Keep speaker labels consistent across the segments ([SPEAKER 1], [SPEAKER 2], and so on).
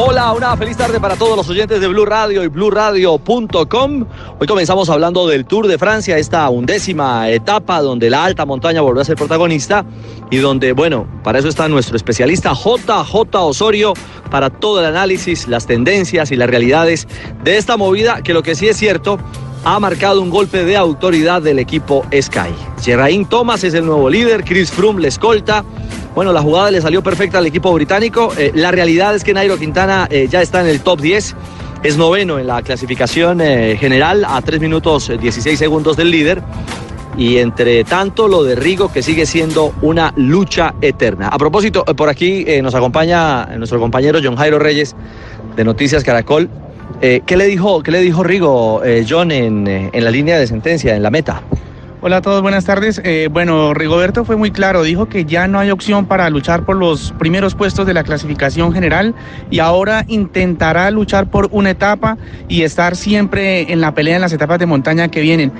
[SPEAKER 1] Hola, una feliz tarde para todos los oyentes de Blue Radio y BlueRadio.com. Hoy comenzamos hablando del Tour de Francia, esta undécima etapa donde la alta montaña volvió a ser protagonista y donde, bueno, para eso está nuestro especialista JJ Osorio para todo el análisis, las tendencias y las realidades de esta movida que lo que sí es cierto ha marcado un golpe de autoridad del equipo Sky. Geraint Thomas es el nuevo líder, Chris Froome le escolta. Bueno, la jugada le salió perfecta al equipo británico. Eh, la realidad es que Nairo Quintana eh, ya está en el top 10. Es noveno en la clasificación eh, general a 3 minutos 16 segundos del líder. Y entre tanto, lo de Rigo, que sigue siendo una lucha eterna. A propósito, por aquí nos acompaña nuestro compañero John Jairo Reyes de Noticias Caracol. ¿qué, le dijo, ¿Qué le dijo Rigo, John, en, en la línea de sentencia, en la meta?
[SPEAKER 2] Hola a todos, buenas tardes. Eh, bueno, Rigoberto fue muy claro, dijo que ya no hay opción para luchar por los primeros puestos de la clasificación general y ahora intentará luchar por una etapa y estar siempre en la pelea en las etapas de montaña que vienen.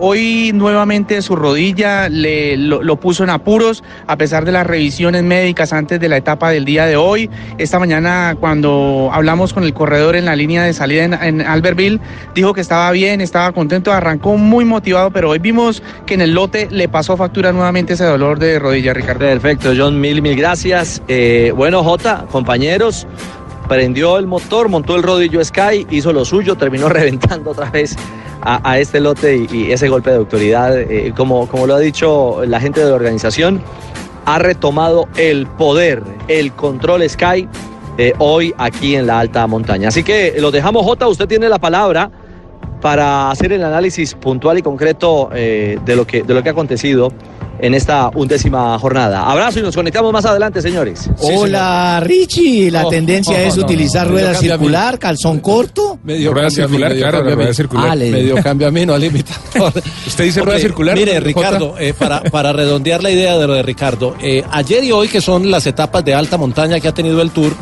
[SPEAKER 2] Hoy nuevamente su rodilla le, lo, puso en apuros a pesar de las revisiones médicas antes de la etapa del día de hoy. Esta mañana cuando hablamos con el corredor en la línea de salida en, en Albertville, dijo que estaba bien, estaba contento, arrancó muy motivado, pero hoy vimos que en el lote le pasó factura nuevamente ese dolor de rodilla, Ricardo.
[SPEAKER 1] Perfecto, John, mil, mil gracias. Eh, bueno, Jota, compañeros, prendió el motor, montó el rodillo Sky, hizo lo suyo, terminó reventando otra vez a, este lote y, ese golpe de autoridad, eh, como, como lo ha dicho la gente de la organización, ha retomado el poder, el control Sky eh, hoy aquí en la alta montaña. Así que lo dejamos, Jota, usted tiene la palabra para hacer el análisis puntual y concreto eh, de, lo que, de lo que ha acontecido en esta undécima jornada. Abrazo y nos conectamos más adelante, señores.
[SPEAKER 3] Hola, Richie. La oh, tendencia es utilizar rueda circular, calzón corto.
[SPEAKER 4] Medio rueda circular, claro, rueda circular. medio cambio a mí, no al limitador.
[SPEAKER 3] ¿Usted dice rueda circular? Mire, Ricardo, eh, para, para redondear la idea de lo de Ricardo, eh, ayer y hoy, que son las etapas de alta montaña que ha tenido el Tour,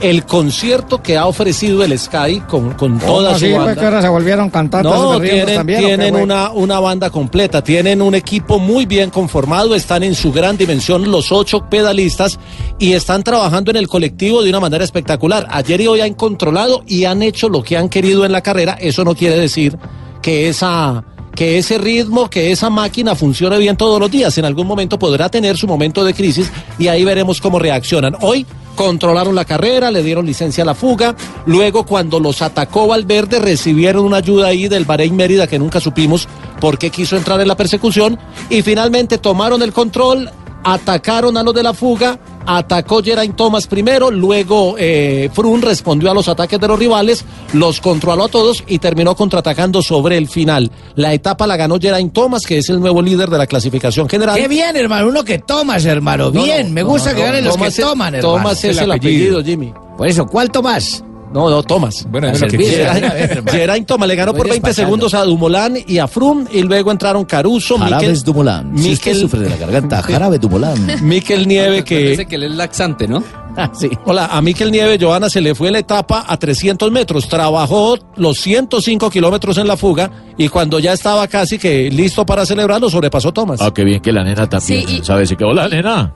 [SPEAKER 3] el concierto que ha ofrecido el Sky con, con toda su banda.
[SPEAKER 5] que ahora se volvieron cantantes
[SPEAKER 3] no, tienen, tienen una, una banda completa, tienen un equipo muy bien conformado, están en su gran dimensión los ocho pedalistas y están trabajando en el colectivo de una manera espectacular. Ayer y hoy han controlado y han hecho lo que han querido en la carrera. Eso no quiere decir que esa que ese ritmo, que esa máquina funcione bien todos los días. En algún momento podrá tener su momento de crisis y ahí veremos cómo reaccionan. Hoy controlaron la carrera, le dieron licencia a la fuga. Luego, cuando los atacó Valverde, recibieron una ayuda ahí del Bahrein Mérida que nunca supimos por qué quiso entrar en la persecución. Y finalmente tomaron el control, atacaron a los de la fuga, atacó Geraint Thomas primero, luego eh, Frun respondió a los ataques de los rivales, los controló a todos y terminó contraatacando sobre el final. La etapa la ganó Geraint Thomas, que es el nuevo líder de la clasificación general.
[SPEAKER 5] Qué bien, hermano, uno que tomas, hermano, bien, me gusta que ganen los que toman, hermano.
[SPEAKER 3] Thomas es el, apellido, Jimmy.
[SPEAKER 5] Por eso, ¿cuál Tomás?
[SPEAKER 3] No, no, Thomas.
[SPEAKER 4] Bueno, es lo que
[SPEAKER 3] Geraint Thomas le ganó por 20 segundos a Dumoulin y a Froome y luego entraron Caruso,
[SPEAKER 5] Jarabes Dumoulin. Si usted sufre de la garganta, Jarabe Dumoulin.
[SPEAKER 3] Miquel Nieve que...
[SPEAKER 6] Parece que él es laxante, ¿no?
[SPEAKER 3] Ah, sí. Hola, a Miquel Nieve, Joana, se le fue la etapa a 300 metros. Trabajó los 105 kilómetros en la fuga y cuando ya estaba casi que listo para celebrarlo, sobrepasó Thomas.
[SPEAKER 5] Ah, qué bien que la nena también. Sí, ¿Sabes? Y que hola, nena.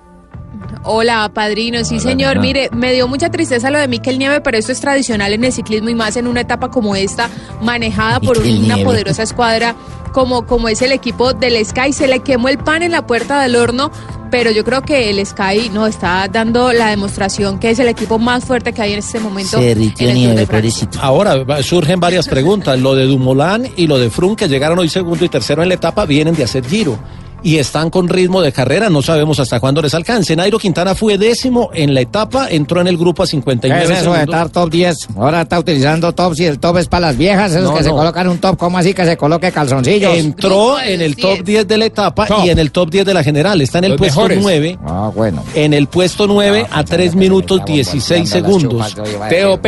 [SPEAKER 7] Hola, padrino. Sí, señor. Mire, me dio mucha tristeza lo de Miquel Nieve, pero esto es tradicional en el ciclismo y más en una etapa como esta, manejada por una poderosa escuadra como, como es el equipo del Sky. Se le quemó el pan en la puerta del horno, pero yo creo que el Sky no está dando la demostración que es el equipo más fuerte que hay en este momento.
[SPEAKER 5] Nieve,
[SPEAKER 3] Ahora surgen varias preguntas. Lo de Dumoulin y lo de Froome, que llegaron hoy segundo y tercero en la etapa, vienen de hacer giro y están con ritmo de carrera, no sabemos hasta cuándo les alcance. Nairo Quintana fue décimo en la etapa, entró en el grupo a 59
[SPEAKER 5] ¿Qué es eso de estar top 10? Ahora está utilizando tops y el top es para las viejas, esos
[SPEAKER 3] No,
[SPEAKER 5] que se
[SPEAKER 3] no.
[SPEAKER 5] colocan un top, ¿cómo así que se coloque calzoncillos?
[SPEAKER 3] Entró en el top 10 de la etapa
[SPEAKER 4] Top.
[SPEAKER 3] y en el top 10 de la general. Está en el
[SPEAKER 4] Los
[SPEAKER 3] puesto
[SPEAKER 4] mejores.
[SPEAKER 3] 9.
[SPEAKER 5] Ah, bueno.
[SPEAKER 3] En el puesto 9 a 3 minutos 16 segundos.
[SPEAKER 4] TOP.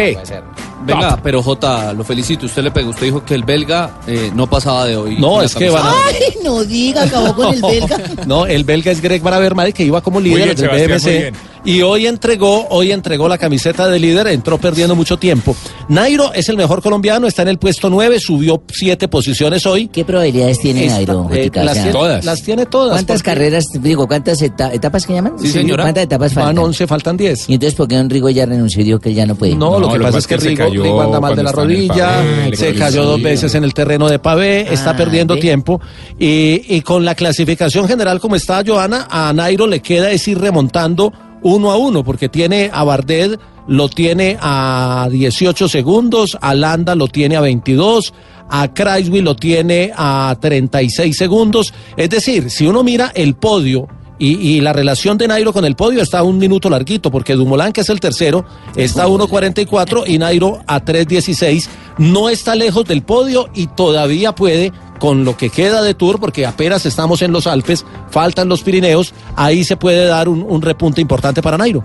[SPEAKER 6] Venga, pero Jota, lo felicito. Usted le pegó. Usted dijo que el belga eh, no pasaba de hoy.
[SPEAKER 3] No, es que van a...
[SPEAKER 5] Ay, no diga, acabó con el belga.
[SPEAKER 3] No, el belga es Greg Bravermade que iba como líder del BMC
[SPEAKER 4] bien.
[SPEAKER 3] Y hoy entregó, hoy entregó la camiseta de líder, entró perdiendo mucho tiempo. Nairo es el mejor colombiano, está en el puesto 9, subió 7 posiciones hoy.
[SPEAKER 8] ¿Qué probabilidades tiene
[SPEAKER 3] Está-
[SPEAKER 8] Nairo?
[SPEAKER 3] eh, las, tiene,
[SPEAKER 4] Todas.
[SPEAKER 3] las tiene todas.
[SPEAKER 8] ¿Cuántas
[SPEAKER 3] porque
[SPEAKER 8] carreras, digo, cuántas eta- etapas que llaman?
[SPEAKER 6] Sí, señora.
[SPEAKER 8] ¿Cuántas etapas
[SPEAKER 3] Van
[SPEAKER 8] faltan?
[SPEAKER 3] 11, faltan 10.
[SPEAKER 8] Y entonces, ¿por qué Don Rigo ya renunció y dijo que él ya no puede?
[SPEAKER 3] No, lo
[SPEAKER 4] No,
[SPEAKER 3] que
[SPEAKER 4] lo
[SPEAKER 3] pasa es que Rigo,
[SPEAKER 4] cayó
[SPEAKER 3] Rigo anda mal de la
[SPEAKER 4] está
[SPEAKER 3] rodilla,
[SPEAKER 4] pavé,
[SPEAKER 3] se
[SPEAKER 4] cayó
[SPEAKER 3] dos veces en el terreno de pavé, está
[SPEAKER 8] Ah,
[SPEAKER 3] perdiendo
[SPEAKER 8] ve.
[SPEAKER 3] tiempo. Y, y con la clasificación general como está Joana, a Nairo le queda es ir remontando uno a uno, porque tiene a Bardet, lo tiene a 18 segundos, a Landa lo tiene a 22, a Kreisby lo tiene a 36 segundos. Es decir, si uno mira el podio, y, la relación de Nairo con el podio está a un minuto larguito, porque Dumoulin, que es el tercero, está a 1.44 y Nairo a 3.16. No está lejos del podio y todavía puede, con lo que queda de Tour, porque apenas estamos en los Alpes, faltan los Pirineos, ahí se puede dar un, un repunte importante para Nairo.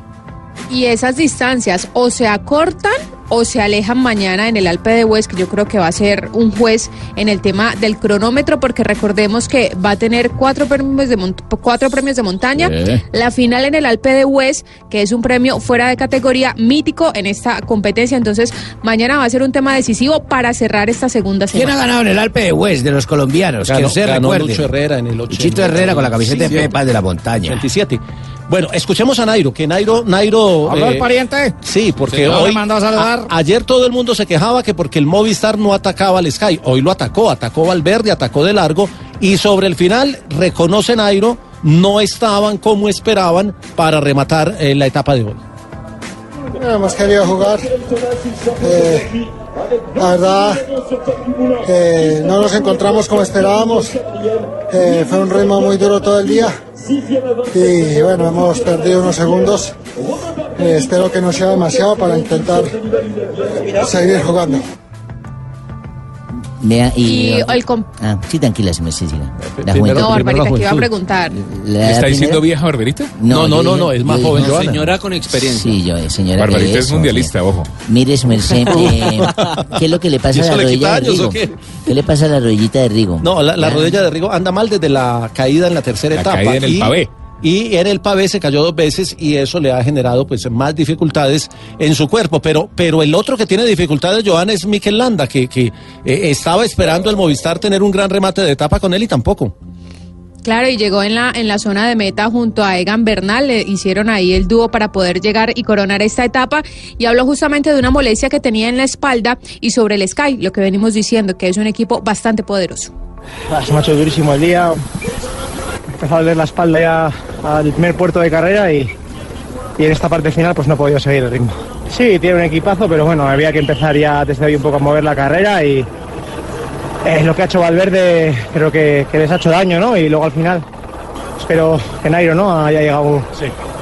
[SPEAKER 7] Y esas distancias o se acortan o se alejan mañana en el Alpe de Hues, que yo creo que va a ser un juez en el tema del cronómetro, porque recordemos que va a tener cuatro premios de, mont- cuatro premios de montaña, la final en el Alpe de Hues, que es un premio fuera de categoría mítico en esta competencia, entonces mañana va a ser un tema decisivo para cerrar esta segunda
[SPEAKER 5] ¿Quién ha
[SPEAKER 7] semana.
[SPEAKER 5] ganado en el Alpe de Hues de los colombianos? que
[SPEAKER 3] Ganó,
[SPEAKER 5] usted
[SPEAKER 3] ganó
[SPEAKER 5] recuerde.
[SPEAKER 3] Lucho Herrera en el 80.
[SPEAKER 5] Luchito Herrera con la camiseta de Pepa de la montaña.
[SPEAKER 3] 27. Bueno, escuchemos a Nairo, que Nairo, Nairo...
[SPEAKER 5] ¿Habló el
[SPEAKER 3] eh,
[SPEAKER 5] pariente?
[SPEAKER 3] Sí, porque hoy
[SPEAKER 5] ¿me mandó a saludar?
[SPEAKER 3] a- ayer todo el mundo se quejaba que porque el Movistar no atacaba al Sky, hoy lo atacó, atacó Valverde, atacó de largo y sobre el final reconoce Nairo no estaban como esperaban para rematar eh, la etapa de hoy.
[SPEAKER 9] Hemos querido jugar. Eh, la verdad, eh, no nos encontramos como esperábamos. Eh, fue un ritmo muy duro todo el día. Y bueno, hemos perdido unos segundos. Eh, espero que no sea demasiado para intentar seguir jugando.
[SPEAKER 8] Vea, y...
[SPEAKER 7] Y el com-
[SPEAKER 8] Ah, sí, tranquila, se me siga. La
[SPEAKER 3] Primero-
[SPEAKER 8] juventud.
[SPEAKER 7] no, Barbarita, que iba a preguntar.
[SPEAKER 8] ¿La
[SPEAKER 4] ¿Le está diciendo vieja barberita?
[SPEAKER 3] No, no, no,
[SPEAKER 8] dije-
[SPEAKER 3] no, es más joven,
[SPEAKER 6] No, señora con experiencia.
[SPEAKER 8] Sí, yo, eh, señora.
[SPEAKER 4] Barbarita es mundialista, ojo.
[SPEAKER 8] Mire, su merced, eh, ¿qué es lo que le pasa
[SPEAKER 3] ¿Y
[SPEAKER 8] a la rodilla de Rigo?
[SPEAKER 3] o qué?
[SPEAKER 8] ¿Qué le pasa a la rodillita de Rigo?
[SPEAKER 3] No, la, la
[SPEAKER 8] Ya.
[SPEAKER 3] rodilla de Rigo anda mal desde la caída en la tercera
[SPEAKER 4] La
[SPEAKER 3] etapa.
[SPEAKER 4] caída en el
[SPEAKER 3] y,
[SPEAKER 4] pavé.
[SPEAKER 3] Y en el pavé se cayó dos veces y eso le ha generado pues más dificultades en su cuerpo. Pero, pero el otro que tiene dificultades, Joan, es Mikel Landa, que, que eh, estaba esperando el Movistar tener un gran remate de etapa con él y tampoco.
[SPEAKER 7] Claro, y llegó en la, en la zona de meta junto a Egan Bernal, le hicieron ahí el dúo para poder llegar y coronar esta etapa y habló justamente de una molestia que tenía en la espalda y sobre el Sky, lo que venimos diciendo, que es un equipo bastante poderoso.
[SPEAKER 9] Se me ha hecho durísimo el día. Empezó a doler la espalda ya al primer puerto de carrera y, y en esta parte final pues no he podido seguir el ritmo. Sí, tiene un equipazo, pero bueno, había que empezar ya desde hoy un poco a mover la carrera y eh, lo que ha hecho Valverde creo que, que les ha hecho daño, ¿no? Y luego al final espero que Nairo no haya llegado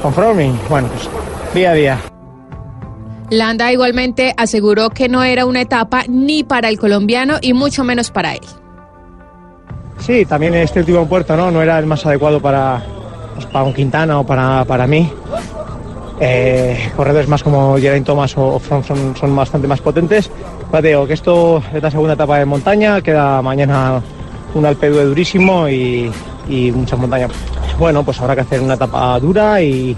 [SPEAKER 9] conforme y bueno, pues día a día.
[SPEAKER 7] Landa igualmente aseguró que no era una etapa ni para el colombiano y mucho menos para él.
[SPEAKER 9] Sí, también este último puerto no, no era el más adecuado para, pues, para un Quintana o para, para mí. Eh, corredores más como Geraint Thomas o, o son, son bastante más potentes. Te digo que esto es la segunda etapa de montaña, queda mañana un alpedue durísimo y, y mucha montaña. Bueno, pues habrá que hacer una etapa dura y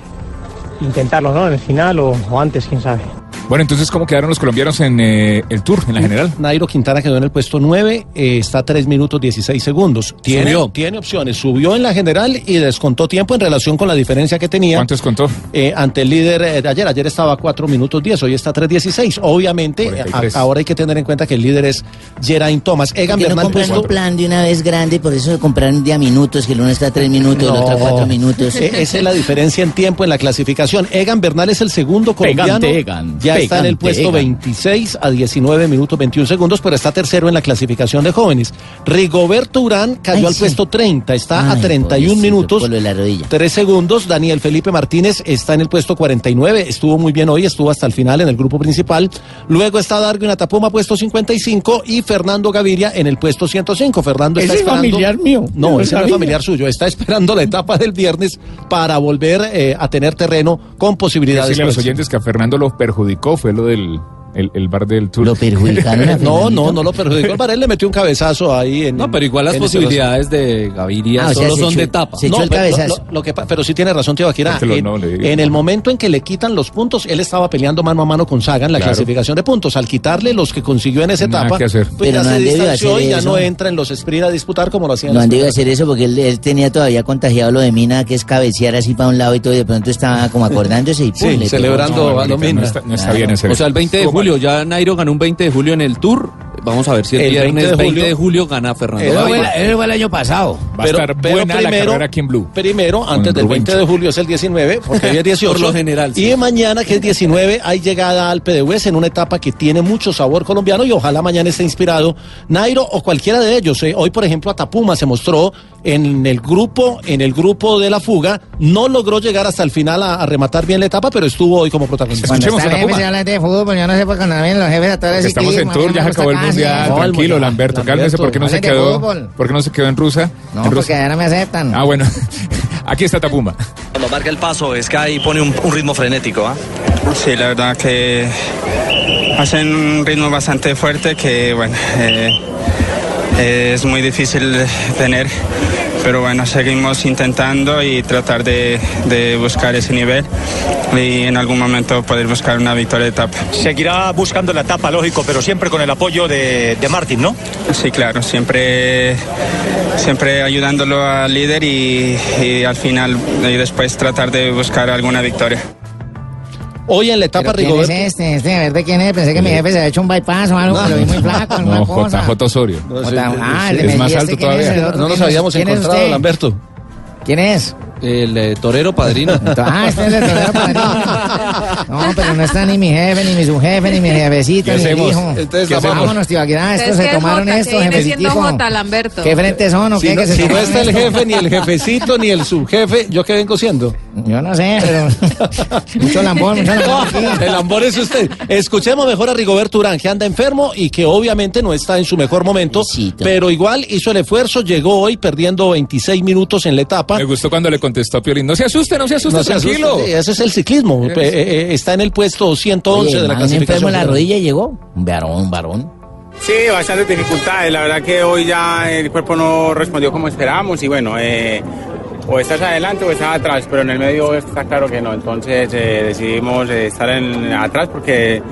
[SPEAKER 9] intentarlo, ¿no? En el final o, o antes, quién sabe.
[SPEAKER 4] Bueno, entonces, ¿cómo quedaron los colombianos en eh, el Tour, en la general?
[SPEAKER 3] Nairo Quintana quedó en el puesto 9, eh, está a 3 minutos 16 segundos. Tiene,
[SPEAKER 6] Subió.
[SPEAKER 3] tiene opciones, subió en la general y descontó tiempo en relación con la diferencia que tenía.
[SPEAKER 4] ¿Cuánto descontó?
[SPEAKER 3] eh, ante el líder eh, de ayer. Ayer estaba a 4 minutos 10, hoy está a 3.16. Obviamente, eh,
[SPEAKER 4] 43.
[SPEAKER 3] a- ahora hay que tener en cuenta que el líder es Geraint Thomas.
[SPEAKER 8] ¿Por
[SPEAKER 3] Egan
[SPEAKER 8] no
[SPEAKER 3] Bernal
[SPEAKER 8] compran
[SPEAKER 3] puesto.
[SPEAKER 8] un plan de una vez grande? Por eso compraron de a minutos, que el uno está a tres minutos, el otro a cuatro minutos.
[SPEAKER 3] Eh, Esa es la diferencia en tiempo en la clasificación. Egan Bernal es el segundo colombiano.
[SPEAKER 6] Pegante, Egan.
[SPEAKER 3] Ya Está en el puesto 26 a 19 minutos 21 segundos, pero está tercero en la clasificación de jóvenes. Rigoberto Urán cayó
[SPEAKER 8] Ay,
[SPEAKER 3] al
[SPEAKER 8] sí.
[SPEAKER 3] puesto 30, está a
[SPEAKER 8] Ay,
[SPEAKER 3] 31
[SPEAKER 8] pobrecito,
[SPEAKER 3] minutos.
[SPEAKER 8] la rodilla.
[SPEAKER 3] 3 segundos. Daniel Felipe Martínez está en el puesto 49. Estuvo muy bien hoy, estuvo hasta el final en el grupo principal. Luego está Darwin Atapuma, puesto 55. Y Fernando Gaviria en el puesto 105. Fernando está
[SPEAKER 5] Ese es
[SPEAKER 3] esperando.
[SPEAKER 5] familiar mío.
[SPEAKER 3] No, ese no es familiar suyo. Está esperando la etapa del viernes para volver eh, a tener terreno con posibilidades.
[SPEAKER 4] Decirle a los
[SPEAKER 3] próximas.
[SPEAKER 4] oyentes que a Fernando lo perjudicó fue lo del el, el bar del Tour.
[SPEAKER 8] Lo perjudicaron a
[SPEAKER 3] No, no, no lo perjudicó. El Varela le metió un cabezazo ahí. En,
[SPEAKER 6] No, pero igual las posibilidades de Gaviria
[SPEAKER 8] Ah, o sea,
[SPEAKER 6] solo son
[SPEAKER 8] echó-
[SPEAKER 6] de etapa.
[SPEAKER 8] se echó
[SPEAKER 3] No,
[SPEAKER 8] el
[SPEAKER 3] pero,
[SPEAKER 8] cabezazo.
[SPEAKER 3] lo- lo que pero sí tiene razón, Tibaquirá.
[SPEAKER 4] Porque lo-
[SPEAKER 3] En,
[SPEAKER 4] no, le digo.
[SPEAKER 3] en el momento en que le quitan los puntos, él estaba peleando mano a mano con Saga en la
[SPEAKER 4] Claro.
[SPEAKER 3] clasificación de puntos. Al quitarle los que consiguió en esa
[SPEAKER 4] Nada
[SPEAKER 3] etapa,
[SPEAKER 4] que hacer.
[SPEAKER 3] pues
[SPEAKER 8] Pero
[SPEAKER 3] ya
[SPEAKER 8] no
[SPEAKER 3] se distanció
[SPEAKER 8] hacer
[SPEAKER 3] y ya no entra en los sprint a disputar como lo hacían.
[SPEAKER 8] No han debido hacer eso porque él, él tenía todavía contagiado lo de Mina, que es cabecear así para un lado y todo, y de pronto estaba como acordándose y pum,
[SPEAKER 3] Sí,
[SPEAKER 8] le pegó.
[SPEAKER 3] celebrando
[SPEAKER 4] No,
[SPEAKER 3] a lo
[SPEAKER 4] no,
[SPEAKER 3] mismo.
[SPEAKER 4] está, no está
[SPEAKER 8] Claro.
[SPEAKER 4] bien ese.
[SPEAKER 6] O sea, el 20 de
[SPEAKER 4] Estuvo
[SPEAKER 6] julio, ya Nairo ganó un 20 de julio en el Tour. Vamos a ver si el,
[SPEAKER 3] El 20
[SPEAKER 6] viernes
[SPEAKER 3] de
[SPEAKER 6] 20
[SPEAKER 3] julio-
[SPEAKER 6] de julio gana Fernando
[SPEAKER 3] Eso
[SPEAKER 5] fue, el- eso fue el año pasado.
[SPEAKER 4] Va a estar buena la carrera aquí en Blue.
[SPEAKER 3] Primero, antes
[SPEAKER 4] Con
[SPEAKER 3] del
[SPEAKER 4] Rubén
[SPEAKER 3] 20 de julio es el 19, porque hoy es 18.
[SPEAKER 6] Por lo general, sí.
[SPEAKER 3] Y mañana, que es 19, hay llegada al PDUES en una etapa que tiene mucho sabor colombiano y ojalá mañana esté inspirado Nairo o cualquiera de ellos. Eh, Hoy, por ejemplo, Atapuma se mostró en el grupo, en el grupo de la fuga. No logró llegar hasta el final a, a rematar bien la etapa, pero estuvo hoy como protagonista.
[SPEAKER 4] Escuchemos
[SPEAKER 5] Cuando
[SPEAKER 4] a
[SPEAKER 5] de fútbol, yo no sé por qué los jefes a
[SPEAKER 4] estamos en tour, ya se acabó el. Mundial.
[SPEAKER 3] No, el
[SPEAKER 4] Tranquilo,
[SPEAKER 3] mundial.
[SPEAKER 4] Lamberto,
[SPEAKER 3] Lamberto.
[SPEAKER 4] cálmese, ¿por qué no se quedó? ¿Por qué no se quedó en Rusia?
[SPEAKER 5] No,
[SPEAKER 4] En
[SPEAKER 5] porque
[SPEAKER 4] Rusia.
[SPEAKER 5] ahora me aceptan.
[SPEAKER 4] Ah, bueno. Aquí está Tapuma.
[SPEAKER 1] Cuando marca el paso, Sky pone un, un ritmo frenético. ¿ah?
[SPEAKER 10] Sí, la verdad que hacen un ritmo bastante fuerte que, bueno, eh, es muy difícil tener, pero bueno, seguimos intentando y tratar de, de buscar ese nivel y en algún momento poder buscar una victoria de etapa.
[SPEAKER 11] Seguirá buscando la etapa, lógico, pero siempre con el apoyo de, de Martin, ¿no?
[SPEAKER 10] Sí, claro, siempre, siempre ayudándolo al líder y, y al final y después tratar de buscar alguna victoria.
[SPEAKER 3] Hoy en la etapa
[SPEAKER 5] ¿Pero ¿Quién es
[SPEAKER 3] Rigoberto.
[SPEAKER 5] este? ¿Este de quién es? Pensé que mi jefe se había hecho un bypass o algo, pero vi muy flaco, alguna
[SPEAKER 4] No,
[SPEAKER 5] cosa.
[SPEAKER 4] JJ Osorio.
[SPEAKER 5] Jota- ah, el de
[SPEAKER 4] es más alto
[SPEAKER 5] ¿este es?
[SPEAKER 4] todavía.
[SPEAKER 3] No nos habíamos
[SPEAKER 5] ¿Quién es
[SPEAKER 3] encontrado,
[SPEAKER 5] usted?
[SPEAKER 3] Lamberto.
[SPEAKER 5] ¿Quién es?
[SPEAKER 6] El eh, torero padrino.
[SPEAKER 5] Ah, este es el torero padrino. No, pero no está ni mi jefe, ni mi subjefe, ni mi jefecito,
[SPEAKER 4] ¿Qué
[SPEAKER 5] ni mi hijo.
[SPEAKER 3] Entonces.
[SPEAKER 5] Vámonos, tío, aquí nada, estos
[SPEAKER 7] Es
[SPEAKER 5] se tomaron
[SPEAKER 7] Jota,
[SPEAKER 5] esto,
[SPEAKER 7] que viene siendo
[SPEAKER 5] jefecitico.
[SPEAKER 7] Jota, Lamberto.
[SPEAKER 5] ¿Qué frentes son o
[SPEAKER 3] Si
[SPEAKER 5] qué?
[SPEAKER 3] no,
[SPEAKER 5] que se
[SPEAKER 3] si no está el jefe, ni el jefecito, ni el subjefe, ¿yo qué vengo siendo?
[SPEAKER 5] Yo no sé, pero mucho lambón, mucho lambón.
[SPEAKER 3] El ambor es usted. Escuchemos mejor a Rigoberto Urán, que anda enfermo y que obviamente no está en su mejor momento,
[SPEAKER 8] Pobrecito.
[SPEAKER 3] pero igual hizo el esfuerzo, llegó hoy perdiendo 26 minutos en la etapa.
[SPEAKER 4] Me gustó cuando le contestó a Piolín. No se asuste, no se asuste,
[SPEAKER 3] No se asuste,
[SPEAKER 4] tranquilo.
[SPEAKER 3] sí, ese es el ciclismo. Eh, eh, está en el puesto 111
[SPEAKER 8] Oye,
[SPEAKER 3] de la
[SPEAKER 8] man, un enfermo
[SPEAKER 3] clasificación.
[SPEAKER 8] en la rodilla y llegó. Un varón, un varón.
[SPEAKER 10] Sí, bastantes dificultades. La verdad que hoy ya el cuerpo no respondió como esperábamos y bueno, eh, o estás adelante o estás atrás, pero en el medio está claro que no. Entonces eh, decidimos eh, estar en, atrás porque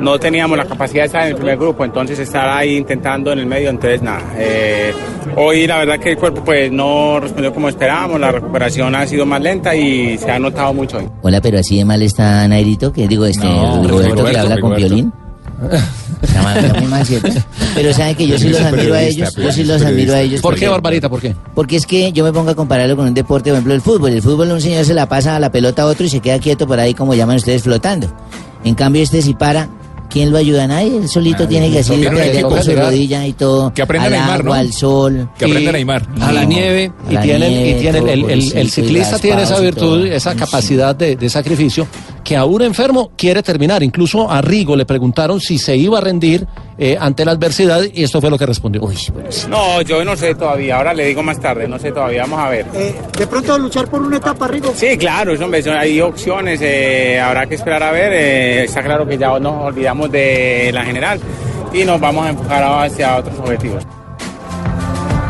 [SPEAKER 10] no teníamos la capacidad de estar en el primer grupo, entonces estar ahí intentando en el medio, entonces nada. eh, hoy la verdad que el cuerpo pues no respondió como esperábamos, la recuperación ha sido más lenta y se ha notado mucho hoy.
[SPEAKER 8] Hola, pero así de mal está Nairito, que digo, este
[SPEAKER 4] No,
[SPEAKER 8] Rigoberto, que
[SPEAKER 4] Rigoberto,
[SPEAKER 8] habla con violín. Pero saben que yo sí los admiro a ellos, yo sí los admiro a ellos.
[SPEAKER 3] ¿Por qué, Barbarita? ¿Por qué?
[SPEAKER 8] Porque es que yo me pongo a compararlo con un deporte, por ejemplo, el fútbol. El fútbol un señor se la pasa a la pelota a otro y se queda quieto por ahí, como llaman ustedes, flotando. En cambio, este si para, ¿quién lo ayuda? Nadie. Él solito tiene que así con su rodilla y todo.
[SPEAKER 4] Que aprenda
[SPEAKER 8] al
[SPEAKER 4] Neymar,
[SPEAKER 8] agua,
[SPEAKER 4] ¿no?
[SPEAKER 8] al sol.
[SPEAKER 4] Que aprenda
[SPEAKER 3] Y-
[SPEAKER 4] Neymar.
[SPEAKER 6] A la nieve.
[SPEAKER 8] a
[SPEAKER 3] Y
[SPEAKER 8] la
[SPEAKER 3] tienen, y
[SPEAKER 8] nieve,
[SPEAKER 3] tienen el, el- el
[SPEAKER 8] y
[SPEAKER 3] ciclista tiene esa virtud, esa capacidad de, de sacrificio, que aún enfermo quiere terminar. Incluso a Rigo le preguntaron si se iba a rendir eh, ante la adversidad y esto fue lo que respondió.
[SPEAKER 8] Uy, bueno, sí.
[SPEAKER 10] No, yo no sé todavía, ahora le digo más tarde, no sé todavía, vamos a ver.
[SPEAKER 11] de pronto luchar por una etapa, Rigo.
[SPEAKER 10] Sí, claro, eso, hombre, hay opciones, eh, habrá que esperar a ver. eh, está claro que ya nos olvidamos de la general y nos vamos a enfocar hacia otros objetivos.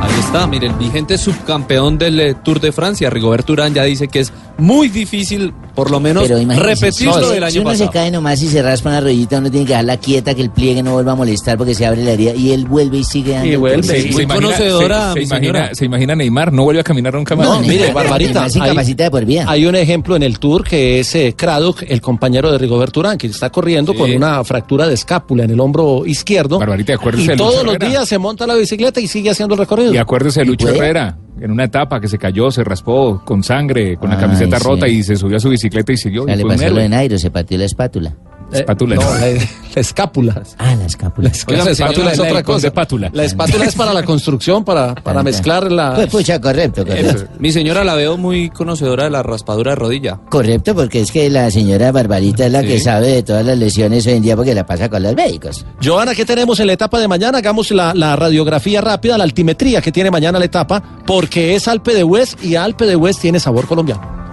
[SPEAKER 6] Ahí está, mire, el vigente subcampeón del eh, Tour de Francia, Rigoberto Urán, ya dice que es muy difícil, por lo menos, repetirlo
[SPEAKER 8] si-
[SPEAKER 6] del
[SPEAKER 8] si
[SPEAKER 6] año
[SPEAKER 8] uno
[SPEAKER 6] pasado.
[SPEAKER 8] se cae nomás y se raspa una rodillita, uno tiene que dejarla quieta, que el pliegue no vuelva a molestar porque se abre la herida y él vuelve y sigue dando.
[SPEAKER 3] Y vuelve,
[SPEAKER 8] el
[SPEAKER 3] sí.
[SPEAKER 6] Muy
[SPEAKER 4] imagina-
[SPEAKER 6] conocedora,
[SPEAKER 4] se, se imagina, se Neymar, no vuelve a caminar nunca más.
[SPEAKER 3] No, mire, Barbarita,
[SPEAKER 8] se
[SPEAKER 3] hay-
[SPEAKER 8] de por vida.
[SPEAKER 3] Hay un ejemplo en el Tour que es eh, Craddock, el compañero de Rigoberto Urán, que está corriendo
[SPEAKER 6] Sí.
[SPEAKER 3] con una fractura de escápula en el hombro izquierdo.
[SPEAKER 4] Barbarita, acuérdese
[SPEAKER 3] y
[SPEAKER 4] Lucho
[SPEAKER 3] todos los
[SPEAKER 4] Herrera.
[SPEAKER 3] días se monta la bicicleta y sigue haciendo el recorrido.
[SPEAKER 4] Y acuérdese de Lucho? Herrera, en una etapa que se cayó, se raspó con sangre, con la
[SPEAKER 8] Ay,
[SPEAKER 4] camiseta
[SPEAKER 8] sí.
[SPEAKER 4] rota y se subió a su bicicleta y siguió.
[SPEAKER 8] Ya
[SPEAKER 4] y
[SPEAKER 8] le pasó lo de Nairo, se partió la espátula.
[SPEAKER 4] Espátula.
[SPEAKER 3] no, la, la escápula.
[SPEAKER 8] Ah, la escápula.
[SPEAKER 3] Oiga, la espátula es otra cosa. La espátula es para la construcción, para, para mezclar la...
[SPEAKER 8] Pues pucha, correcto, correcto.
[SPEAKER 6] Mi señora la veo muy conocedora de la raspadura de rodilla.
[SPEAKER 8] Correcto, porque es que la señora Barbarita es la que sabe de todas las lesiones hoy en día porque la pasa con los médicos.
[SPEAKER 3] Joana, ¿qué tenemos en la etapa de mañana? Hagamos la, la radiografía rápida, la altimetría que tiene mañana la etapa, porque es Alpe de Hues y Alpe de Hues tiene sabor colombiano.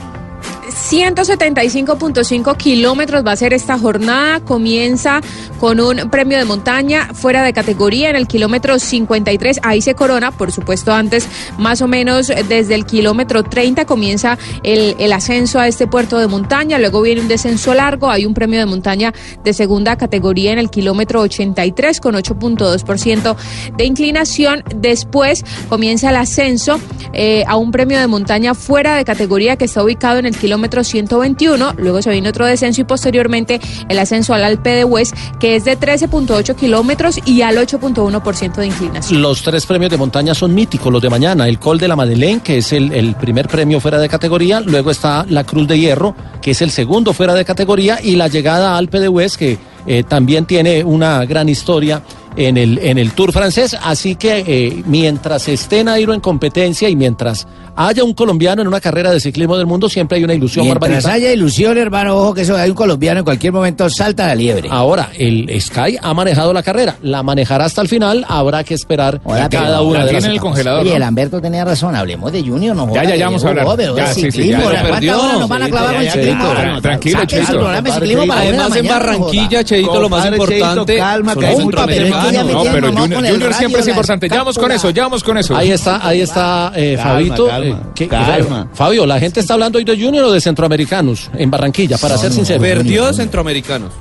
[SPEAKER 7] 175.5 kilómetros va a ser esta jornada. Comienza con un premio de montaña fuera de categoría en el kilómetro 53. Ahí se corona, por supuesto, antes, más o menos desde el kilómetro 30 comienza el, ascenso a este puerto de montaña. Luego viene un descenso largo. Hay un premio de montaña de segunda categoría en el kilómetro 83 con 8.2% de inclinación. Después comienza el ascenso eh, a un premio de montaña fuera de categoría que está ubicado en el kilómetro 121. Luego se viene otro descenso y posteriormente el ascenso al Alpe de Hues, que es de 13.8 kilómetros y al 8.1% de inclinación.
[SPEAKER 3] Los tres premios de montaña son míticos, los de mañana. El Col de la Madeleine, que es el, el primer premio fuera de categoría. Luego está la Cruz de Hierro, que es el segundo fuera de categoría. Y la llegada a Alpe de Hues, que eh, también tiene una gran historia en el, en el Tour francés. Así que eh, mientras esté Nairo en competencia y mientras haya un colombiano en una carrera de ciclismo del mundo, siempre hay una ilusión
[SPEAKER 8] Mientras
[SPEAKER 3] barbarita.
[SPEAKER 8] haya ilusión, hermano, ojo que eso hay un colombiano en cualquier momento salta la liebre.
[SPEAKER 3] Ahora, el Sky ha manejado la carrera, la manejará hasta el final, habrá que esperar
[SPEAKER 8] Hola,
[SPEAKER 3] cada una
[SPEAKER 8] la
[SPEAKER 3] de las
[SPEAKER 8] tiene en el congelador, Oye, ¿no? el Lamberto tenía razón, hablemos de Junior, no
[SPEAKER 4] Ya,
[SPEAKER 8] joda,
[SPEAKER 4] ya, ya vamos a hablar.
[SPEAKER 8] Joven,
[SPEAKER 4] Ya, sí, sí, ya.
[SPEAKER 8] ¿cuántas
[SPEAKER 4] Perdió.
[SPEAKER 8] nos van a clavar con ciclismo?
[SPEAKER 4] tra- tranquilo, Cheito.
[SPEAKER 6] Además, en Barranquilla. Cheito, lo más importante.
[SPEAKER 8] Calma, que hay un papel,
[SPEAKER 6] centroamericanos.
[SPEAKER 8] me
[SPEAKER 4] No, pero Junior,
[SPEAKER 8] con el
[SPEAKER 4] Junior siempre es importante. Ya vamos con eso, ya vamos con eso.
[SPEAKER 3] Ahí está, ahí está eh,
[SPEAKER 4] Calma,
[SPEAKER 3] Fabito.
[SPEAKER 4] calma,
[SPEAKER 3] eh, ¿qué-
[SPEAKER 4] calma.
[SPEAKER 3] Fabio, la gente está hablando hoy de Junior o de centroamericanos en Barranquilla, para ser sincero.
[SPEAKER 6] Perdió de centroamericanos.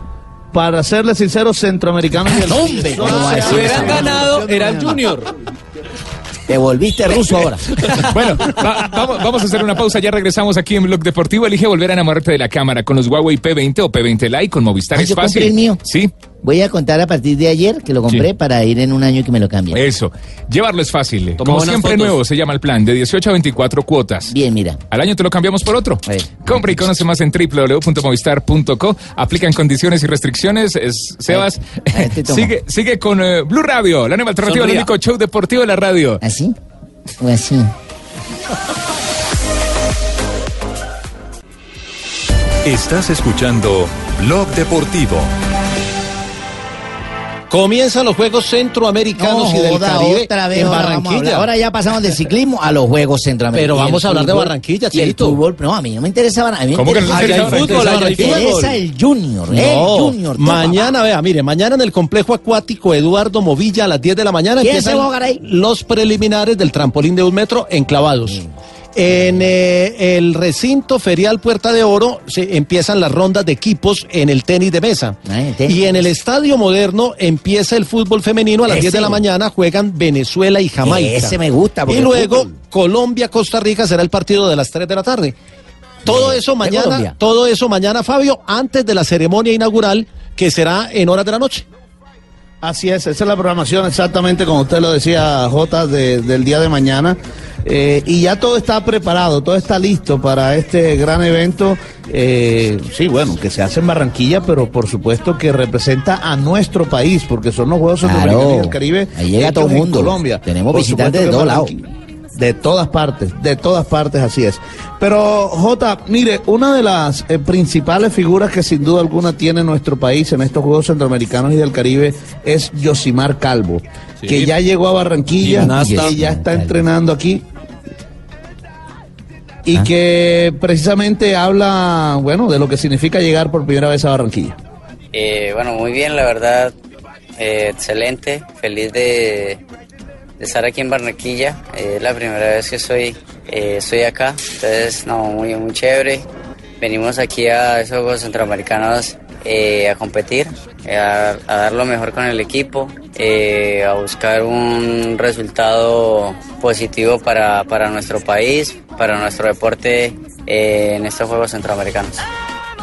[SPEAKER 12] Para serle sincero, centroamericanos y el
[SPEAKER 8] Hombre, ¿cómo va a
[SPEAKER 6] Si hubieran ganado, era el Junior.
[SPEAKER 8] Te volviste ruso ahora.
[SPEAKER 4] Bueno, va- vamos, vamos a hacer una pausa. Ya regresamos aquí en Blog Deportivo. Elige volver a enamorarte de la cámara con los Huawei P20 o P20 Lite con Movistar.
[SPEAKER 8] Ah,
[SPEAKER 4] es
[SPEAKER 8] yo
[SPEAKER 4] fácil.
[SPEAKER 8] el mío.
[SPEAKER 4] Sí,
[SPEAKER 8] Voy a contar a partir de ayer que lo compré
[SPEAKER 4] Sí.
[SPEAKER 8] para ir en un año que me lo cambien.
[SPEAKER 4] eso. Llevarlo es fácil.
[SPEAKER 6] Toma
[SPEAKER 4] Como siempre
[SPEAKER 6] fotos.
[SPEAKER 4] nuevo, se llama el plan de 18 a 24 cuotas.
[SPEAKER 8] Bien, mira.
[SPEAKER 4] Al año te lo cambiamos por otro.
[SPEAKER 8] A ver.
[SPEAKER 4] Compra y conoce más en www.movistar.co. Aplican condiciones y restricciones. Es, Sebas, sigue, sigue con eh, Blue Radio, la nueva alternativa, el único show deportivo de la radio.
[SPEAKER 8] ¿Así? ¿O así?
[SPEAKER 13] Estás escuchando Blog Deportivo.
[SPEAKER 3] Comienzan los Juegos Centroamericanos
[SPEAKER 8] No
[SPEAKER 3] y del
[SPEAKER 8] joda,
[SPEAKER 3] Caribe
[SPEAKER 8] otra vez,
[SPEAKER 3] en
[SPEAKER 8] ahora.
[SPEAKER 3] Barranquilla.
[SPEAKER 8] Ahora ya pasamos del ciclismo a los Juegos Centroamericanos.
[SPEAKER 3] Pero
[SPEAKER 8] el
[SPEAKER 3] vamos a hablar de Barranquilla,
[SPEAKER 8] y el fútbol, no, a mí no me interesa Barranquilla. A mí me
[SPEAKER 4] ¿Cómo que no te
[SPEAKER 8] interesa- me
[SPEAKER 4] fútbol?
[SPEAKER 8] Me interesa el Junior, el
[SPEAKER 3] No,
[SPEAKER 8] Junior. toma.
[SPEAKER 3] mañana, vea, mire, mañana en el complejo acuático Eduardo Movilla a las 10 de la mañana
[SPEAKER 8] ¿Quién
[SPEAKER 3] empiezan
[SPEAKER 8] se va a jugar ahí?
[SPEAKER 3] los preliminares del trampolín de un metro enclavados. En eh, el recinto ferial Puerta de Oro se empiezan las rondas de equipos en el tenis de mesa.
[SPEAKER 8] Ah, tenis.
[SPEAKER 3] Y en el estadio moderno empieza el fútbol femenino a las
[SPEAKER 8] Ese.
[SPEAKER 3] 10 de la mañana juegan Venezuela y Jamaica.
[SPEAKER 8] Ese me gusta,
[SPEAKER 3] Y luego
[SPEAKER 8] fútbol.
[SPEAKER 3] Colombia-Costa Rica será el partido de las 3 de la tarde. Todo eso
[SPEAKER 8] Colombia?
[SPEAKER 3] mañana, todo eso mañana, Fabio, antes de la ceremonia inaugural que será en horas de la noche.
[SPEAKER 12] Así es, esa es la programación exactamente como usted lo decía, J, de- del día de mañana. Eh, y ya todo está preparado, todo está listo para este gran evento. eh, sí, bueno, que se hace en Barranquilla, pero por supuesto que representa a nuestro país, porque son los Juegos
[SPEAKER 8] Claro.
[SPEAKER 12] Centroamericanos y del Caribe.
[SPEAKER 8] Ahí llega todo el mundo.
[SPEAKER 12] Colombia.
[SPEAKER 8] Tenemos
[SPEAKER 12] Por
[SPEAKER 8] visitantes de todos lados.
[SPEAKER 12] De todas partes, de todas partes, así es. Pero, Jota, mire, una de las eh, principales figuras que sin duda alguna tiene nuestro país en estos Juegos Centroamericanos y del Caribe es Yosimar Calvo,
[SPEAKER 6] Sí.
[SPEAKER 12] que ya llegó a Barranquilla,
[SPEAKER 6] Gimnasta.
[SPEAKER 12] que ya está entrenando aquí. Y
[SPEAKER 8] Ah.
[SPEAKER 12] que precisamente habla, bueno, de lo que significa llegar por primera vez a Barranquilla.
[SPEAKER 14] Eh, bueno, muy bien, la verdad, eh, excelente, feliz de, estar aquí en Barranquilla. Eh, es la primera vez que soy, eh, estoy acá, entonces, no, muy, muy chévere. Venimos aquí a esos Juegos Centroamericanos eh, a competir, eh, a, a dar lo mejor con el equipo, a buscar un resultado positivo para, para nuestro país, para nuestro deporte en estos Juegos Centroamericanos.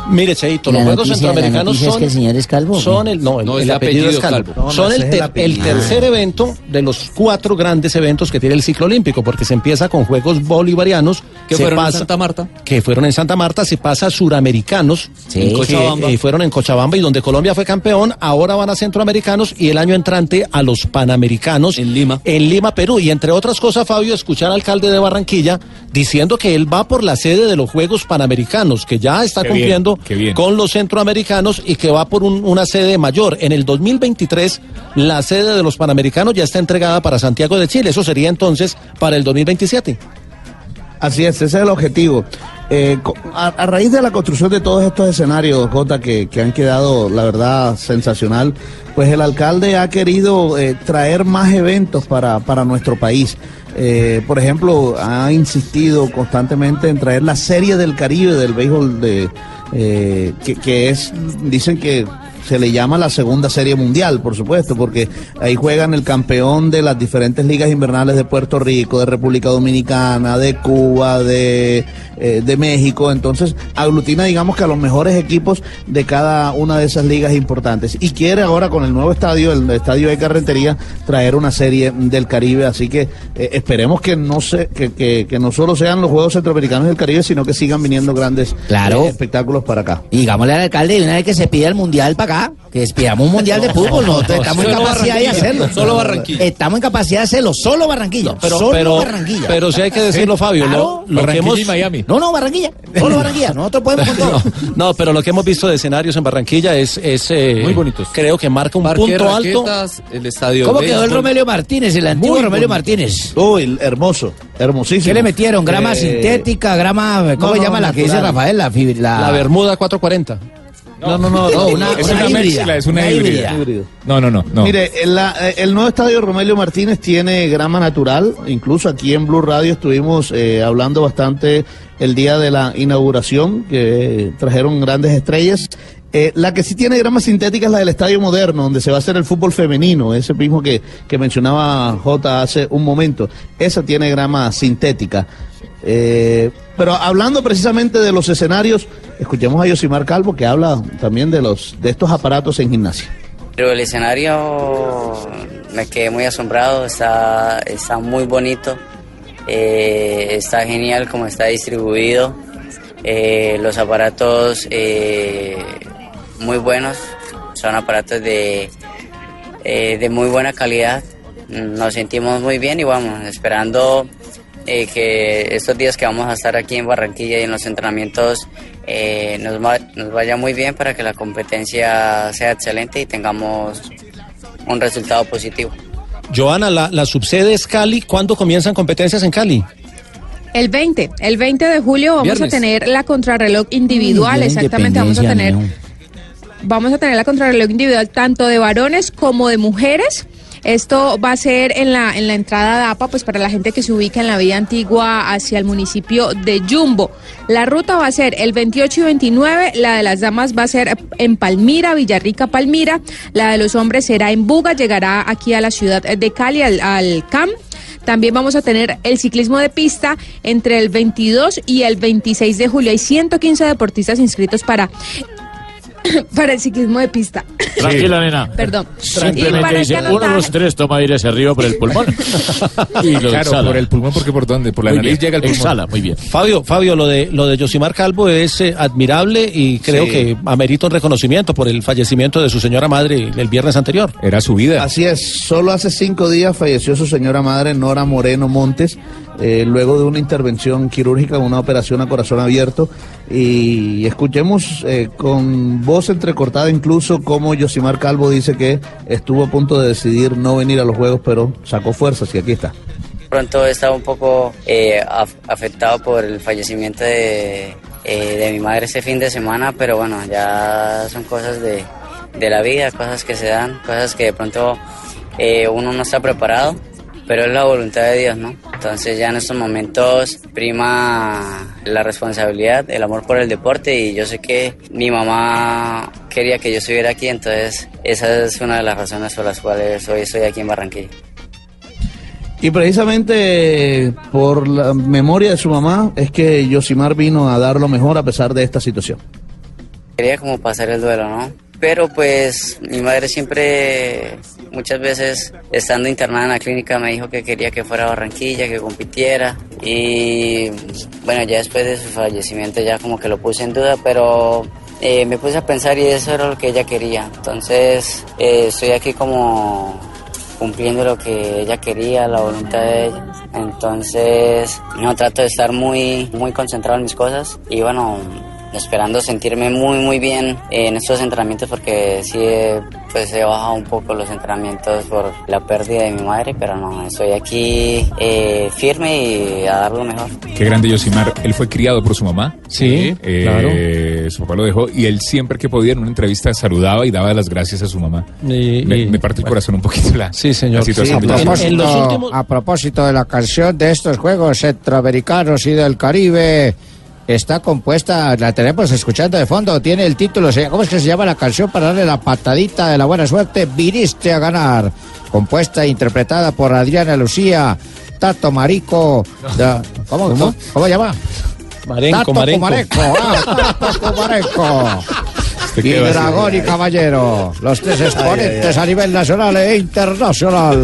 [SPEAKER 3] Mire, Cheito, los Juegos Centroamericanos
[SPEAKER 8] noticia es
[SPEAKER 3] son...
[SPEAKER 8] que el señor es.
[SPEAKER 3] Son el, no, el,
[SPEAKER 6] No, es
[SPEAKER 3] el
[SPEAKER 6] de
[SPEAKER 3] apellido, es
[SPEAKER 6] apellido
[SPEAKER 3] calvo. son
[SPEAKER 12] No,
[SPEAKER 3] el, ter-
[SPEAKER 12] el apellido.
[SPEAKER 3] tercer evento de los cuatro grandes eventos que tiene el ciclo olímpico, porque se empieza con Juegos Bolivarianos,
[SPEAKER 6] Que fueron en
[SPEAKER 3] pasa-
[SPEAKER 6] Santa Marta.
[SPEAKER 3] que fueron en Santa Marta, se pasa a Suramericanos,
[SPEAKER 8] Sí.
[SPEAKER 3] en
[SPEAKER 8] En
[SPEAKER 6] Cochabamba.
[SPEAKER 3] y fueron en Cochabamba y donde Colombia fue campeón, ahora van a Centroamericanos y el año entrante a los Panamericanos
[SPEAKER 6] En Lima.
[SPEAKER 3] en Lima, Perú. Y entre otras cosas, Fabio, escuchar al alcalde de Barranquilla diciendo que él va por la sede de los Juegos Panamericanos, que ya está
[SPEAKER 4] Qué
[SPEAKER 3] cumpliendo con los centroamericanos y que va por un- una sede mayor. En el 2023, la sede de los Panamericanos ya está entregada para Santiago de Chile. Eso sería entonces para el 2027.
[SPEAKER 12] Así es, ese es el objetivo. Eh, a raíz de la construcción de todos estos escenarios, Jota, que, que han quedado, la verdad, sensacional, pues el alcalde ha querido eh, traer más eventos para, para nuestro país. Eh, por ejemplo, ha insistido constantemente en traer la Serie del Caribe del béisbol de eh, que, que es, dicen que se le llama la segunda serie mundial, por supuesto, porque ahí juegan el campeón de las diferentes ligas invernales de Puerto Rico, de República Dominicana, de Cuba, de, eh, de México. Entonces, aglutina, digamos que a los mejores equipos de cada una de esas ligas importantes. Y quiere ahora con el nuevo estadio, el estadio de Carretería, traer una serie del Caribe. Así que eh, esperemos que no, se, que, que, que no solo sean los Juegos Centroamericanos del Caribe, sino que sigan viniendo grandes
[SPEAKER 8] Claro.
[SPEAKER 12] eh, espectáculos para acá.
[SPEAKER 8] Y digámosle al alcalde de una vez que se pida el mundial para acá, que despidamos un mundial de fútbol, nosotros estamos en capacidad de hacerlo.
[SPEAKER 6] solo Barranquilla.
[SPEAKER 8] Estamos en capacidad de hacerlo, solo Barranquilla.
[SPEAKER 3] Pero,
[SPEAKER 8] solo
[SPEAKER 3] pero,
[SPEAKER 8] Barranquilla.
[SPEAKER 3] pero sí hay que decirlo, Fabio.
[SPEAKER 8] Claro.
[SPEAKER 3] Lo, lo que
[SPEAKER 4] Barranquilla
[SPEAKER 3] hemos,
[SPEAKER 4] y Miami.
[SPEAKER 8] No, no, Barranquilla. Solo Barranquilla. Nosotros podemos con todo.
[SPEAKER 3] No, no, pero lo que hemos visto de escenarios en Barranquilla es, es eh,
[SPEAKER 6] Muy bonitos.
[SPEAKER 3] Creo que marca un
[SPEAKER 6] Parque
[SPEAKER 3] punto alto.
[SPEAKER 6] El estadio.
[SPEAKER 8] ¿Cómo quedó el. Romelio Martínez, el antiguo
[SPEAKER 12] Muy
[SPEAKER 8] Romelio
[SPEAKER 12] bonito.
[SPEAKER 8] Martínez?
[SPEAKER 12] Uy, hermoso, hermosísimo.
[SPEAKER 8] ¿Qué le metieron? ¿Grama
[SPEAKER 12] Eh,
[SPEAKER 8] sintética? ¿Grama? ¿Cómo
[SPEAKER 12] no,
[SPEAKER 8] se
[SPEAKER 12] no,
[SPEAKER 8] llama la que dice. Rafael? La, La
[SPEAKER 3] Bermuda 440.
[SPEAKER 12] No, no, no,
[SPEAKER 8] una,
[SPEAKER 4] Es
[SPEAKER 8] una
[SPEAKER 4] una
[SPEAKER 8] híbrida.
[SPEAKER 4] mezcla, es una híbrida. No, no, no. no.
[SPEAKER 12] Mire, el, la- eh, el nuevo estadio Romelio Martínez tiene grama natural. Incluso aquí en Blue Radio estuvimos eh, hablando bastante el día de la inauguración, que trajeron grandes estrellas. Eh, la que sí tiene grama sintética es la del Estadio Moderno, donde se va a hacer el fútbol femenino, ese mismo que, que mencionaba J hace un momento. Esa tiene grama sintética. Eh, pero hablando precisamente de los escenarios, escuchemos a Yosimar Calvo que habla también de los de estos aparatos en gimnasia.
[SPEAKER 14] Pero el escenario me quedé muy asombrado, está, está muy bonito, eh, está genial como está distribuido, los aparatos muy buenos, son aparatos de, eh, de muy buena calidad, nos sentimos muy bien y vamos, esperando eh, que estos días que vamos a estar aquí en Barranquilla y en los entrenamientos eh, nos, va- nos vaya muy bien para que la competencia sea excelente y tengamos un resultado positivo.
[SPEAKER 3] Joana, la, la subsede es Cali. ¿Cuándo comienzan competencias en Cali?
[SPEAKER 7] El 20, el 20 de julio vamos
[SPEAKER 3] Viernes.
[SPEAKER 7] a tener la contrarreloj individual,
[SPEAKER 8] de
[SPEAKER 7] exactamente, vamos a tener vamos a tener la contrarreloj individual tanto de varones como de mujeres. Esto va a ser en la, en la entrada de APA, pues para la gente que se ubica en la vía antigua hacia el municipio de Jumbo. La ruta va a ser el 28 y 29, la de las damas va a ser en Palmira, Villarrica, Palmira, la de los hombres será en Buga, llegará aquí a la ciudad de Cali, al, al CAM. También vamos a tener el ciclismo de pista entre el 22 y el 26 de julio. Hay 115 deportistas inscritos para, para el ciclismo de pista.
[SPEAKER 15] Tranquila, nena.
[SPEAKER 7] Perdón.
[SPEAKER 15] Simplemente dice, uno de los tres toma aire hacia arriba por el pulmón. y lo
[SPEAKER 4] Claro,
[SPEAKER 15] exhala.
[SPEAKER 4] por el pulmón, porque por dónde? Por la
[SPEAKER 15] Muy
[SPEAKER 4] nariz
[SPEAKER 15] bien,
[SPEAKER 4] llega el pulmón.
[SPEAKER 15] Exhala, muy bien.
[SPEAKER 3] Fabio, Fabio, lo de lo de Yosimar Calvo es eh, admirable y creo
[SPEAKER 12] Sí.
[SPEAKER 3] que amerita un reconocimiento por el fallecimiento de su señora madre el viernes anterior.
[SPEAKER 4] Era su vida.
[SPEAKER 12] Así es, solo hace cinco días falleció su señora madre Nora Moreno Montes, eh, luego de una intervención quirúrgica, una operación a corazón abierto. Y escuchemos eh, con voz entrecortada incluso cómo Yosimar Calvo dice que estuvo a punto de decidir no venir a los Juegos, pero sacó fuerzas y aquí está.
[SPEAKER 14] Pronto he estado un poco eh, af- afectado por el fallecimiento de, eh, de mi madre este fin de semana, pero bueno, ya son cosas de, de la vida, cosas que se dan, cosas que de pronto uno no está preparado, pero es la voluntad de Dios, ¿no? Entonces ya en estos momentos prima la responsabilidad, el amor por el deporte y yo sé que mi mamá quería que yo estuviera aquí, entonces esa es una de las razones por las cuales hoy estoy aquí en Barranquilla.
[SPEAKER 12] Y precisamente por la memoria de su mamá es que Yosimar vino a dar lo mejor a pesar de esta situación.
[SPEAKER 14] quería como pasar el duelo, ¿no? Pero pues mi madre siempre, muchas veces estando internada en la clínica me dijo que quería que fuera a Barranquilla, que compitiera y bueno, ya después de su fallecimiento ya como que lo puse en duda, pero eh, me puse a pensar y eso era lo que ella quería. Entonces eh, estoy aquí como cumpliendo lo que ella quería, la voluntad de ella. Entonces, no trato de estar muy, muy concentrado en mis cosas y bueno, esperando sentirme muy, muy bien en estos entrenamientos porque sí, eh, pues he bajado un poco los entrenamientos por la pérdida de mi madre, pero no, estoy aquí eh, firme y a dar lo mejor.
[SPEAKER 4] Qué grande Yosimar. Él fue criado por su mamá.
[SPEAKER 3] Sí,
[SPEAKER 4] Eh,
[SPEAKER 3] claro.
[SPEAKER 4] Su papá lo dejó y él siempre que podía en una entrevista saludaba y daba las gracias a su mamá.
[SPEAKER 3] Y-
[SPEAKER 4] me,
[SPEAKER 3] y-
[SPEAKER 4] me parte el corazón un poquito la,
[SPEAKER 3] Sí, señor.
[SPEAKER 4] la situación.
[SPEAKER 3] Sí,
[SPEAKER 4] de
[SPEAKER 3] a propósito- En los últimos-
[SPEAKER 5] A propósito de la canción de estos Juegos Centroamericanos y del Caribe, está compuesta, la tenemos escuchando de fondo, tiene el título, ¿cómo es que se llama la canción para darle la patadita de la buena suerte? Viniste a ganar. Compuesta e interpretada por Adriana Lucía, Tato Marico. da- ¿Cómo, ¿Cómo? ¿Cómo se llama?
[SPEAKER 3] Marenco,
[SPEAKER 5] Tato
[SPEAKER 3] Marenco.
[SPEAKER 5] Comareco, ah, Tato Comareco. Y? Dragón y Caballero, los tres exponentes a nivel nacional e internacional.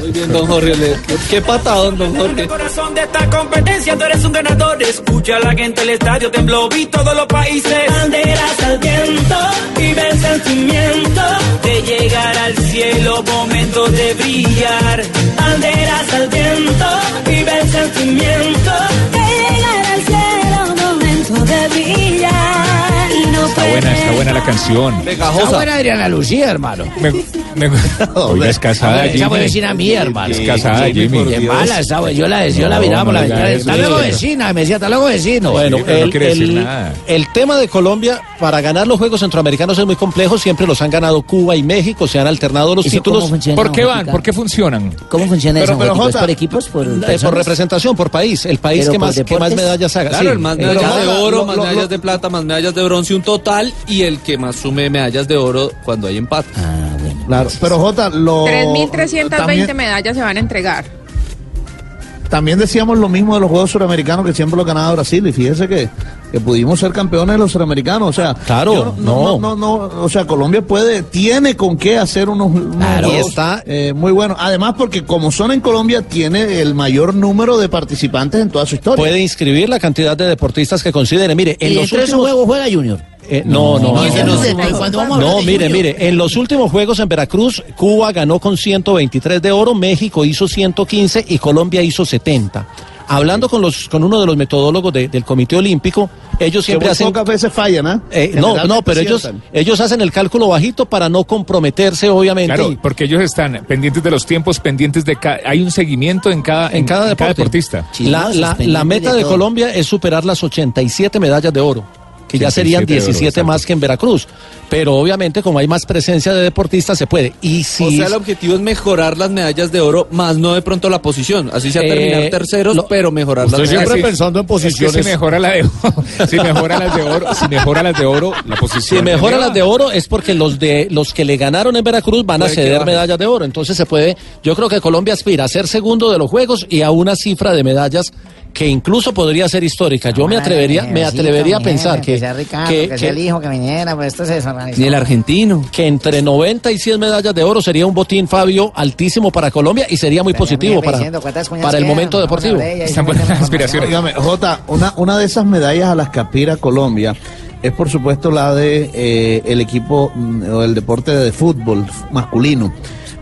[SPEAKER 6] Muy bien, don Jorge. qué, patadón, don Jorge.
[SPEAKER 16] corazón de esta competencia, tú eres un ganador. Escucha a la gente, el estadio tembló, vi todos los países. Banderas al viento, vive el sentimiento de llegar al cielo, momento de brillar. Banderas al viento, vive el sentimiento
[SPEAKER 4] Está buena, está buena la canción.
[SPEAKER 5] Está buena Adriana Lucía, hermano.
[SPEAKER 4] Me, me- Oiga, es casada,
[SPEAKER 5] Esa
[SPEAKER 4] Jimmy.
[SPEAKER 5] fue vecina mía, hermano.
[SPEAKER 4] Es casada, Jimmy.
[SPEAKER 5] Qué mala esa, güey. Yo la, yo la miraba por la ventana. Hasta luego, vecina. Me decía, hasta luego, vecino.
[SPEAKER 3] Bueno, el,
[SPEAKER 4] quiere decir
[SPEAKER 3] el-
[SPEAKER 4] nada.
[SPEAKER 3] el tema de Colombia, para ganar los Juegos Centroamericanos es muy complejo, siempre los han ganado Cuba y México, se han alternado los
[SPEAKER 8] ¿Eso
[SPEAKER 3] títulos
[SPEAKER 4] ¿Por qué van? ¿Por qué funcionan?
[SPEAKER 8] ¿Cómo funciona
[SPEAKER 12] Pero-
[SPEAKER 8] eso, por equipos? ¿Por,
[SPEAKER 3] eh, representación, por país, el país que más, que más
[SPEAKER 8] deportes.
[SPEAKER 3] medallas haga.
[SPEAKER 6] Claro,
[SPEAKER 3] sí.
[SPEAKER 6] el más
[SPEAKER 3] Eh,
[SPEAKER 6] medallas de oro, más medallas de plata, más medallas de bronce, un total, y el que más sume medallas de oro cuando hay empate.
[SPEAKER 8] Ah, bueno.
[SPEAKER 12] Claro, pero Jota, lo.
[SPEAKER 7] 3.320
[SPEAKER 12] también,
[SPEAKER 7] medallas se van a entregar.
[SPEAKER 12] también decíamos lo mismo de los Juegos Suramericanos que siempre lo ganaba Brasil y fíjese que, que pudimos ser campeones de los suramericanos, o sea,
[SPEAKER 3] Claro, no.
[SPEAKER 12] no, no, no, o sea, Colombia puede, tiene con qué hacer unos, unos
[SPEAKER 3] Claro,
[SPEAKER 12] juegos,
[SPEAKER 3] está-
[SPEAKER 12] eh, muy buenos. Además, porque como son en Colombia, tiene el mayor número de participantes en toda su historia.
[SPEAKER 3] Puede inscribir la cantidad de deportistas que considere. Mire, en
[SPEAKER 8] ¿Y
[SPEAKER 3] los últimos...
[SPEAKER 8] juegos juega Junior?
[SPEAKER 3] Eh, no, no,
[SPEAKER 8] No,
[SPEAKER 3] no, mire, mire, en los últimos juegos en Veracruz, Cuba ganó con 123 de oro, México hizo 115 y Colombia hizo 70. Hablando con los con uno de los metodólogos de- del Comité Olímpico, ellos siempre hacen
[SPEAKER 12] pocas veces fallan, ¿ah?
[SPEAKER 3] eh, no, no, pero ellos ellos hacen el cálculo bajito para no comprometerse, obviamente.
[SPEAKER 4] Claro, porque ellos están pendientes de los tiempos, pendientes de cada... Hay un seguimiento en cada,
[SPEAKER 3] en cada deporte.
[SPEAKER 4] deportista.
[SPEAKER 3] La, la- la meta de Colombia es superar las 87 medallas de oro, que ya serían
[SPEAKER 4] 87 de oro,
[SPEAKER 3] 17 más que en Veracruz. Pero obviamente, como hay más presencia de deportistas, se puede. Y si
[SPEAKER 6] O sea, el objetivo es mejorar las medallas de oro, más no de pronto la posición. Así sea
[SPEAKER 3] Eh,
[SPEAKER 6] terminar terceros,
[SPEAKER 3] lo-
[SPEAKER 6] pero mejorar las medallas.
[SPEAKER 4] siempre
[SPEAKER 6] Sí.
[SPEAKER 4] pensando en posiciones. si mejora la de oro, si mejora las de oro, si mejora las de oro, la posición.
[SPEAKER 3] Si mejora las de oro es porque los de los que le ganaron en Veracruz van a ceder medallas de oro. Entonces se puede, yo creo que Colombia aspira a ser segundo de los juegos y a una cifra de medallas que incluso podría ser histórica. Yo me atrevería, me atrevería a pensar que,
[SPEAKER 8] sea Ricardo,
[SPEAKER 3] que-
[SPEAKER 8] que, el hijo que viniera, pues esto se desorganizó.
[SPEAKER 6] Ni el argentino.
[SPEAKER 3] que entre 90 y 100 medallas de oro sería un botín, Fabio, altísimo para Colombia y sería muy positivo para,
[SPEAKER 8] diciendo, ¿cuántas cuñas
[SPEAKER 3] para el momento deportivo.
[SPEAKER 4] Están buenas aspiraciones.
[SPEAKER 12] Dígame, Jota, una, una de esas medallas a las que aspira Colombia es por supuesto la de eh, el equipo mm, o el deporte de fútbol masculino.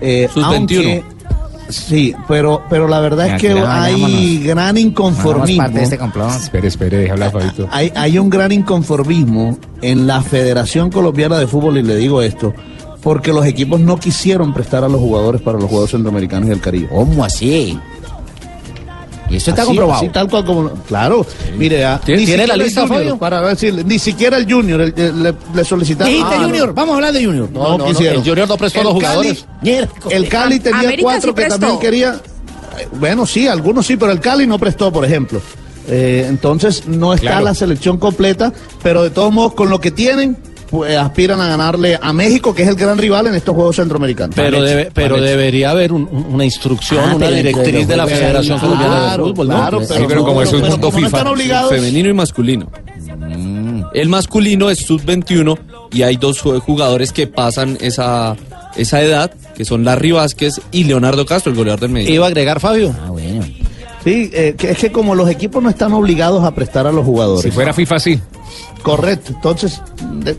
[SPEAKER 12] Eh,
[SPEAKER 6] Sus
[SPEAKER 12] aunque-
[SPEAKER 6] 21.
[SPEAKER 12] Sí, pero, pero la verdad es que hay
[SPEAKER 8] vámonos.
[SPEAKER 12] gran inconformismo.
[SPEAKER 8] parte de este complot.
[SPEAKER 4] Espere, espere, deja hablar, Fabito.
[SPEAKER 12] Hay, hay un gran inconformismo en la Federación Colombiana de Fútbol, y le digo esto, porque los equipos no quisieron prestar a los jugadores para los Juegos Centroamericanos y del Caribe.
[SPEAKER 8] ¿Cómo así? Y esto está
[SPEAKER 12] Así-
[SPEAKER 8] comprobado.
[SPEAKER 12] así tal cual como. Claro, mire, ah,
[SPEAKER 3] ¿Tiene-
[SPEAKER 12] ni
[SPEAKER 3] tiene
[SPEAKER 12] siquiera
[SPEAKER 3] la lista,
[SPEAKER 12] Junior,
[SPEAKER 3] Fabio?
[SPEAKER 12] Para decirle, ni siquiera el Junior el- el- le, le solicitaron.
[SPEAKER 8] Dijiste
[SPEAKER 12] Ah, no.
[SPEAKER 8] Junior, vamos a hablar de Junior.
[SPEAKER 12] No, quisieron.
[SPEAKER 3] el Junior no prestó a los jugadores.
[SPEAKER 12] El Cali tenía
[SPEAKER 7] América
[SPEAKER 12] cuatro
[SPEAKER 7] sí
[SPEAKER 12] que también quería. Bueno, sí, algunos sí, pero el Cali no prestó, por ejemplo. Eh, entonces no está
[SPEAKER 4] Claro.
[SPEAKER 12] la selección completa, pero de todos modos, con lo que tienen, pues aspiran a ganarle a México, que es el gran rival en estos Juegos Centroamericanos.
[SPEAKER 3] Pero, debe- pero debería haber un- un- una instrucción,
[SPEAKER 8] Ah,
[SPEAKER 3] una directriz de la Federación Colombiana de Fútbol, ¿no?
[SPEAKER 12] claro,
[SPEAKER 8] Sí,
[SPEAKER 4] pero como eso es
[SPEAKER 12] pero
[SPEAKER 4] mundo
[SPEAKER 12] como no
[SPEAKER 4] FIFA,
[SPEAKER 6] Femenino y masculino. El masculino es sub-21 y hay dos jugadores que pasan esa, esa edad, que son Larry Vázquez y Leonardo Castro, el goleador del medio.
[SPEAKER 3] Iba a agregar Fabio.
[SPEAKER 8] Ah, bueno.
[SPEAKER 12] Sí, eh, que es que como los equipos no están obligados a prestar a los jugadores.
[SPEAKER 4] Si fuera FIFA, sí.
[SPEAKER 12] Correcto, entonces de-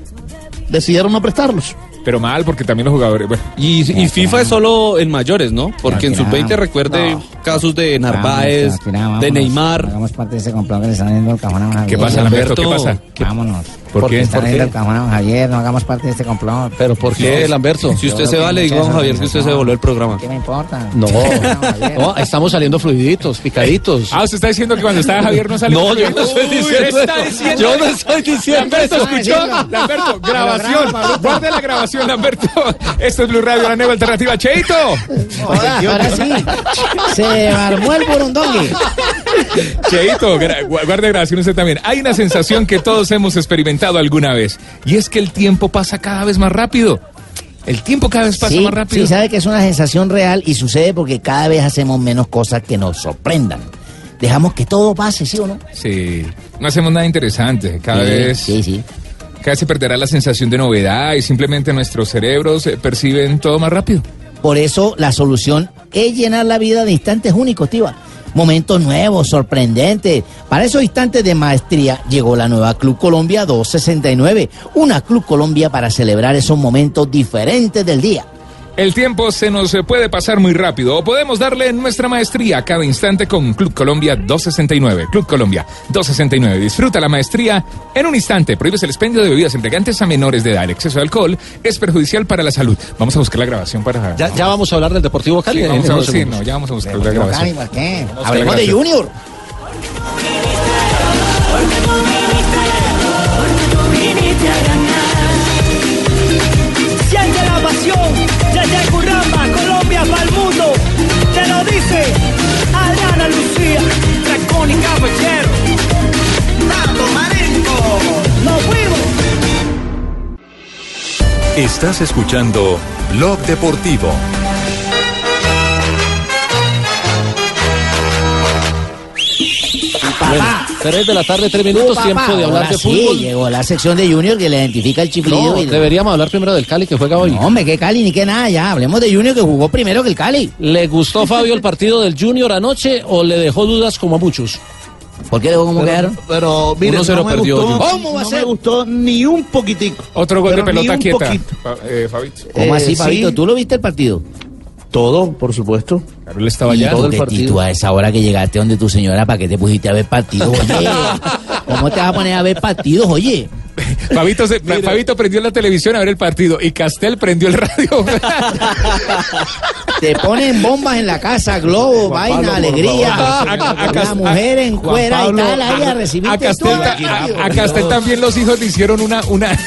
[SPEAKER 12] decidieron no prestarlos.
[SPEAKER 4] Pero mal, porque también los jugadores. Bueno.
[SPEAKER 6] Y, y FIFA es solo en mayores, ¿no? Porque en
[SPEAKER 8] Claro,
[SPEAKER 6] sub-20
[SPEAKER 8] claro.
[SPEAKER 6] recuerde casos de Narváez, de. Neymar.
[SPEAKER 8] Hagamos parte de ese complot que le están viendo el cajón a.
[SPEAKER 4] ¿Qué pasa, Lamberto? ¿Qué pasa?
[SPEAKER 8] Vámonos.
[SPEAKER 4] ¿Por
[SPEAKER 8] Porque
[SPEAKER 4] qué?
[SPEAKER 8] están
[SPEAKER 4] ¿Por qué?
[SPEAKER 8] Javier, no hagamos parte de este complot.
[SPEAKER 3] ¿Pero por qué, Lamberto?
[SPEAKER 6] Si usted se va, le digo a Javier que usted se voló el programa.
[SPEAKER 8] ¿Qué me importa?
[SPEAKER 3] No, no, estamos saliendo fluiditos, picaditos.
[SPEAKER 4] Ah, usted está diciendo que cuando estaba Javier no salió.
[SPEAKER 3] No, yo no estoy diciendo
[SPEAKER 4] está
[SPEAKER 3] eso.
[SPEAKER 4] diciendo
[SPEAKER 3] Yo no estoy diciendo
[SPEAKER 4] Lamberto,
[SPEAKER 3] eso.
[SPEAKER 4] ¿escuchó? Lamberto, grabación. Guarde la grabación, Lamberto. Esto es Blue Radio, la nueva alternativa. Cheito.
[SPEAKER 8] Ahora sí. Se armó el burundongue.
[SPEAKER 4] Cheito, guarde grabación usted también. Hay una sensación que todos hemos experimentado alguna vez. Y es que el tiempo pasa cada vez más rápido. El tiempo cada vez pasa
[SPEAKER 8] sí,
[SPEAKER 4] más rápido.
[SPEAKER 8] sí, sabe que es una sensación real y sucede porque cada vez hacemos menos cosas que nos sorprendan. Dejamos que todo pase, ¿sí o no?
[SPEAKER 4] Sí, no hacemos nada interesante. Cada
[SPEAKER 8] Sí,
[SPEAKER 4] vez.
[SPEAKER 8] sí, sí.
[SPEAKER 4] Cada vez se perderá la sensación de novedad y simplemente nuestros cerebros eh, perciben todo más rápido.
[SPEAKER 8] Por eso la solución es llenar la vida de instantes únicos, Tiva. Momentos nuevos, sorprendentes. Para esos instantes de maestría llegó la nueva Club Colombia 269. Una Club Colombia para celebrar esos momentos diferentes del día.
[SPEAKER 4] El tiempo se nos puede pasar muy rápido o podemos darle nuestra maestría a cada instante con Club Colombia 269. Club Colombia 269. Disfruta la maestría en un instante. Prohíbes el expendio de bebidas embriagantes a menores de edad. El exceso de alcohol es perjudicial para la salud. Vamos a buscar la grabación para...
[SPEAKER 3] Ya, ya vamos a hablar del Deportivo Cali.
[SPEAKER 4] Sí, vamos a sí, no, ya vamos a buscar la
[SPEAKER 8] Cali,
[SPEAKER 4] grabación.
[SPEAKER 8] ¿por qué?
[SPEAKER 4] Vamos a
[SPEAKER 8] Hablemos
[SPEAKER 4] la
[SPEAKER 8] de. Junior.
[SPEAKER 16] Siente la pasión para el mundo. Te lo dice Adriana Lucía, Dracón y Caballero. Tato Marenco. Nos fuimos.
[SPEAKER 13] Estás escuchando Blog Deportivo.
[SPEAKER 3] Bueno, tres de la tarde, tres minutos, tiempo de hablar
[SPEAKER 8] ahora
[SPEAKER 3] de
[SPEAKER 8] sí,
[SPEAKER 3] fútbol.
[SPEAKER 8] llegó la sección de Junior que le identifica el chiflido.
[SPEAKER 3] No,
[SPEAKER 8] y-
[SPEAKER 3] deberíamos hablar primero del Cali que juega hoy.
[SPEAKER 8] No, hombre, que Cali ni que nada, ya. Hablemos de Junior que jugó primero que el Cali.
[SPEAKER 3] ¿Le gustó Fabio el partido del Junior anoche o le dejó dudas como a muchos?
[SPEAKER 8] ¿Por qué le cómo
[SPEAKER 12] Pero,
[SPEAKER 8] quedaron?
[SPEAKER 12] pero mire,
[SPEAKER 4] 1-0
[SPEAKER 12] no me
[SPEAKER 4] perdió
[SPEAKER 12] gustó,
[SPEAKER 4] Junior.
[SPEAKER 8] ¿Cómo va a
[SPEAKER 12] no
[SPEAKER 8] ser?
[SPEAKER 12] me gustó ni un poquitico.
[SPEAKER 4] Otro gol de pelota quieta. eh, Fabito.
[SPEAKER 8] ¿Cómo
[SPEAKER 12] Eh,
[SPEAKER 8] así, Fabito?
[SPEAKER 12] sí.
[SPEAKER 8] ¿Tú lo viste el partido?
[SPEAKER 12] Todo, por supuesto.
[SPEAKER 4] Claro, él estaba allá.
[SPEAKER 12] todo el
[SPEAKER 8] y
[SPEAKER 12] partido.
[SPEAKER 8] tú a esa hora que llegaste donde tu señora, ¿para qué te pusiste a ver partidos? Oye, ¿cómo te vas a poner a ver partidos, oye?
[SPEAKER 4] Fabito, se- Fabito prendió la televisión a ver el partido y Castel prendió el radio.
[SPEAKER 8] Te ponen bombas en la casa, globo, vaina,
[SPEAKER 12] Pablo,
[SPEAKER 8] alegría.
[SPEAKER 4] favor. A- a- a-
[SPEAKER 8] la mujer en cuera y tal, ahí a recibirte
[SPEAKER 4] A Castel, a, a Castel también los hijos le hicieron una, una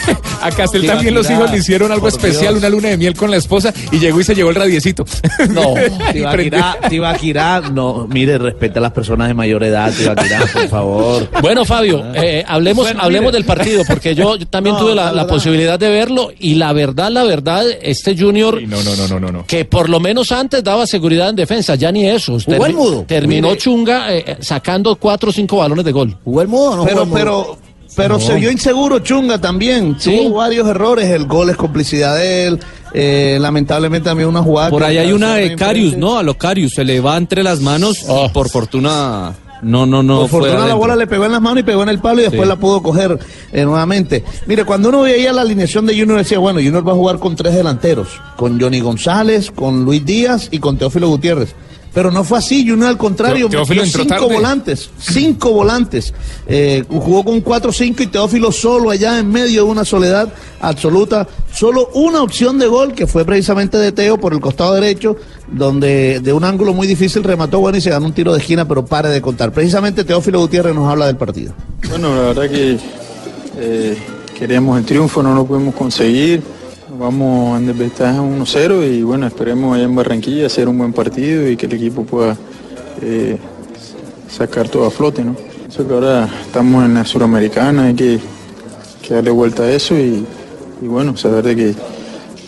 [SPEAKER 4] a Castel también los hijos le hicieron algo especial, una luna de miel con la esposa y llegó y se llevó el radiecito.
[SPEAKER 1] No. Tibaquirá, Tibaquirá, no, mire, respeta a las personas de mayor edad, Tibaquirá, por favor.
[SPEAKER 3] Bueno, Fabio, eh, hablemos,
[SPEAKER 1] Bueno,
[SPEAKER 3] hablemos
[SPEAKER 1] mire.
[SPEAKER 3] del partido, porque yo, yo también
[SPEAKER 12] No,
[SPEAKER 3] tuve la,
[SPEAKER 12] la
[SPEAKER 3] la
[SPEAKER 12] verdad.
[SPEAKER 3] posibilidad de verlo y la verdad, la verdad, este Junior,
[SPEAKER 4] Uy, No, no, no, no, no, no.
[SPEAKER 3] que por lo menos antes daba seguridad en defensa, ya ni eso.
[SPEAKER 8] Jugó el mudo.
[SPEAKER 3] Terminó
[SPEAKER 12] Mire.
[SPEAKER 3] Chunga eh, eh, sacando cuatro o cinco balones de gol.
[SPEAKER 8] ¿Jugó el mudo o no jugó
[SPEAKER 12] Pero,
[SPEAKER 8] el mudo?
[SPEAKER 12] pero, pero
[SPEAKER 3] No.
[SPEAKER 12] se vio inseguro Chunga también.
[SPEAKER 3] Sí.
[SPEAKER 12] Tuvo varios errores. El gol es complicidad de él. Eh, lamentablemente también una jugada.
[SPEAKER 6] Por ahí hay una de. Carius, ¿no? A lo Carius, se le va entre las manos.
[SPEAKER 3] Oh.
[SPEAKER 6] Por fortuna, no, no, no.
[SPEAKER 12] Por fortuna la bola le pegó en las manos y pegó en el palo y después
[SPEAKER 6] Sí.
[SPEAKER 12] la pudo coger eh, nuevamente. Mire, cuando uno veía la alineación de Junior decía, bueno, Junior va a jugar con tres delanteros, con Johnny González, con Luis Díaz y con Teófilo Gutiérrez. Pero no fue así, Junior al contrario,
[SPEAKER 4] Teo- Teófilo
[SPEAKER 12] metió
[SPEAKER 4] entró
[SPEAKER 12] cinco
[SPEAKER 4] tarde.
[SPEAKER 12] volantes, cinco volantes. Eh, jugó con 4-5 y Teófilo solo allá en medio de una soledad absoluta. Solo una opción de gol que fue precisamente de Teo por el costado derecho, donde de un ángulo muy difícil remató bueno y se ganó un tiro de esquina, pero pare de contar. Precisamente Teófilo Gutiérrez nos habla del partido.
[SPEAKER 17] Bueno, la verdad que eh, queríamos el triunfo, no lo pudimos conseguir. Vamos en desventaja 1-0 y bueno, esperemos allá en Barranquilla hacer un buen partido y que el equipo pueda eh, sacar todo a flote, ¿no? Eso que ahora estamos en la Suramericana, hay que, darle vuelta a eso y, bueno, saber de que,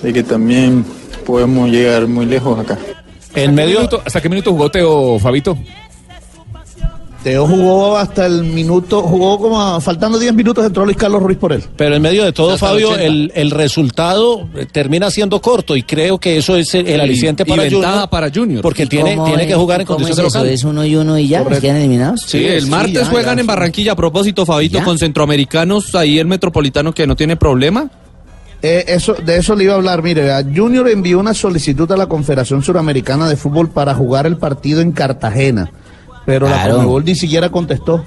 [SPEAKER 17] de que también podemos llegar muy lejos acá.
[SPEAKER 4] En medio... ¿Hasta qué minuto jugó Fabito?
[SPEAKER 12] Teo jugó hasta el minuto, jugó como a- faltando 10 minutos, entró Luis Carlos Ruiz por él.
[SPEAKER 3] Pero en medio de todo,
[SPEAKER 12] Hasta
[SPEAKER 3] Fabio,
[SPEAKER 12] 80.
[SPEAKER 3] el, el resultado eh, termina siendo corto y creo que eso es el, el
[SPEAKER 6] Y-
[SPEAKER 3] aliciente
[SPEAKER 6] y
[SPEAKER 3] para
[SPEAKER 6] ventaja
[SPEAKER 3] Junior.
[SPEAKER 6] para Junior.
[SPEAKER 3] Porque
[SPEAKER 6] ¿Y
[SPEAKER 3] tiene,
[SPEAKER 8] ¿Cómo
[SPEAKER 3] tiene
[SPEAKER 8] es-
[SPEAKER 3] que jugar en condición
[SPEAKER 8] es eso? ¿Es uno y uno y ya? ¿Nos quedan eliminados?
[SPEAKER 6] Sí, el martes juegan en Barranquilla. A propósito, Fabito,
[SPEAKER 8] ¿Ya?
[SPEAKER 6] con centroamericanos, ahí el metropolitano que no tiene problema.
[SPEAKER 12] Eh, eso, de eso le iba a hablar. Mire, Junior envió una solicitud a la Confederación Suramericana de Fútbol para jugar el partido en Cartagena, pero la
[SPEAKER 8] Claro.
[SPEAKER 12] Conmebol ni siquiera contestó.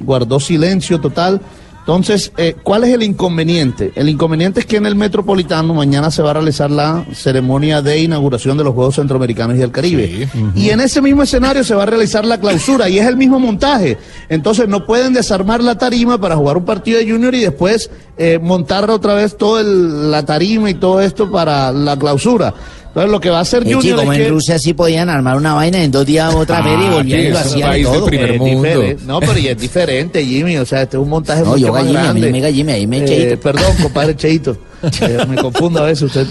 [SPEAKER 12] Guardó silencio total. Entonces, eh, ¿cuál es el inconveniente? El inconveniente es que en el Metropolitano mañana se va a realizar la ceremonia de inauguración de los Juegos Centroamericanos y del Caribe. Y en ese mismo escenario se va a realizar la clausura y es el mismo montaje. Entonces no pueden desarmar la tarima para jugar un partido de Junior y después eh, montar otra vez toda la tarima y todo esto para la clausura. Entonces lo que va a hacer
[SPEAKER 8] Eh,
[SPEAKER 12] Junior
[SPEAKER 8] como
[SPEAKER 12] es
[SPEAKER 8] en
[SPEAKER 12] que...
[SPEAKER 8] Rusia sí podían armar una vaina en dos días otra feria y
[SPEAKER 12] Ah,
[SPEAKER 8] volvían y lo hacían
[SPEAKER 12] país del
[SPEAKER 8] todo.
[SPEAKER 12] primer mundo. No, pero y es diferente, Jimmy. O sea, este es un montaje
[SPEAKER 8] No,
[SPEAKER 12] mucho
[SPEAKER 8] yo
[SPEAKER 12] más
[SPEAKER 8] Jimmy, a mí
[SPEAKER 12] grande.
[SPEAKER 8] me diga Jimmy, ahí me
[SPEAKER 12] Eh,
[SPEAKER 8] Cheito.
[SPEAKER 12] Perdón, compadre Cheito. Eh, me confundo a veces. Usted,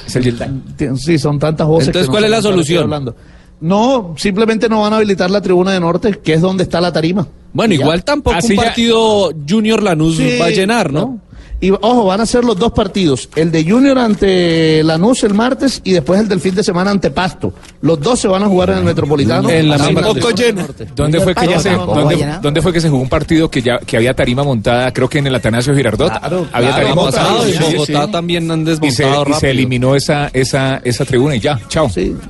[SPEAKER 12] sí, son tantas voces.
[SPEAKER 6] Entonces,
[SPEAKER 12] que no
[SPEAKER 6] ¿cuál
[SPEAKER 12] sé
[SPEAKER 6] es la solución?
[SPEAKER 12] hablando. No, simplemente no van a habilitar la tribuna de norte, que es donde está la tarima.
[SPEAKER 6] Bueno,
[SPEAKER 12] Y ya.
[SPEAKER 6] igual tampoco
[SPEAKER 12] Así
[SPEAKER 6] un
[SPEAKER 12] ya-
[SPEAKER 6] partido Junior Lanús
[SPEAKER 12] Sí,
[SPEAKER 6] va a llenar, ¿no?
[SPEAKER 12] Y ojo, van a ser los dos partidos, el de Junior ante Lanús el martes y después el del fin de semana ante Pasto. Los dos se van a jugar en el Metropolitano.
[SPEAKER 4] En la misma. ¿Dónde fue que ya se, dónde, fue que se jugó un partido que ya que había tarima montada? Creo que en el Atanasio Girardot
[SPEAKER 12] Claro,
[SPEAKER 4] había
[SPEAKER 12] claro,
[SPEAKER 4] tarima montada.
[SPEAKER 12] y
[SPEAKER 6] Bogotá
[SPEAKER 4] sí.
[SPEAKER 6] también han
[SPEAKER 4] Y se,
[SPEAKER 6] desmontado
[SPEAKER 4] y se eliminó esa, esa, esa tribuna y ya, chao.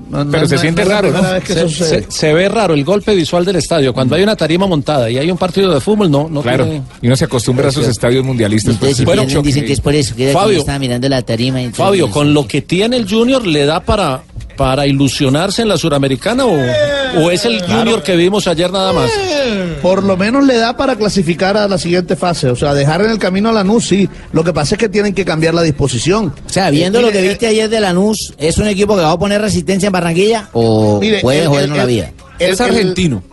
[SPEAKER 12] no-
[SPEAKER 4] Pero
[SPEAKER 12] no-
[SPEAKER 4] se
[SPEAKER 12] no-
[SPEAKER 4] siente raro,
[SPEAKER 3] Se, se- se ve raro el golpe visual del estadio. Cuando hay una tarima montada y hay un partido de fútbol, no, no
[SPEAKER 4] Claro,
[SPEAKER 3] tiene-
[SPEAKER 4] y uno se acostumbra a esos estadios mundialistas. Pues,
[SPEAKER 8] vienen, dicen que es por eso, que
[SPEAKER 3] Fabio.
[SPEAKER 8] estaba mirando la tarima. y
[SPEAKER 3] Fabio, con lo que tiene el Junior, ¿le da para, para ilusionarse en la Suramericana o, o es el Junior que vimos ayer nada más?
[SPEAKER 12] Por lo menos le da para clasificar a la siguiente fase. O sea, dejar en el camino a Lanús, sí. Lo que pasa es que tienen que cambiar la disposición.
[SPEAKER 8] O sea, viendo
[SPEAKER 12] Eh,
[SPEAKER 8] lo que
[SPEAKER 12] mire,
[SPEAKER 8] viste ayer de Lanús, ¿es un equipo que va a poner resistencia en Barranquilla o
[SPEAKER 12] Mire,
[SPEAKER 8] puede jodernos la vida?
[SPEAKER 6] Es
[SPEAKER 12] el-
[SPEAKER 6] argentino.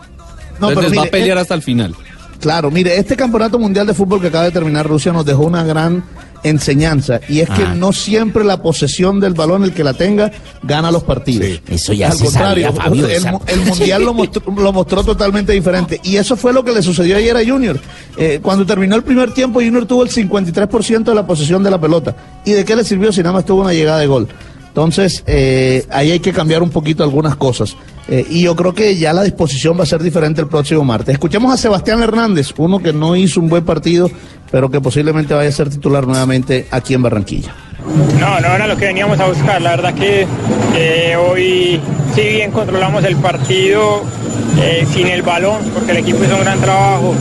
[SPEAKER 12] No,
[SPEAKER 6] Entonces
[SPEAKER 12] pero
[SPEAKER 6] les va a pelear
[SPEAKER 12] eh,
[SPEAKER 6] hasta el final.
[SPEAKER 12] Claro, mire, este campeonato mundial de fútbol que acaba de terminar Rusia nos dejó una gran enseñanza y es que
[SPEAKER 8] Ah.
[SPEAKER 12] no siempre la posesión del balón, el que la tenga, gana los partidos.
[SPEAKER 8] Eso ya
[SPEAKER 12] Al
[SPEAKER 8] se
[SPEAKER 12] contrario,
[SPEAKER 8] sabía, Fabio,
[SPEAKER 12] el, el mundial lo mostró, lo mostró totalmente diferente y eso fue lo que le sucedió ayer a Junior. Eh, cuando terminó el primer tiempo, Junior tuvo el 53% de la posesión de la pelota. ¿Y de qué le sirvió si nada más tuvo una llegada de gol? Entonces, eh, ahí hay que cambiar un poquito algunas cosas. Eh, y yo creo que ya la disposición va a ser diferente el próximo martes. Escuchemos a Sebastián Hernández, uno que no hizo un buen partido, pero que posiblemente vaya a ser titular nuevamente aquí en Barranquilla.
[SPEAKER 18] No, no era lo que veníamos a buscar. La verdad que eh, hoy, si bien controlamos el partido eh, sin el balón, porque el equipo hizo un gran trabajo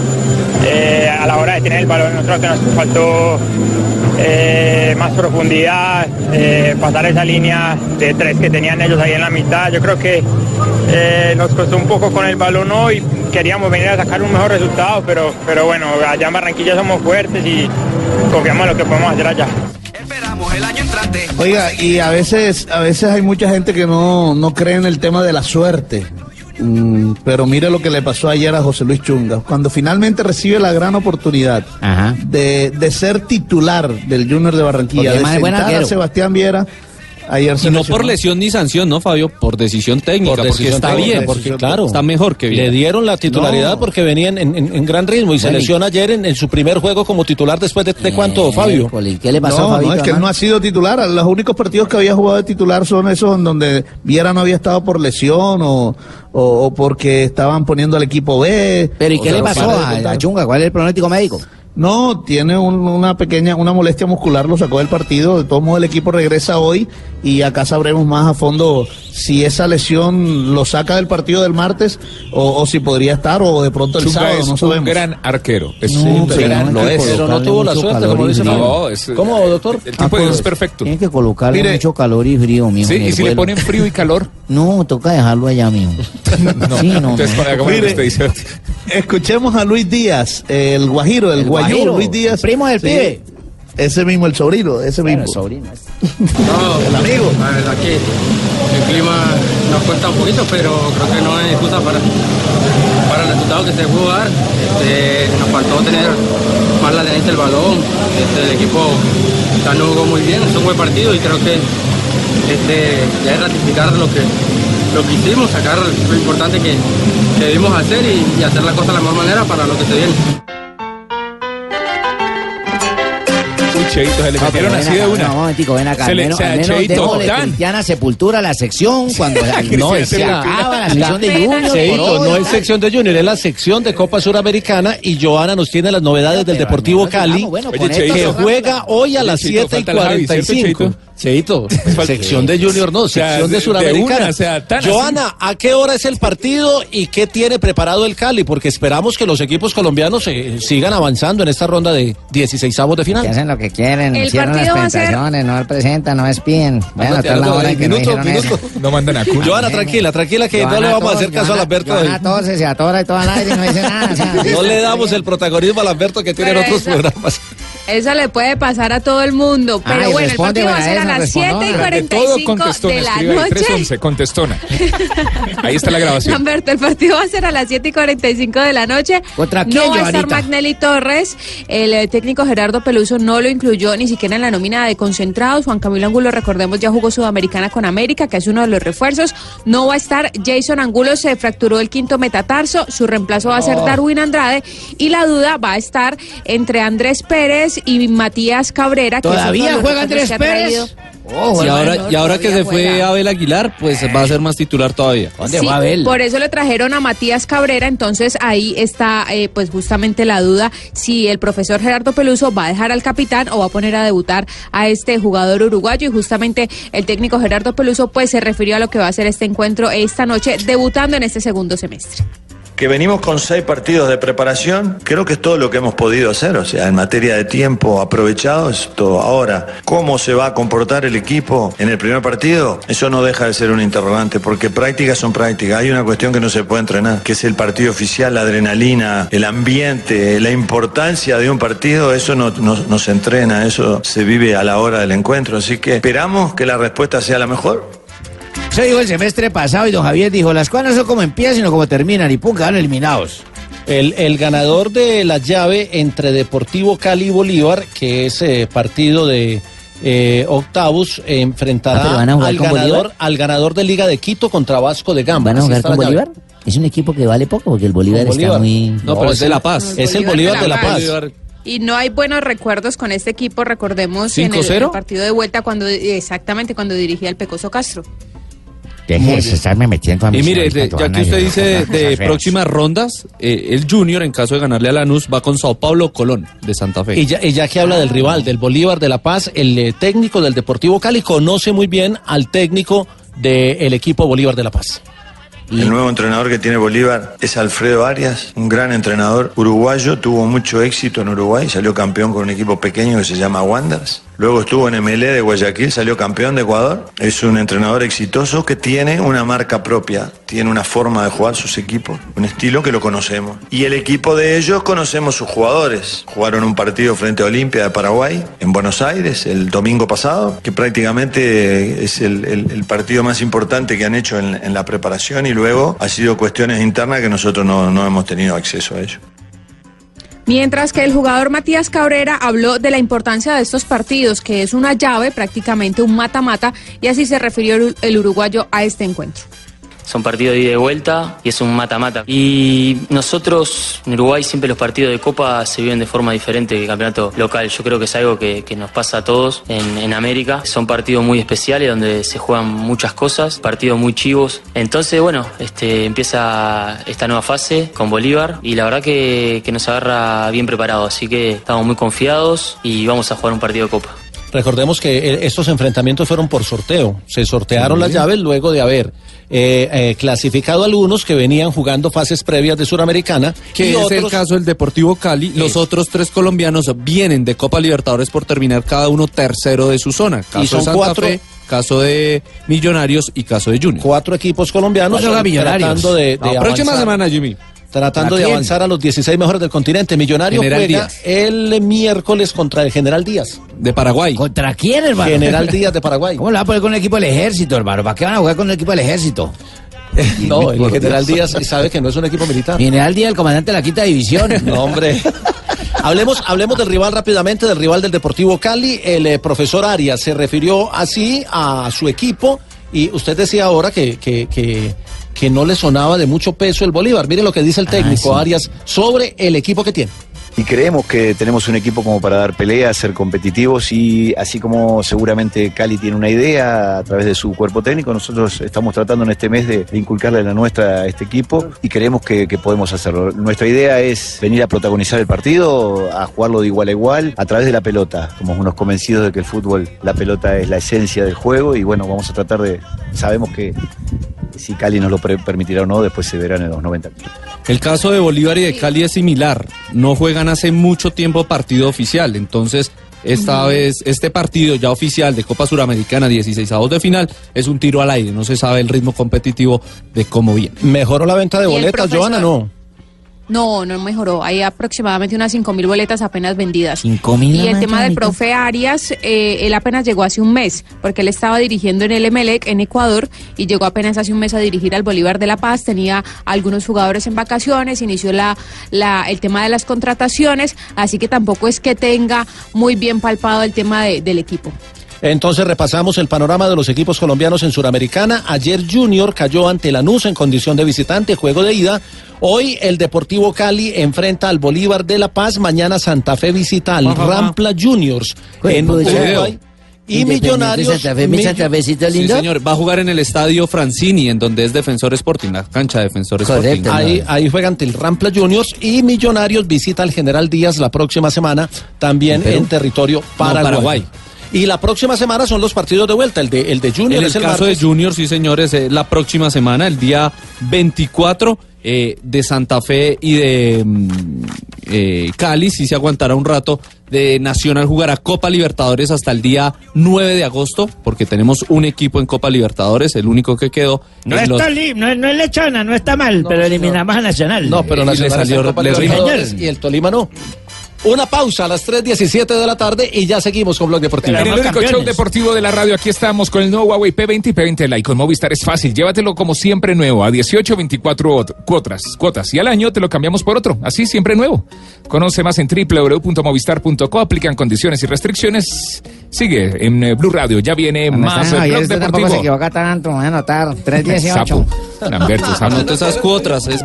[SPEAKER 18] a la hora de tener el balón, nosotros nos faltó eh, más profundidad, eh, pasar esa línea de tres que tenían ellos ahí en la mitad. Yo creo que eh, nos costó un poco con el balón hoy. Queríamos venir a sacar un mejor resultado, pero, pero bueno, allá en Barranquilla somos fuertes y confiamos en lo que podemos hacer allá.
[SPEAKER 12] Oiga, y a veces, a veces hay mucha gente que no, no cree en el tema de la suerte. Mm, pero mire lo que le pasó ayer a José Luis Chunga. Cuando finalmente recibe la gran oportunidad de, de ser titular del Junior de Barranquilla,
[SPEAKER 6] Porque
[SPEAKER 12] de sentar a. Sebastián Viera, ayer se
[SPEAKER 6] Y no
[SPEAKER 12] lesionó.
[SPEAKER 6] por lesión ni sanción, ¿no, Fabio? Por decisión técnica,
[SPEAKER 3] Por
[SPEAKER 6] porque
[SPEAKER 3] decisión
[SPEAKER 6] está
[SPEAKER 3] técnica,
[SPEAKER 6] bien,
[SPEAKER 3] porque claro,
[SPEAKER 6] está mejor que bien.
[SPEAKER 3] Le dieron la titularidad
[SPEAKER 6] No.
[SPEAKER 3] porque venía en, en- en gran ritmo y se
[SPEAKER 12] Bueno,
[SPEAKER 3] lesiona ayer en, en su primer juego como titular después de, de cuánto, Fabio.
[SPEAKER 8] ¿Qué le pasó
[SPEAKER 12] no,
[SPEAKER 8] a Fabito?
[SPEAKER 12] no, es que él no ha sido titular. Los únicos partidos que había jugado de titular son esos en donde Viera no había estado por lesión o, o, o porque estaban poniendo al equipo B.
[SPEAKER 8] ¿Pero y qué le pasó a, a Chunga? ¿Cuál es el pronóstico médico?
[SPEAKER 12] No, tiene un- una pequeña, una molestia muscular, lo sacó del partido. De todos modos, el equipo regresa hoy y acá sabremos más a fondo si esa lesión lo saca del partido del martes o, o si podría estar o de pronto el
[SPEAKER 4] Chunga
[SPEAKER 12] sábado,
[SPEAKER 4] es
[SPEAKER 12] no
[SPEAKER 4] un
[SPEAKER 12] sabemos.
[SPEAKER 4] gran arquero. Es
[SPEAKER 12] No,
[SPEAKER 4] un
[SPEAKER 12] pero
[SPEAKER 4] gran
[SPEAKER 12] no,
[SPEAKER 4] arquero.
[SPEAKER 12] pero no
[SPEAKER 3] tuvo la suerte, como dice
[SPEAKER 4] No, es,
[SPEAKER 3] ¿Cómo, doctor?
[SPEAKER 4] El tipo
[SPEAKER 8] pues,
[SPEAKER 4] es perfecto.
[SPEAKER 8] Tiene que colocarle
[SPEAKER 4] Mire-
[SPEAKER 8] mucho calor y frío, mijo.
[SPEAKER 4] Sí, y si le ponen frío y calor.
[SPEAKER 8] No, toca dejarlo allá, mijo.
[SPEAKER 4] No.
[SPEAKER 8] Sí, no,
[SPEAKER 4] Entonces, lo que
[SPEAKER 12] Mire,
[SPEAKER 4] usted dice.
[SPEAKER 12] Escuchemos a Luis Díaz, el Guajiro, el,
[SPEAKER 8] El
[SPEAKER 12] Luis Díaz.
[SPEAKER 8] el primo del pibe.
[SPEAKER 12] Ese mismo, el sobrino, ese
[SPEAKER 8] Bueno,
[SPEAKER 12] mismo.
[SPEAKER 8] sobrino.
[SPEAKER 19] No,
[SPEAKER 12] El amigo.
[SPEAKER 19] La verdad que el clima nos cuesta un poquito, pero creo que no es excusa para, para el resultado que se pudo dar. Este, nos faltó tener más la tenencia del balón. Este, el equipo no jugó muy bien, es un buen partido y creo que este, ya es ratificar lo que, lo que hicimos, sacar lo importante que, que debimos hacer y, y hacer la cosa de la mejor manera para lo que se viene.
[SPEAKER 4] Cheito, se le metieron así de una.
[SPEAKER 8] No, momentico, ven acá.
[SPEAKER 4] Se le- Cheito,
[SPEAKER 8] cristiana sepultura la sección cuando no, acaba la sección de Junior.
[SPEAKER 3] Cheito, no es sección de Junior, es la sección de Copa Suramericana y Joana nos tiene las novedades del Deportivo Cali
[SPEAKER 8] con esto
[SPEAKER 3] que juega hoy a las
[SPEAKER 4] Cheito,
[SPEAKER 3] 7 y
[SPEAKER 4] falta la Javi, ¿cierto,
[SPEAKER 3] 45. Cheito, sección de Junior no,
[SPEAKER 4] O sea,
[SPEAKER 3] sección
[SPEAKER 4] de-
[SPEAKER 3] de
[SPEAKER 4] de
[SPEAKER 3] Suramericana.
[SPEAKER 4] una, o sea, tan así.
[SPEAKER 3] Joana, ¿a qué hora es el partido y qué tiene preparado el Cali? Porque esperamos que los equipos colombianos eh, sigan avanzando en esta ronda de 16 avos de final.
[SPEAKER 8] Que hacen lo que quieren,
[SPEAKER 7] El
[SPEAKER 8] cierran las
[SPEAKER 7] partido va a ser-
[SPEAKER 8] presentaciones, no presentan, no despiden. Bueno, es la hora que no
[SPEAKER 3] minuto,
[SPEAKER 8] dijeron
[SPEAKER 3] minuto.
[SPEAKER 4] No mandan a culo.
[SPEAKER 3] Joana, tranquila, tranquila que no
[SPEAKER 8] Joana
[SPEAKER 3] le vamos a hacer caso a
[SPEAKER 8] Joana-
[SPEAKER 3] Lamberto.
[SPEAKER 8] Joana tose, se atora y toda al aire y no dice nada. o sea,
[SPEAKER 3] No le damos el protagonismo a Lamberto que tiene en otros programas.
[SPEAKER 7] Eso le puede pasar a todo el mundo. Pero
[SPEAKER 8] Ay,
[SPEAKER 7] bueno, el
[SPEAKER 8] responde,
[SPEAKER 7] partido va a ser a las
[SPEAKER 8] esa,
[SPEAKER 7] 7 y
[SPEAKER 8] respondona.
[SPEAKER 4] De todo
[SPEAKER 7] 45
[SPEAKER 4] contestona,
[SPEAKER 7] de la noche.
[SPEAKER 4] 311, contestona. Ahí está la grabación.
[SPEAKER 7] Lamberto, el partido va a ser a las 7 y 45 de la noche.
[SPEAKER 8] ¿Contra quién,
[SPEAKER 7] no va a estar? Magnelli Torres. El eh, técnico Gerardo Peluso no lo incluyó ni siquiera en la nómina de concentrados. Juan Camilo Angulo, recordemos, ya jugó Sudamericana con América, que es uno de los refuerzos. No va a estar Jason Angulo, se fracturó el quinto metatarso. Su reemplazo va a ser
[SPEAKER 8] Oh.
[SPEAKER 7] Darwin Andrade. Y la duda va a estar entre Andrés Pérez y Matías Cabrera. que
[SPEAKER 8] ¿Todavía
[SPEAKER 7] los
[SPEAKER 8] juega
[SPEAKER 7] refuerzos
[SPEAKER 8] Andrés
[SPEAKER 7] que ha
[SPEAKER 8] Pérez?
[SPEAKER 7] traído.
[SPEAKER 8] Oh,
[SPEAKER 6] Y
[SPEAKER 8] bueno,
[SPEAKER 6] ahora, y ahora que se fue
[SPEAKER 7] juega.
[SPEAKER 6] Abel Aguilar, pues va a ser más titular todavía.
[SPEAKER 8] ¿Dónde
[SPEAKER 7] Sí,
[SPEAKER 8] va Abel?
[SPEAKER 7] Por eso le trajeron a Matías Cabrera, entonces ahí está eh, pues justamente la duda si el profesor Gerardo Peluso va a dejar al capitán o va a poner a debutar a este jugador uruguayo y justamente el técnico Gerardo Peluso pues se refirió a lo que va a ser este encuentro esta noche debutando en este segundo semestre.
[SPEAKER 20] Que venimos con seis partidos de preparación, creo que es todo lo que hemos podido hacer, o sea, en materia de tiempo aprovechado, es todo. Ahora, ¿cómo se va a comportar el equipo en el primer partido? Eso no deja de ser un interrogante, porque prácticas son prácticas. Hay una cuestión que no se puede entrenar, que es el partido oficial, la adrenalina, el ambiente, la importancia de un partido, eso no, no- se entrena, eso se vive a la hora del encuentro. Así que esperamos que la respuesta sea la mejor.
[SPEAKER 8] Se dijo el semestre pasado y don Javier dijo, las cosas no son como empiezan, sino como terminan y pum, quedaron eliminados.
[SPEAKER 3] El, el ganador de la llave entre Deportivo Cali y Bolívar, que es eh, partido de eh, octavos, eh, enfrentará
[SPEAKER 8] Ah, ¿pero van a jugar
[SPEAKER 3] al,
[SPEAKER 8] con
[SPEAKER 3] ganador, al ganador de Liga de Quito contra Vasco de Gama.
[SPEAKER 8] ¿Van a jugar con
[SPEAKER 3] llave.
[SPEAKER 8] Bolívar? Es un equipo que vale poco porque el Bolívar, está muy...
[SPEAKER 6] No, pero es de La Paz.
[SPEAKER 3] Es el Bolívar de La Paz.
[SPEAKER 7] Y no hay buenos recuerdos con este equipo, recordemos en el,
[SPEAKER 6] 5-0.
[SPEAKER 7] el partido de vuelta cuando exactamente cuando dirigía el Pecoso Castro.
[SPEAKER 8] Deje de estarme metiendo a
[SPEAKER 6] Y
[SPEAKER 8] mis
[SPEAKER 6] mire,
[SPEAKER 8] señorita
[SPEAKER 6] de- ya que usted dice de próximas rondas, eh, el Junior, en caso de ganarle a Lanús, va con Sao Paulo Colón de Santa Fe.
[SPEAKER 3] Y ya, y ya que habla del rival, del Bolívar de La Paz, el eh, técnico del Deportivo Cali conoce muy bien al técnico del equipo Bolívar de La Paz.
[SPEAKER 20] El nuevo entrenador que tiene Bolívar es Alfredo Arias, un gran entrenador uruguayo, tuvo mucho éxito en Uruguay, salió campeón con un equipo pequeño que se llama Wanderers. Luego estuvo en MLE de Guayaquil, salió campeón de Ecuador. Es un entrenador exitoso que tiene una marca propia, tiene una forma de jugar sus equipos, un estilo que lo conocemos. Y el equipo de ellos conocemos sus jugadores. Jugaron un partido frente a Olimpia de Paraguay en Buenos Aires el domingo pasado, que prácticamente es el, partido más importante que han hecho en, en la preparación y luego ha sido cuestiones internas que nosotros no, no hemos tenido acceso a ello.
[SPEAKER 7] Mientras que el jugador Matías Cabrera habló de la importancia de estos partidos, que es una llave, prácticamente un mata-mata, y así se refirió el- uruguayo a este encuentro.
[SPEAKER 21] Son partidos de ida y vuelta y es un mata-mata. Y nosotros en Uruguay siempre los partidos de Copa se viven de forma diferente que el campeonato local. Yo creo que es algo que, que nos pasa a todos en, en América. Son partidos muy especiales donde se juegan muchas cosas, partidos muy chivos. Entonces, bueno, este, empieza esta nueva fase con Bolívar y la verdad que, que nos agarra bien preparados. Así que estamos muy confiados y vamos a jugar un partido de Copa.
[SPEAKER 3] Recordemos que eh, estos enfrentamientos fueron por sorteo. Se sortearon las llaves luego de haber eh, eh, clasificado algunos que venían jugando fases previas de Suramericana.
[SPEAKER 6] Que es el caso del Deportivo Cali. Los otros tres colombianos vienen de Copa Libertadores por terminar cada uno tercero de su zona. Caso
[SPEAKER 3] Y son
[SPEAKER 6] de Santa
[SPEAKER 3] cuatro-
[SPEAKER 6] Fe, caso de Millonarios y caso de Junior.
[SPEAKER 3] Cuatro equipos colombianos
[SPEAKER 6] Millonarios.
[SPEAKER 3] tratando de, de
[SPEAKER 6] La próxima semana, Jimmy.
[SPEAKER 3] Tratando
[SPEAKER 6] ¿Para
[SPEAKER 3] de avanzar a los 16 mejores del continente. Millonario
[SPEAKER 6] General
[SPEAKER 3] juega
[SPEAKER 6] Díaz.
[SPEAKER 3] el miércoles contra el General Díaz.
[SPEAKER 6] De Paraguay.
[SPEAKER 8] ¿Contra quién, hermano?
[SPEAKER 3] General Díaz de Paraguay.
[SPEAKER 8] ¿Cómo lo va a poner con el equipo del ejército, hermano? ¿Para qué van a jugar con el equipo del ejército?
[SPEAKER 3] No, el General Díaz sabe que no es un equipo militar.
[SPEAKER 8] General Díaz, el comandante de la quinta división.
[SPEAKER 3] No, hombre. Hablemos, hablemos del rival rápidamente, del rival del Deportivo Cali. El eh, profesor Arias se refirió así a su equipo Y usted decía ahora que, que, que, que no le sonaba de mucho peso el Bolívar. Mire lo que dice el técnico Arias sobre el equipo que tiene.
[SPEAKER 22] Y creemos que tenemos un equipo como para dar pelea, ser competitivos y así como seguramente Cali tiene una idea a través de su cuerpo técnico, nosotros estamos tratando en este mes de, de inculcarle la nuestra a este equipo y creemos que, que podemos hacerlo. Nuestra idea es venir a protagonizar el partido, a jugarlo de igual a igual a través de la pelota. Somos unos convencidos de que el fútbol, la pelota es la esencia del juego y bueno, vamos a tratar de, sabemos que si Cali nos lo permitirá o no, después se verán en los 90 minutos.
[SPEAKER 6] El caso de Bolívar y de Cali es similar. No juegan hace mucho tiempo partido oficial. Entonces, esta vez, este partido ya oficial de Copa Suramericana, 16 avos de final, es un tiro al aire. No se sabe el ritmo competitivo de cómo viene.
[SPEAKER 3] ¿Mejoró la venta de
[SPEAKER 7] ¿Y el
[SPEAKER 3] boletas? Joana? No.
[SPEAKER 7] No, no mejoró. Hay aproximadamente unas 5.000 boletas apenas vendidas.
[SPEAKER 8] 5.000
[SPEAKER 7] Y el tema del profe Arias, eh, él apenas llegó hace un mes, porque él estaba dirigiendo en el Emelec, en Ecuador, y llegó apenas hace un mes a dirigir al Bolívar de La Paz. Tenía algunos jugadores en vacaciones, inició la, la, el tema de las contrataciones, así que tampoco es que tenga muy bien palpado el tema de- del equipo.
[SPEAKER 3] Entonces repasamos el panorama de los equipos colombianos en Suramericana. Ayer Junior cayó ante Lanús en condición de visitante, juego de ida. Hoy el Deportivo Cali enfrenta al Bolívar de La Paz. Mañana Santa Fe visita al
[SPEAKER 8] Ajá, ajá.
[SPEAKER 3] Rampla Juniors en Uruguay. Y Millonarios.
[SPEAKER 8] Santa Fe, mi Santa Fecita
[SPEAKER 6] Sí,
[SPEAKER 8] linda.
[SPEAKER 6] señor. Va a jugar en el estadio Francini, en donde es Defensor Sporting, la cancha de Defensor Sporting.
[SPEAKER 3] Ahí, ahí juega ante el Rampla Juniors y Millonarios visita al General Díaz la próxima semana, también
[SPEAKER 6] ¿En
[SPEAKER 3] territorio paraguayo.
[SPEAKER 6] Paraguay.
[SPEAKER 3] Y la próxima semana son los partidos de vuelta. El de, el de Junior
[SPEAKER 6] En el
[SPEAKER 3] es el
[SPEAKER 6] caso
[SPEAKER 3] martes.
[SPEAKER 6] de Junior, sí, señores, eh, la próxima semana, el día 24 eh, de Santa Fe y de mm, eh, Cali, sí se aguantará un rato. De Nacional jugará Copa Libertadores hasta el día 9 de agosto, porque tenemos un equipo en Copa Libertadores, el único que quedó.
[SPEAKER 8] No
[SPEAKER 6] es los-
[SPEAKER 8] está li- no, no es lechona, no está mal, pero eliminamos a Nacional.
[SPEAKER 3] No, pero
[SPEAKER 6] le salió-
[SPEAKER 3] está
[SPEAKER 6] le
[SPEAKER 3] y el Tolima no. Una pausa a las 3.17 de la tarde y ya seguimos con Blog Deportivo.
[SPEAKER 4] En el único show deportivo de la radio, aquí estamos con el nuevo Huawei P20 y P20 Lite. Con Movistar es fácil, llévatelo como siempre nuevo, a 18 24 ot- cuotas, cuotas. Y al año te lo cambiamos por otro, así siempre nuevo. Conoce más en www.movistar.co, aplican condiciones y restricciones. Sigue en eh, Blue Radio, ya viene más
[SPEAKER 8] No,
[SPEAKER 4] el
[SPEAKER 8] y
[SPEAKER 4] Blog
[SPEAKER 8] usted tampoco se
[SPEAKER 4] Deportivo.
[SPEAKER 8] equivoca tanto, voy a anotar. 318.
[SPEAKER 4] Sapo. Lamberto, sapo.
[SPEAKER 6] Anota esas cuotras. Es...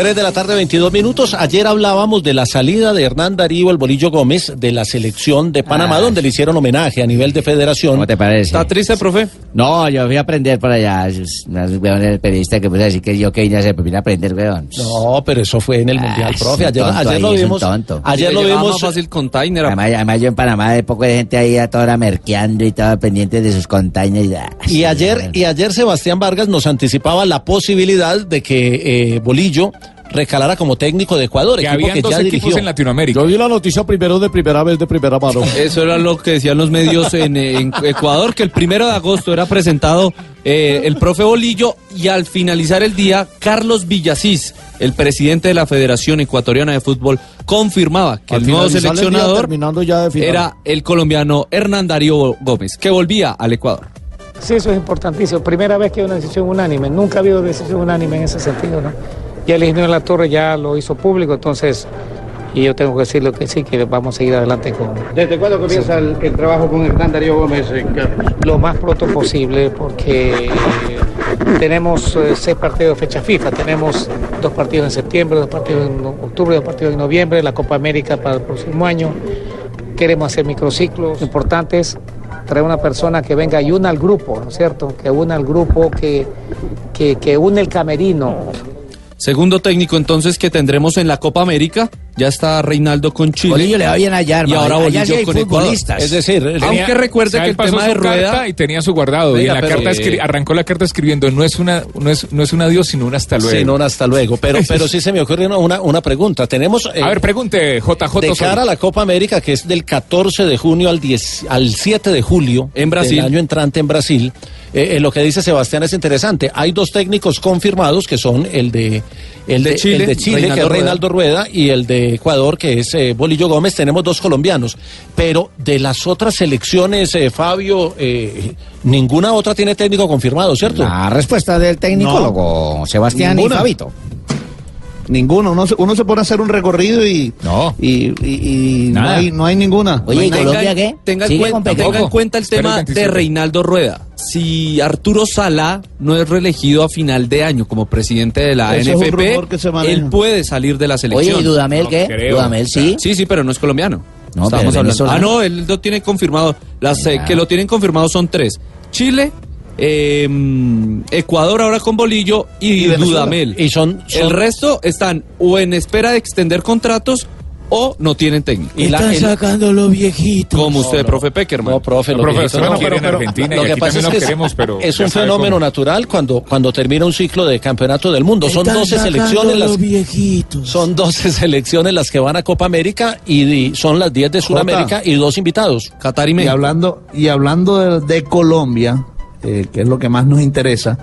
[SPEAKER 3] 3 de la tarde, 22 minutos. Ayer hablábamos de la salida de Hernán Darío, el Bolillo Gómez, de la selección de Panamá,
[SPEAKER 8] Ah.
[SPEAKER 3] donde le hicieron homenaje a nivel de federación.
[SPEAKER 8] ¿Cómo te parece?
[SPEAKER 6] ¿Está triste, profe?
[SPEAKER 8] No, yo fui a aprender por allá. El periodista que puede decir que yo que vine a hacer, pues vine a aprender, weón.
[SPEAKER 3] No, pero eso fue en el Mundial,
[SPEAKER 8] es
[SPEAKER 3] profe. Ayer,
[SPEAKER 8] tonto
[SPEAKER 3] ayer
[SPEAKER 8] ahí,
[SPEAKER 3] lo vimos.
[SPEAKER 8] tonto.
[SPEAKER 3] Ayer lo vimos.
[SPEAKER 6] más fácil container.
[SPEAKER 8] Además, además yo en Panamá de poco de gente ahí a toda hora merqueando y todo pendiente de sus containers. Ah,
[SPEAKER 3] Y
[SPEAKER 8] sí,
[SPEAKER 3] ayer, y ayer Sebastián Vargas nos anticipaba la posibilidad de que eh, Bolillo recalara como técnico de Ecuador,
[SPEAKER 4] Que
[SPEAKER 3] equipo
[SPEAKER 4] habían
[SPEAKER 3] que
[SPEAKER 4] dos
[SPEAKER 3] ya
[SPEAKER 4] equipos
[SPEAKER 3] dirigió.
[SPEAKER 4] en Latinoamérica.
[SPEAKER 23] Yo vi la noticia primero de primera vez, de primera mano.
[SPEAKER 6] Eso era lo que decían los medios en, en Ecuador, que el primero de agosto era presentado eh, el profe Bolillo y al finalizar el día, Carlos Villasís, el presidente de la Federación Ecuatoriana de Fútbol, confirmaba que
[SPEAKER 23] Al
[SPEAKER 6] el nuevo
[SPEAKER 23] finalizar el día,
[SPEAKER 6] seleccionador
[SPEAKER 23] terminando ya de
[SPEAKER 6] era el colombiano Hernán Darío Gómez, que volvía al Ecuador.
[SPEAKER 24] Sí, eso es importantísimo. Primera vez que hay una decisión unánime. Nunca ha habido decisión unánime en ese sentido, ¿no? Ya el ingeniero de la Torre ya lo hizo público, entonces, y yo tengo que decirlo que sí, que vamos a seguir adelante con...
[SPEAKER 25] ¿Desde cuándo comienza el, el trabajo con Hernán Darío Gómez, eh, Carlos?
[SPEAKER 24] Lo más pronto posible, porque eh, tenemos eh, seis partidos de fecha FIFA. Tenemos dos partidos en septiembre, dos partidos en octubre, dos partidos en noviembre, la Copa América para el próximo año. Queremos hacer microciclos importantes, traer una persona que venga y una al grupo, ¿no es cierto? Que una al grupo, que, que, que une el camerino.
[SPEAKER 6] Segundo técnico entonces que tendremos en la Copa América. Ya está Reinaldo con Chile.
[SPEAKER 8] Bolillo le va bien allá,
[SPEAKER 6] Y
[SPEAKER 8] hermano.
[SPEAKER 6] ahora
[SPEAKER 8] Allá
[SPEAKER 6] Bolillo
[SPEAKER 8] sí hay
[SPEAKER 6] con Ecuador.
[SPEAKER 8] futbolistas.
[SPEAKER 3] Es decir,
[SPEAKER 4] Tenía-
[SPEAKER 6] Aunque recuerde
[SPEAKER 4] o sea,
[SPEAKER 6] que el
[SPEAKER 4] pasó
[SPEAKER 6] tema
[SPEAKER 4] su
[SPEAKER 6] de rueda
[SPEAKER 4] carta y tenía su guardado y
[SPEAKER 3] Venga,
[SPEAKER 4] en la
[SPEAKER 3] pero,
[SPEAKER 4] carta
[SPEAKER 3] eh,
[SPEAKER 4] escri- arrancó la carta escribiendo no es una no es no es un adiós sino un hasta luego.
[SPEAKER 3] Sí, no, un hasta luego. Pero, pero sí se me ocurre una- una, pregunta. Tenemos. eh,
[SPEAKER 4] A ver, pregunte JJ
[SPEAKER 3] de cara a la Copa América, que es del 14 de junio al, 10, al 7 de julio
[SPEAKER 6] En Brasil.
[SPEAKER 3] del año entrante en Brasil, eh, eh, lo que dice Sebastián es interesante. Hay dos técnicos confirmados que son el de el
[SPEAKER 6] De
[SPEAKER 3] de,
[SPEAKER 6] Chile,
[SPEAKER 3] el de Chile, que
[SPEAKER 6] Reinaldo
[SPEAKER 3] es
[SPEAKER 6] Rueda.
[SPEAKER 3] Reinaldo Rueda, y el de Ecuador, que es eh, Bolillo Gómez. Tenemos dos colombianos. Pero de las otras selecciones, eh, Fabio, eh, ninguna otra tiene técnico confirmado, ¿cierto?
[SPEAKER 8] La respuesta del tecnicólogo Sebastián
[SPEAKER 3] Ninguna.
[SPEAKER 8] y Fabito.
[SPEAKER 12] Ninguno. Uno se, uno se pone a hacer un recorrido y
[SPEAKER 4] no,
[SPEAKER 12] y, y- y no, hay, no hay ninguna.
[SPEAKER 8] Oye,
[SPEAKER 12] No hay
[SPEAKER 8] ¿y
[SPEAKER 12] nada.
[SPEAKER 8] Colombia qué?
[SPEAKER 6] Tenga en,
[SPEAKER 8] ¿Sigue
[SPEAKER 6] cuen-
[SPEAKER 8] con
[SPEAKER 6] tenga en cuenta el tema de
[SPEAKER 4] 27.
[SPEAKER 6] Reinaldo Rueda. Si Arturo Sala no es reelegido a final de año como presidente de la
[SPEAKER 12] Eso
[SPEAKER 6] NFP, él puede salir de la selección.
[SPEAKER 8] Oye, ¿y Dudamel qué?
[SPEAKER 4] creo.
[SPEAKER 8] Dudamel sí.
[SPEAKER 6] Sí, sí, pero no es colombiano.
[SPEAKER 8] No,
[SPEAKER 6] Estamos
[SPEAKER 8] pero
[SPEAKER 6] hablando. Ah, no, él lo tiene confirmado. Las eh, que lo tienen confirmado son tres: Chile, eh, mm, Ecuador ahora con Bolillo y. Dudamel.
[SPEAKER 3] Y son,
[SPEAKER 6] El
[SPEAKER 3] son-
[SPEAKER 6] resto están o en espera de extender contratos o no tienen técnico.
[SPEAKER 3] y la-
[SPEAKER 8] Están
[SPEAKER 3] el-
[SPEAKER 8] sacando los viejitos.
[SPEAKER 6] Como usted,
[SPEAKER 3] no.
[SPEAKER 6] profe Peckerman.
[SPEAKER 3] No, profe, los
[SPEAKER 4] profe,
[SPEAKER 3] no.
[SPEAKER 4] pero-
[SPEAKER 3] Quieren
[SPEAKER 4] pero-
[SPEAKER 3] Lo
[SPEAKER 4] Argentina, y
[SPEAKER 3] que pasa es que
[SPEAKER 4] lo queremos, pero
[SPEAKER 3] es un fenómeno
[SPEAKER 4] cómo.
[SPEAKER 3] natural cuando, cuando termina un ciclo de campeonato del mundo. Son
[SPEAKER 8] Están
[SPEAKER 3] 12
[SPEAKER 8] sacando
[SPEAKER 3] selecciones las
[SPEAKER 8] viejitos.
[SPEAKER 3] son 12 selecciones las que van a Copa América y, y son las 10 de Sudamérica y dos invitados.
[SPEAKER 6] Qatar y
[SPEAKER 12] Y
[SPEAKER 6] México.
[SPEAKER 12] hablando, y hablando de, de Colombia, eh, que es lo que más nos interesa,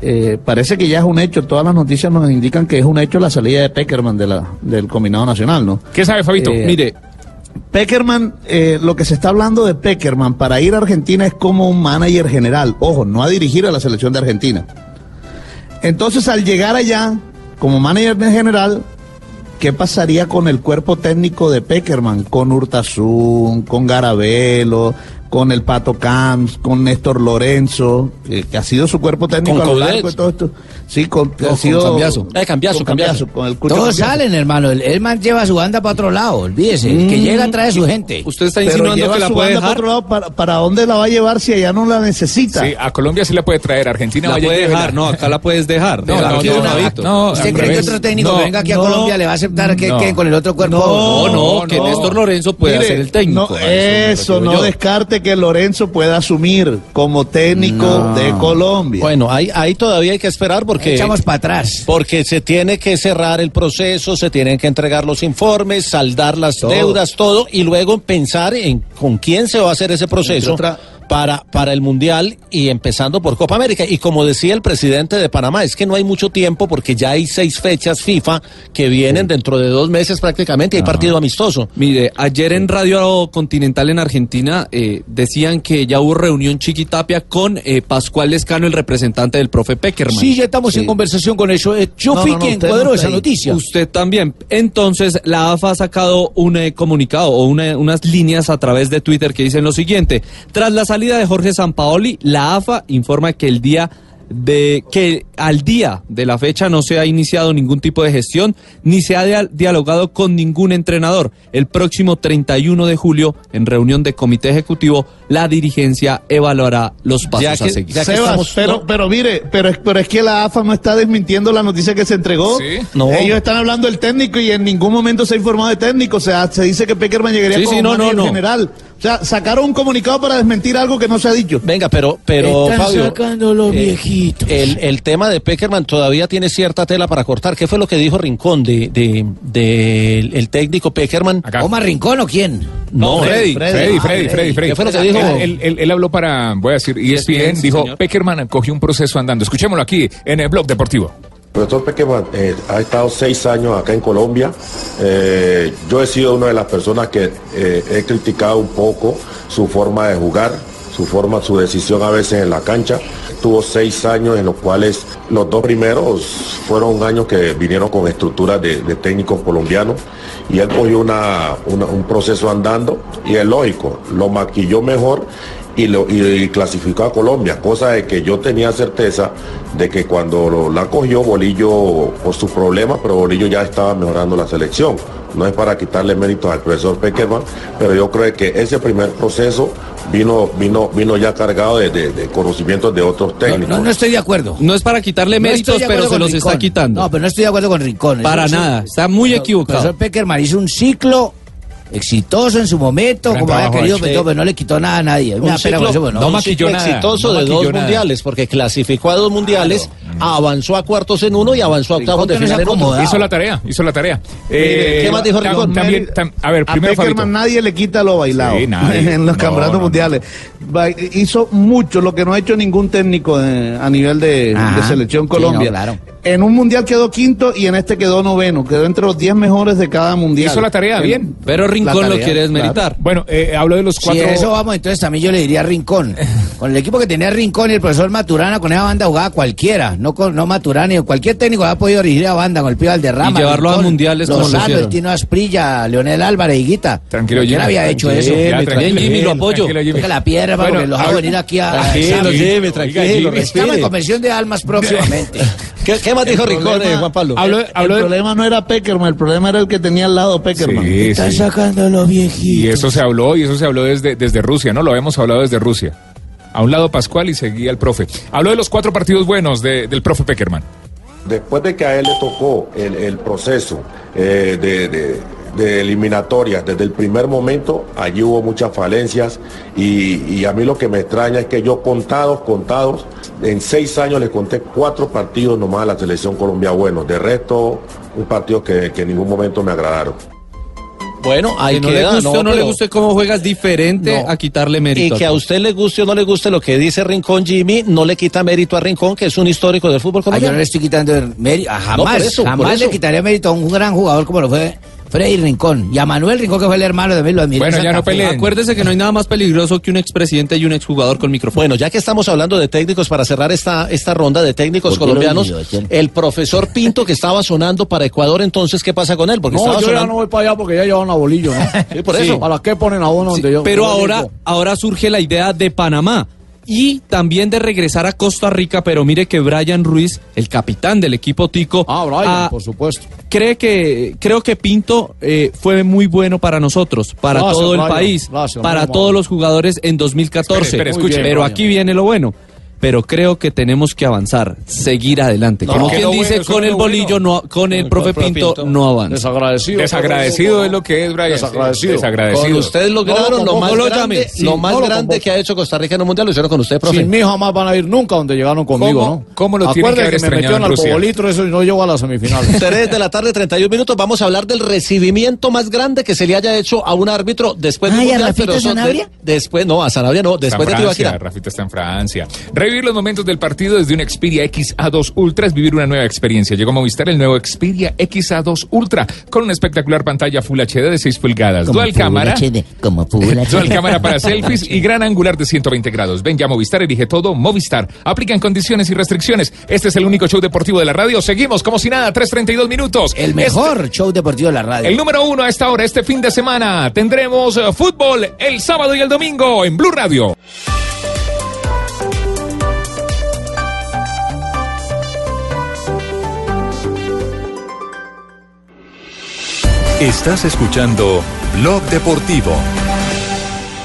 [SPEAKER 12] eh, parece que ya es un hecho. Todas las noticias nos indican que es un hecho la salida de Peckerman de la, del combinado nacional, ¿no?
[SPEAKER 4] ¿Qué sabe, Fabito?
[SPEAKER 12] Eh,
[SPEAKER 6] Mire,
[SPEAKER 12] Peckerman, eh, lo que se está hablando de Peckerman para ir a Argentina es como un manager general. Ojo, no a dirigir a la selección de Argentina. Entonces, al llegar allá, como manager general, ¿qué pasaría con el cuerpo técnico de Peckerman? Con Hurtasun, con Garabelo, con el Pato Camps, con Néstor Lorenzo, eh, que ha sido su cuerpo técnico
[SPEAKER 3] Con
[SPEAKER 12] a lo
[SPEAKER 3] Coudet.
[SPEAKER 12] largo de todo esto. Sí, con,
[SPEAKER 6] No,
[SPEAKER 12] ha
[SPEAKER 6] con
[SPEAKER 12] sido,
[SPEAKER 6] Cambiaso.
[SPEAKER 3] Eh, Cambiaso,
[SPEAKER 12] con el Cucho
[SPEAKER 8] Todos salen, hermano. El, el man lleva su banda para otro lado, olvídese. El que
[SPEAKER 12] Mm.
[SPEAKER 8] llega trae su gente.
[SPEAKER 6] usted está
[SPEAKER 12] Pero
[SPEAKER 6] insinuando
[SPEAKER 12] lleva
[SPEAKER 6] que la
[SPEAKER 12] su
[SPEAKER 6] puede
[SPEAKER 12] banda para
[SPEAKER 6] dejar.
[SPEAKER 12] otro lado, ¿para, para dónde la va a llevar si allá no la necesita?
[SPEAKER 4] Sí, a Colombia sí la puede traer, Argentina
[SPEAKER 6] La
[SPEAKER 4] vaya
[SPEAKER 6] puede dejar, no, acá la puedes dejar.
[SPEAKER 4] No, no, no,
[SPEAKER 8] ¿Usted cree que otro técnico
[SPEAKER 4] No,
[SPEAKER 8] que venga aquí a Colombia le va a aceptar que con el otro cuerpo?
[SPEAKER 6] No, no, que
[SPEAKER 12] no.
[SPEAKER 6] Néstor Lorenzo puede ser el técnico.
[SPEAKER 12] eso, no
[SPEAKER 6] yo.
[SPEAKER 12] Que Lorenzo pueda asumir como técnico
[SPEAKER 8] No.
[SPEAKER 12] de Colombia.
[SPEAKER 3] Bueno, ahí, ahí todavía hay que esperar porque
[SPEAKER 8] Echamos para atrás.
[SPEAKER 3] porque se tiene que cerrar el proceso, se tienen que entregar los informes, saldar las
[SPEAKER 12] Todo.
[SPEAKER 3] deudas, todo, y luego pensar en con quién se va a hacer ese proceso
[SPEAKER 12] Entre otra-
[SPEAKER 3] para, para el Mundial y empezando por Copa América. Y como decía el presidente de Panamá, es que no hay mucho tiempo porque ya hay seis fechas FIFA que vienen dentro de dos meses prácticamente y hay partido amistoso.
[SPEAKER 6] Mire, ayer en Radio Continental en Argentina eh, decían que ya hubo reunión Chiquitapia con eh, Pascual Lescano, el representante del profe Peckerman.
[SPEAKER 8] Sí, ya estamos en conversación con eso. Eh, Yo
[SPEAKER 12] No,
[SPEAKER 8] fui
[SPEAKER 12] no, no,
[SPEAKER 8] quien cuadró esa noticia.
[SPEAKER 6] Usted también. Entonces, la AFA ha sacado un eh, comunicado o una- unas líneas a través de Twitter que dicen lo siguiente. Tras la salida de Jorge Sampaoli, la AFA informa que el día de que al día de la fecha no se ha iniciado ningún tipo de gestión ni se ha dia- dialogado con ningún entrenador. El próximo 31 de julio, en reunión de comité ejecutivo, la dirigencia evaluará los pasos
[SPEAKER 3] Ya
[SPEAKER 6] a
[SPEAKER 3] que-
[SPEAKER 6] seguir.
[SPEAKER 3] ya que
[SPEAKER 12] Sebas,
[SPEAKER 3] estamos-
[SPEAKER 12] pero,
[SPEAKER 3] no.
[SPEAKER 12] pero mire, pero, es- pero es que la AFA no está desmintiendo la noticia que se entregó.
[SPEAKER 4] Sí.
[SPEAKER 3] No.
[SPEAKER 12] Ellos están hablando del técnico y en ningún momento se ha informado de técnico. O sea, se dice que Peckerman llegaría
[SPEAKER 6] Sí,
[SPEAKER 12] como
[SPEAKER 6] sí, no, no,
[SPEAKER 12] manager
[SPEAKER 6] no.
[SPEAKER 12] general. O sea, sacaron un comunicado para desmentir algo que no se ha dicho.
[SPEAKER 3] Venga, pero, pero
[SPEAKER 8] Están
[SPEAKER 3] Fabio,
[SPEAKER 8] sacando los
[SPEAKER 3] eh,
[SPEAKER 8] viejitos.
[SPEAKER 3] El, el tema de Peckerman todavía tiene cierta tela para cortar. ¿Qué fue lo que dijo Rincón de, de, de el técnico Peckerman?
[SPEAKER 4] Acá.
[SPEAKER 8] ¿Omar Rincón o quién?
[SPEAKER 3] No,
[SPEAKER 4] Freddy,
[SPEAKER 12] Freddy.
[SPEAKER 4] Freddy,
[SPEAKER 12] Ah,
[SPEAKER 4] Freddy, Freddy, Freddy.
[SPEAKER 3] ¿Qué fue lo que dijo?
[SPEAKER 4] Él, él- él- él habló para, voy a decir, E ESPN,
[SPEAKER 6] sí,
[SPEAKER 4] dijo,
[SPEAKER 6] señor.
[SPEAKER 4] Peckerman cogió un proceso andando. Escuchémoslo aquí en el blog deportivo.
[SPEAKER 26] Profesor Pequeman eh, ha estado seis años acá en Colombia. Eh, yo he sido una de las personas que eh, he criticado un poco su forma de jugar, su forma, su decisión a veces en la cancha. Tuvo seis años en los cuales los dos primeros fueron años que vinieron con estructuras de, técnicos colombianos y él cogió una- un proceso andando y es lógico, lo maquilló mejor y, lo, y, y clasificó a Colombia, cosa de que yo tenía certeza de que cuando lo- la cogió Bolillo por sus problemas, pero Bolillo ya estaba mejorando la selección. No es para quitarle méritos al profesor Peckerman, pero yo creo que ese primer proceso vino, vino, vino ya cargado de, de- de conocimientos de otros técnicos.
[SPEAKER 8] no, no estoy de acuerdo.
[SPEAKER 6] No es para quitarle
[SPEAKER 8] No
[SPEAKER 6] méritos, pero se los
[SPEAKER 8] Rincón.
[SPEAKER 6] está quitando.
[SPEAKER 8] No, pero no estoy de acuerdo con Rincón.
[SPEAKER 6] Para nada, está muy equivocado.
[SPEAKER 8] El profesor Peckerman hizo un ciclo exitoso en su momento,
[SPEAKER 4] Gran
[SPEAKER 8] como había querido, pero, pero no le quitó nada a nadie.
[SPEAKER 3] Un
[SPEAKER 8] Una pena
[SPEAKER 3] ciclo,
[SPEAKER 8] eso, bueno.
[SPEAKER 4] no
[SPEAKER 3] un ciclo
[SPEAKER 4] nada,
[SPEAKER 3] exitoso
[SPEAKER 4] no
[SPEAKER 3] de dos
[SPEAKER 4] nada.
[SPEAKER 3] mundiales, porque clasificó a dos mundiales, avanzó a cuartos en uno y avanzó a octavos de final en otro.
[SPEAKER 4] Hizo la tarea, hizo la tarea.
[SPEAKER 3] Mire, ¿qué más dijo Rincón?
[SPEAKER 4] También, tam- a ver,
[SPEAKER 12] A
[SPEAKER 4] primero
[SPEAKER 12] Peckerman
[SPEAKER 4] Fabito.
[SPEAKER 12] nadie le quita lo bailado
[SPEAKER 4] Sí, nadie.
[SPEAKER 12] en los
[SPEAKER 4] No,
[SPEAKER 12] campeonatos mundiales. Hizo mucho lo que no ha hecho ningún técnico eh, a nivel de, selección
[SPEAKER 8] Sí,
[SPEAKER 12] Colombia.
[SPEAKER 8] no, claro.
[SPEAKER 12] En un mundial quedó quinto y en este quedó noveno. Quedó entre los 10 mejores de cada mundial.
[SPEAKER 4] Hizo la tarea bien.
[SPEAKER 6] Pero Rincón lo quiere desmeritar.
[SPEAKER 12] claro.
[SPEAKER 4] Bueno, eh, hablo de los
[SPEAKER 8] Si
[SPEAKER 4] cuatro.
[SPEAKER 8] eso vamos, entonces también yo le diría Rincón. Con el equipo que tenía Rincón y el profesor Maturana, con esa banda jugaba cualquiera. No con no Maturana, ni cualquier técnico ha podido dirigir a banda con el Pío Valderrama.
[SPEAKER 6] Y llevarlo a mundiales como lo
[SPEAKER 8] Lozano,
[SPEAKER 6] hicieron.
[SPEAKER 8] el Tino Asprilla, Leonel Álvarez, Higuita.
[SPEAKER 4] Tranquilo,
[SPEAKER 8] ¿Quién
[SPEAKER 4] Jimmy,
[SPEAKER 8] había hecho
[SPEAKER 4] tranquilo,
[SPEAKER 8] eso?
[SPEAKER 4] ya, tranquilo,
[SPEAKER 6] Jimmy, lo apoyo.
[SPEAKER 4] tranquilo, Jimmy.
[SPEAKER 8] La piedra para
[SPEAKER 4] Bueno,
[SPEAKER 8] que los hago
[SPEAKER 4] hablo-
[SPEAKER 8] venir aquí a...
[SPEAKER 3] Tranquilo,
[SPEAKER 8] a-
[SPEAKER 3] Jimmy, tranquilo.
[SPEAKER 8] Estamos en convención de almas próximamente.
[SPEAKER 3] ¿Qué, qué dijo
[SPEAKER 12] El
[SPEAKER 3] Rincón,
[SPEAKER 12] problema-
[SPEAKER 3] Juan Pablo?
[SPEAKER 4] Hablo,
[SPEAKER 12] El
[SPEAKER 4] hablo de.
[SPEAKER 12] problema no era Peckerman, el problema era el que tenía al lado Peckerman.
[SPEAKER 4] Sí,
[SPEAKER 8] Están
[SPEAKER 4] sí.
[SPEAKER 8] sacando los viejitos.
[SPEAKER 4] Y eso se habló, y eso se habló desde, desde Rusia, ¿no? Lo habíamos hablado desde Rusia. A un lado Pascual y seguía el profe. Habló de los cuatro partidos buenos de- del profe Peckerman.
[SPEAKER 26] Después de que a él le tocó el, el proceso eh, de, de- de eliminatorias desde el primer momento, allí hubo muchas falencias y, y a mí lo que me extraña es que yo contados, contados, en seis años le conté cuatro partidos nomás a la selección Colombia buenos. De resto, un partido que, que en ningún momento me agradaron.
[SPEAKER 3] Bueno, ahí
[SPEAKER 6] Que no le
[SPEAKER 3] queda,
[SPEAKER 6] guste o no le guste cómo juegas diferente
[SPEAKER 3] No.
[SPEAKER 6] a quitarle
[SPEAKER 3] Y
[SPEAKER 6] mérito.
[SPEAKER 3] que a usted le guste o no le guste lo que dice Rincón Jimmy, no le quita mérito a Rincón, que es un histórico del fútbol
[SPEAKER 8] Ah, yo
[SPEAKER 3] colombiano.
[SPEAKER 8] no le estoy quitando mérito.
[SPEAKER 3] No,
[SPEAKER 8] Jamás,
[SPEAKER 3] eso,
[SPEAKER 8] jamás le quitaría mérito a un gran jugador como lo fue Freddy Rincón. Y a Manuel Rincón, que fue el hermano de mí, lo admiro.
[SPEAKER 4] Bueno,
[SPEAKER 8] en
[SPEAKER 4] ya no peleen.
[SPEAKER 6] Acuérdese que no hay nada más peligroso que un expresidente y un exjugador con micrófono.
[SPEAKER 3] Bueno, ya que estamos hablando de técnicos, para cerrar esta, esta ronda de técnicos
[SPEAKER 8] ¿Por qué lo
[SPEAKER 3] colombianos, el profesor Pinto que estaba sonando para Ecuador, entonces, ¿qué pasa con él? Porque
[SPEAKER 23] No,
[SPEAKER 3] estaba
[SPEAKER 23] yo ya no voy para allá porque ya llevan a bolillo, ¿no?
[SPEAKER 3] Sí, por eso.
[SPEAKER 23] ¿Para qué ponen a uno
[SPEAKER 6] Sí,
[SPEAKER 23] donde yo?
[SPEAKER 6] pero ahora,
[SPEAKER 23] digo,
[SPEAKER 6] ahora surge la idea de Panamá y también de regresar a Costa Rica, pero mire que Brian Ruiz, el capitán del equipo Tico,
[SPEAKER 23] Ah, Brian,
[SPEAKER 6] ah,
[SPEAKER 23] por supuesto.
[SPEAKER 6] cree que creo que Pinto eh, fue muy bueno para nosotros, para
[SPEAKER 23] Gracias,
[SPEAKER 6] todo el
[SPEAKER 23] Brian.
[SPEAKER 6] país,
[SPEAKER 23] Gracias,
[SPEAKER 6] para todos los jugadores en 2014.
[SPEAKER 4] Espere, escuche.
[SPEAKER 6] pero aquí viene lo bueno. Pero creo que tenemos que avanzar, seguir adelante.
[SPEAKER 3] No,
[SPEAKER 6] Como
[SPEAKER 4] que
[SPEAKER 6] quien dice,
[SPEAKER 4] bueno,
[SPEAKER 6] con el
[SPEAKER 4] lo
[SPEAKER 6] bolillo,
[SPEAKER 4] bueno.
[SPEAKER 6] no, con el profe Pinto,
[SPEAKER 3] Pinto.
[SPEAKER 6] no avanza.
[SPEAKER 23] Desagradecido.
[SPEAKER 4] Desagradecido es lo que es, Brian.
[SPEAKER 23] Desagradecido.
[SPEAKER 4] Desagradecido.
[SPEAKER 3] Con usted lograron
[SPEAKER 23] No lo
[SPEAKER 3] más
[SPEAKER 6] lo
[SPEAKER 3] grande, lo más
[SPEAKER 23] no
[SPEAKER 3] grande que ha hecho Costa Rica en un mundial, lo hicieron con usted, profe.
[SPEAKER 23] Sin mí jamás van a ir nunca donde llegaron conmigo,
[SPEAKER 4] ¿Cómo-
[SPEAKER 23] ¿no?
[SPEAKER 4] cómo lo tienen que haber
[SPEAKER 23] Acuérdate me metieron
[SPEAKER 4] en
[SPEAKER 23] al
[SPEAKER 4] Rusia?
[SPEAKER 23] bobolitro eso y no llegó a la semifinal.
[SPEAKER 3] 3 de la tarde, 31 minutos. Vamos a hablar del recibimiento más grande que se le haya hecho a un árbitro después de un
[SPEAKER 8] ¿y a
[SPEAKER 3] mundial,
[SPEAKER 8] Rafita
[SPEAKER 3] pero son de-
[SPEAKER 8] Sanabria?
[SPEAKER 3] después, no, a Sanabria no, después de
[SPEAKER 4] Francia,
[SPEAKER 3] Tibaquira.
[SPEAKER 4] Rafita está en Francia. Revivir los momentos del partido desde un Xperia XA2 Ultra es vivir una nueva experiencia. Llegó a Movistar el nuevo Xperia XA2 Ultra con una espectacular pantalla Full HD de 6 pulgadas,
[SPEAKER 8] Como
[SPEAKER 4] dual
[SPEAKER 8] Full
[SPEAKER 4] cámara,
[SPEAKER 8] HD, como Full
[SPEAKER 4] dual cámara para selfies y gran angular de 120 grados. Ven ya a Movistar, elige todo, Movistar. Aplican condiciones y restricciones. Este es el único show deportivo de la radio. Seguimos como si nada, 3.32 minutos.
[SPEAKER 8] El mejor show deportivo de la radio.
[SPEAKER 4] El número uno a esta hora, este fin de semana, tendremos eh, fútbol el sábado y el domingo en Blue Radio.
[SPEAKER 13] Estás escuchando Blog Deportivo.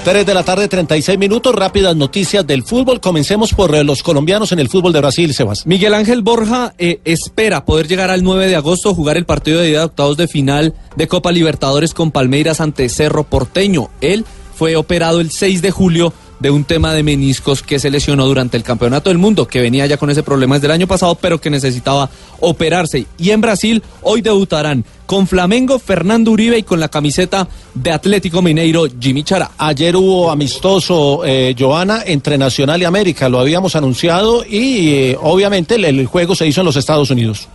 [SPEAKER 3] 3 de la tarde, 36 minutos. Rápidas noticias del fútbol. Comencemos por eh, los colombianos en el fútbol de Brasil, Sebas.
[SPEAKER 6] Miguel Ángel Borja eh, espera poder llegar al 9 de agosto, jugar el partido de ida de octavos de final de Copa Libertadores con Palmeiras ante Cerro Porteño. Él fue operado el 6 de julio de un tema de meniscos que se lesionó durante el Campeonato del Mundo, que venía ya con ese problema desde el año pasado, pero que necesitaba operarse. Y en Brasil hoy debutarán con Flamengo, Fernando Uribe y con la camiseta de Atlético Mineiro, Jimmy Chará.
[SPEAKER 3] Ayer hubo amistoso, eh, Joana, entre Nacional y América. Lo habíamos anunciado y eh, obviamente el juego se hizo en los Estados Unidos.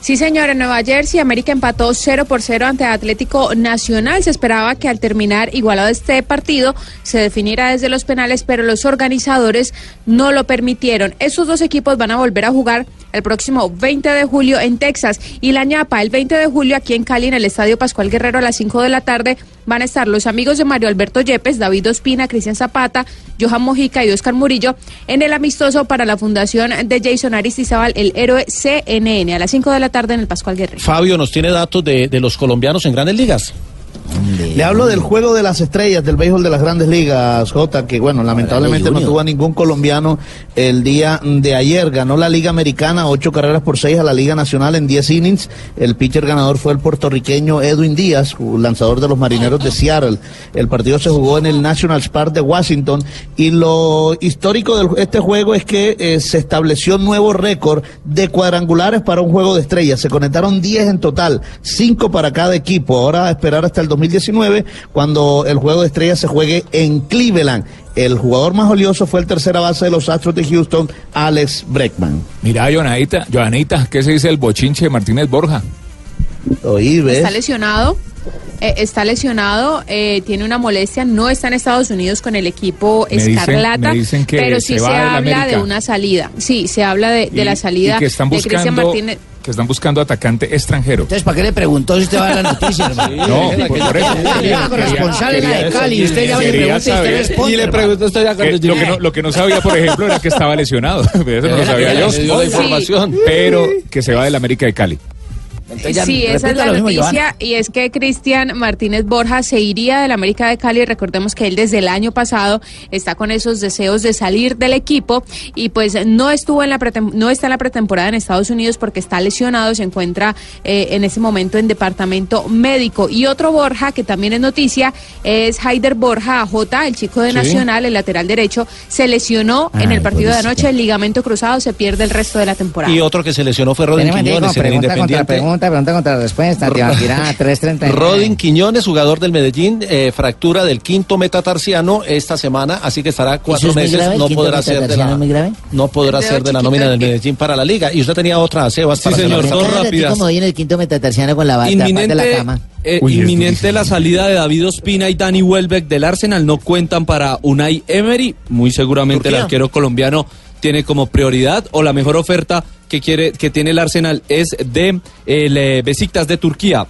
[SPEAKER 7] Sí, señor, en Nueva Jersey América empató 0 por 0 ante Atlético Nacional. Se esperaba que al terminar igualado este partido se definiera desde los penales, pero los organizadores no lo permitieron. Esos dos equipos van a volver a jugar el próximo 20 de julio en Texas y la ñapa el 20 de julio aquí en Cali en el Estadio Pascual Guerrero a las 5 de la tarde van a estar los amigos de Mario Alberto Yepes, David Ospina, Cristian Zapata, Johan Mojica y Oscar Murillo en el amistoso para la fundación de Jason Aristizábal, el héroe CNN, a las 5 de la tarde en el Pascual Guerrero.
[SPEAKER 3] Fabio nos tiene datos de, de los colombianos en grandes ligas.
[SPEAKER 12] Le hablo del juego de las estrellas del béisbol de las grandes ligas, Jota, que bueno, lamentablemente no tuvo a ningún colombiano el día de ayer. Ganó la Liga Americana, ocho carreras por seis a la Liga Nacional en diez innings. El pitcher ganador fue el puertorriqueño Edwin Díaz, lanzador de los marineros de Seattle. El partido se jugó en el National Park de Washington. Y lo histórico de este juego es que eh, se estableció un nuevo récord de cuadrangulares para un juego de estrellas. Se conectaron 10 en total, cinco para cada equipo. Ahora a esperar hasta el 2019, cuando el juego de estrellas se juegue en Cleveland. el jugador más valioso fue el tercera base de los Astros de Houston, Alex Breckman.
[SPEAKER 4] Mira, Joanita, Joanita, ¿qué se dice el bochinche de Martínez Borja?
[SPEAKER 12] Oí, ¿ves?
[SPEAKER 7] Está lesionado. eh, está lesionado, eh, tiene una molestia, no está en Estados Unidos con el equipo
[SPEAKER 4] Me
[SPEAKER 7] Escarlata,
[SPEAKER 4] me dicen que
[SPEAKER 7] pero
[SPEAKER 4] se
[SPEAKER 7] sí se, habla de una salida. Sí, se habla de, de
[SPEAKER 4] Y-
[SPEAKER 7] la salida
[SPEAKER 4] y que están
[SPEAKER 7] de Cristian
[SPEAKER 4] buscando,
[SPEAKER 7] Martínez.
[SPEAKER 4] Que están buscando atacante extranjero.
[SPEAKER 8] Entonces, ¿para qué le preguntó si usted va a la noticia, hermano?
[SPEAKER 4] No, por, por eso.
[SPEAKER 8] Quería corresponsal en la de Cali, y usted ya
[SPEAKER 4] Quería
[SPEAKER 8] pregunta y usted
[SPEAKER 4] saber-
[SPEAKER 8] responde.
[SPEAKER 4] Y le
[SPEAKER 8] hermano.
[SPEAKER 4] pregunto, estoy de acuerdo. lo, que no, lo que no sabía, por ejemplo, era que estaba lesionado. Eso no lo sabía yo.
[SPEAKER 3] Le dio la información.
[SPEAKER 4] Pero que se va del América de Cali.
[SPEAKER 7] Sí, esa es la noticia y es que Cristian Martínez Borja se iría del América de Cali. Recordemos que él desde el año pasado está con esos deseos de salir del equipo y pues no estuvo en la no está en la pretemporada en Estados Unidos porque está lesionado, se encuentra eh, en ese momento en departamento médico. Y otro Borja que también es noticia es Haider Borja J, el chico de
[SPEAKER 3] Sí.
[SPEAKER 7] Nacional, el lateral derecho, se lesionó en el partido de anoche, el ligamento cruzado, se pierde el resto de la temporada.
[SPEAKER 3] Y otro que se lesionó fue Rodin
[SPEAKER 8] Pregunta contra
[SPEAKER 3] Independiente.
[SPEAKER 8] pregunta, pregunta contra respuesta. Tibaquirá, 339.
[SPEAKER 3] Rodin Quiñones, jugador del Medellín, eh, fractura del quinto metatarsiano esta semana, así que estará cuatro
[SPEAKER 8] es
[SPEAKER 3] meses. No podrá ser de la, no podrá ser de la nómina
[SPEAKER 7] del.
[SPEAKER 3] Medellín para la liga. Y usted tenía otra, Sebas,
[SPEAKER 6] Sí,
[SPEAKER 3] para
[SPEAKER 6] señor,
[SPEAKER 3] la-
[SPEAKER 6] dos rápidas.
[SPEAKER 8] como hoy en el quinto metatarsiano con la bata de la
[SPEAKER 6] Inminente,
[SPEAKER 8] cama.
[SPEAKER 6] eh,
[SPEAKER 4] Uy,
[SPEAKER 6] inminente la salida de David Ospina y Dani Welbeck del Arsenal. No cuentan para Unai Emery. Muy seguramente el arquero colombiano tiene como prioridad o la mejor oferta que quiere que tiene el Arsenal es de el eh, Besiktas de Turquía.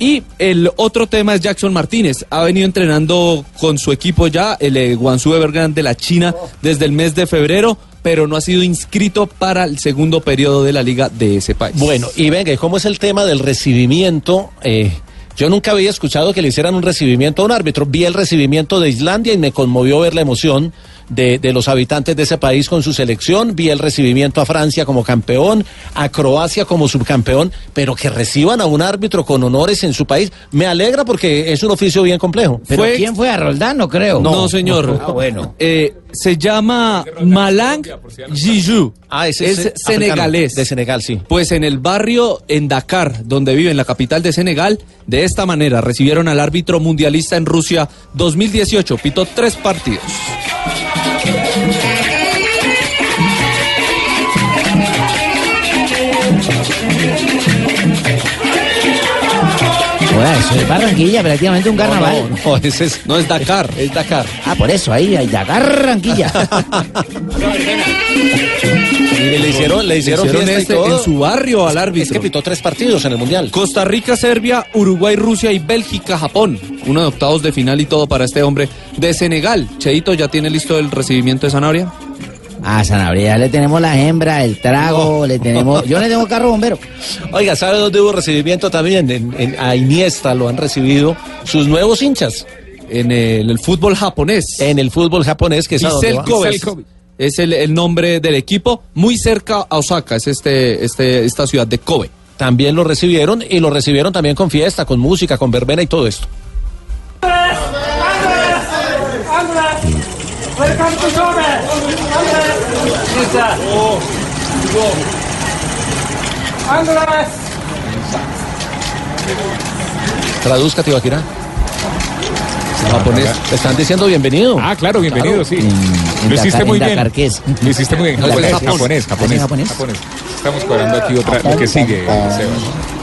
[SPEAKER 6] Y el otro tema es Jackson Martínez. Ha venido entrenando con su equipo ya, el eh, Guangzhou Evergrande de la China, desde el mes de febrero, pero no ha sido inscrito para el segundo periodo de la liga de ese país.
[SPEAKER 3] Bueno, y venga, ¿y cómo es el tema del recibimiento? Eh, yo nunca había escuchado que le hicieran un recibimiento a un árbitro. Vi el recibimiento de Islandia y me conmovió ver la emoción de, de los habitantes de ese país con su selección. Vi el recibimiento a Francia como campeón, a Croacia como subcampeón, pero que reciban a un árbitro con honores en su país. Me alegra porque es un oficio bien complejo.
[SPEAKER 8] ¿Pero
[SPEAKER 6] Fue-
[SPEAKER 8] quién fue a Roldán? No creo.
[SPEAKER 6] No, señor.
[SPEAKER 8] Ah, bueno.
[SPEAKER 6] Eh, se llama Malang Jiju.
[SPEAKER 3] Ah, ese
[SPEAKER 6] es
[SPEAKER 3] africano,
[SPEAKER 6] senegalés.
[SPEAKER 3] De Senegal, sí.
[SPEAKER 6] Pues en el barrio en Dakar, donde vive, en la capital de Senegal, de esta manera recibieron al árbitro mundialista en Rusia 2018. Pitó tres partidos.
[SPEAKER 8] Eso es Barranquilla, prácticamente un carnaval.
[SPEAKER 3] No, no, ese es,
[SPEAKER 6] No es Dakar.
[SPEAKER 3] es Dakar.
[SPEAKER 8] Ah, por eso, ahí, ahí, de Barranquilla.
[SPEAKER 3] Y le hicieron, le hicieron,
[SPEAKER 6] Hicieron
[SPEAKER 3] fiesta y
[SPEAKER 6] este en su barrio al
[SPEAKER 3] Es que
[SPEAKER 6] árbitro.
[SPEAKER 3] pitó tres partidos en el Mundial.
[SPEAKER 6] Costa Rica, Serbia, Uruguay, Rusia y Bélgica, Japón. Uno de octavos de final y todo para este hombre de Senegal. Cheito, ¿ya tiene listo el recibimiento de Zanabria?
[SPEAKER 8] A Sanabria le tenemos la hembra, el trago, le tenemos... Yo le tengo carro bombero.
[SPEAKER 3] Oiga, ¿sabe dónde hubo recibimiento también? En, en- a Iniesta lo han recibido sus nuevos hinchas.
[SPEAKER 6] En el, el fútbol japonés.
[SPEAKER 3] En el fútbol japonés, que es.
[SPEAKER 6] Es el, el nombre del equipo, muy cerca a Osaka, es este, este, esta ciudad de Kobe.
[SPEAKER 3] También lo recibieron y lo recibieron también con fiesta, con música, con verbena y todo esto. Traduzca, Tibaquira. Japonés. Están diciendo bienvenido.
[SPEAKER 4] Ah, claro, bienvenido, sí.
[SPEAKER 8] En
[SPEAKER 4] Lo hiciste muy
[SPEAKER 8] en
[SPEAKER 4] bien. Lo hiciste muy bien.
[SPEAKER 8] En
[SPEAKER 4] Japonés, japonés. Estamos cuadrando aquí otra, lo que sigue, Sebas.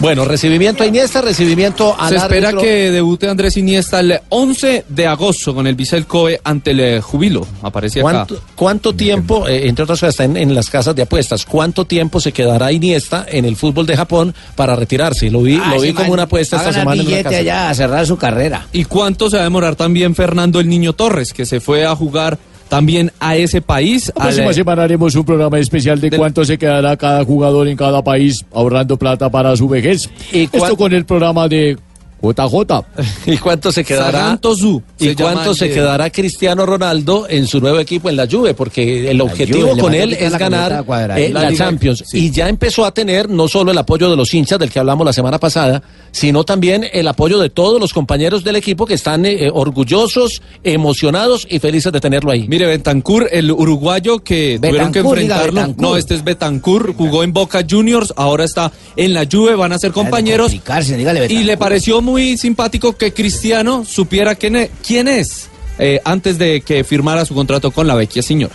[SPEAKER 3] Bueno, recibimiento a Iniesta, recibimiento al
[SPEAKER 6] Se espera
[SPEAKER 3] árbitro.
[SPEAKER 6] que debute Andrés Iniesta el 11 de agosto con el Vissel Kobe ante el eh, Jubilo. Aparece acá.
[SPEAKER 3] ¿Cuánto, cuánto tiempo, eh, entre otras cosas, está en, en las casas de apuestas, cuánto tiempo se quedará Iniesta en el fútbol de Japón para retirarse? Lo vi,
[SPEAKER 8] Ah,
[SPEAKER 3] lo vi
[SPEAKER 8] ese
[SPEAKER 3] como
[SPEAKER 8] man
[SPEAKER 3] una apuesta
[SPEAKER 8] a
[SPEAKER 3] esta semana en una casa.
[SPEAKER 8] allá a cerrar su carrera.
[SPEAKER 6] ¿Y cuánto se va a demorar también Fernando el Niño Torres, que se fue a jugar también a ese país?
[SPEAKER 23] La próxima
[SPEAKER 6] eh,
[SPEAKER 23] semana haremos un programa especial de cuánto se quedará cada jugador en cada país ahorrando plata para su vejez.
[SPEAKER 3] ¿Y
[SPEAKER 23] Esto con el programa de JJ.
[SPEAKER 3] ¿Y cuánto se quedará?
[SPEAKER 6] Sagantosu,
[SPEAKER 3] ¿Y
[SPEAKER 6] se
[SPEAKER 3] cuánto se quedará Cristiano Ronaldo en su nuevo equipo en la Juve? Porque el objetivo
[SPEAKER 8] Juve,
[SPEAKER 3] con él es
[SPEAKER 8] la
[SPEAKER 3] ganar eh,
[SPEAKER 6] La
[SPEAKER 3] Champions.
[SPEAKER 6] sí.
[SPEAKER 3] Y ya empezó a tener no solo el apoyo de los hinchas del que hablamos la semana pasada, sino también el apoyo de todos los compañeros del equipo que están eh, eh, orgullosos, emocionados y felices de tenerlo ahí.
[SPEAKER 6] Mire, Bentancur, el uruguayo que tuvieron que
[SPEAKER 8] diga
[SPEAKER 6] enfrentarlo. No, este es Betancur, jugó en Boca Juniors, ahora está en la Juve, van a ser compañeros.
[SPEAKER 8] dígale
[SPEAKER 6] Y le pareció muy simpático que Cristiano supiera quién es. ¿Quién es? eh, antes de que firmara su contrato con la vecchia señora.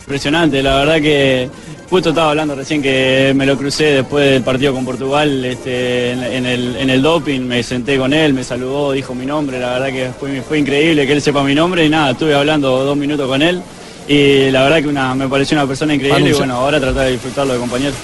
[SPEAKER 27] Impresionante, la verdad que justo estaba hablando recién que me lo crucé después del partido con Portugal este, en, en el, en el doping, me senté con él, me saludó, dijo mi nombre, la verdad que fue, fue increíble que él sepa mi nombre y nada, estuve hablando dos minutos con él y la verdad que una, me pareció una persona increíble y bueno, ahora tratar de disfrutarlo de compañero.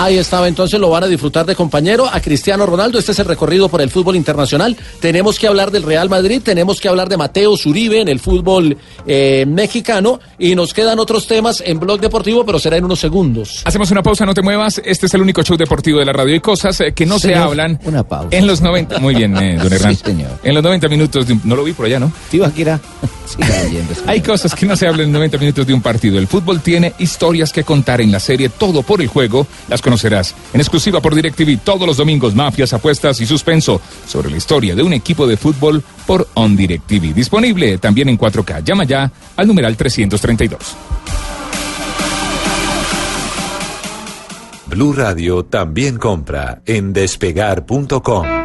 [SPEAKER 3] Ahí estaba, entonces lo van a disfrutar de compañero a Cristiano Ronaldo. Este es el recorrido por el fútbol internacional. Tenemos que hablar del Real Madrid, tenemos que hablar de Mateo Zuribe en el fútbol eh, mexicano y nos quedan otros temas en Blog Deportivo, pero será en unos segundos.
[SPEAKER 4] Hacemos una pausa, no te muevas. Este es el único show deportivo de la radio. Hay cosas eh, que no se
[SPEAKER 8] Señor,
[SPEAKER 4] hablan
[SPEAKER 8] Una pausa.
[SPEAKER 4] en los 90. Muy bien, eh, don Hernán. En los 90 minutos, de un- no lo vi por allá, ¿no?
[SPEAKER 8] Tibaquira.
[SPEAKER 4] Hay cosas que no se hablan en 90 minutos de un partido. El fútbol tiene historias que contar en la serie Todo por el Juego. Las conocerás en exclusiva por DirecTV todos los domingos. Mafias, apuestas y suspenso sobre la historia de un equipo de fútbol por On DirecTV. Disponible también en 4K. Llama ya al numeral 332.
[SPEAKER 13] Blue Radio también compra en despegar.com.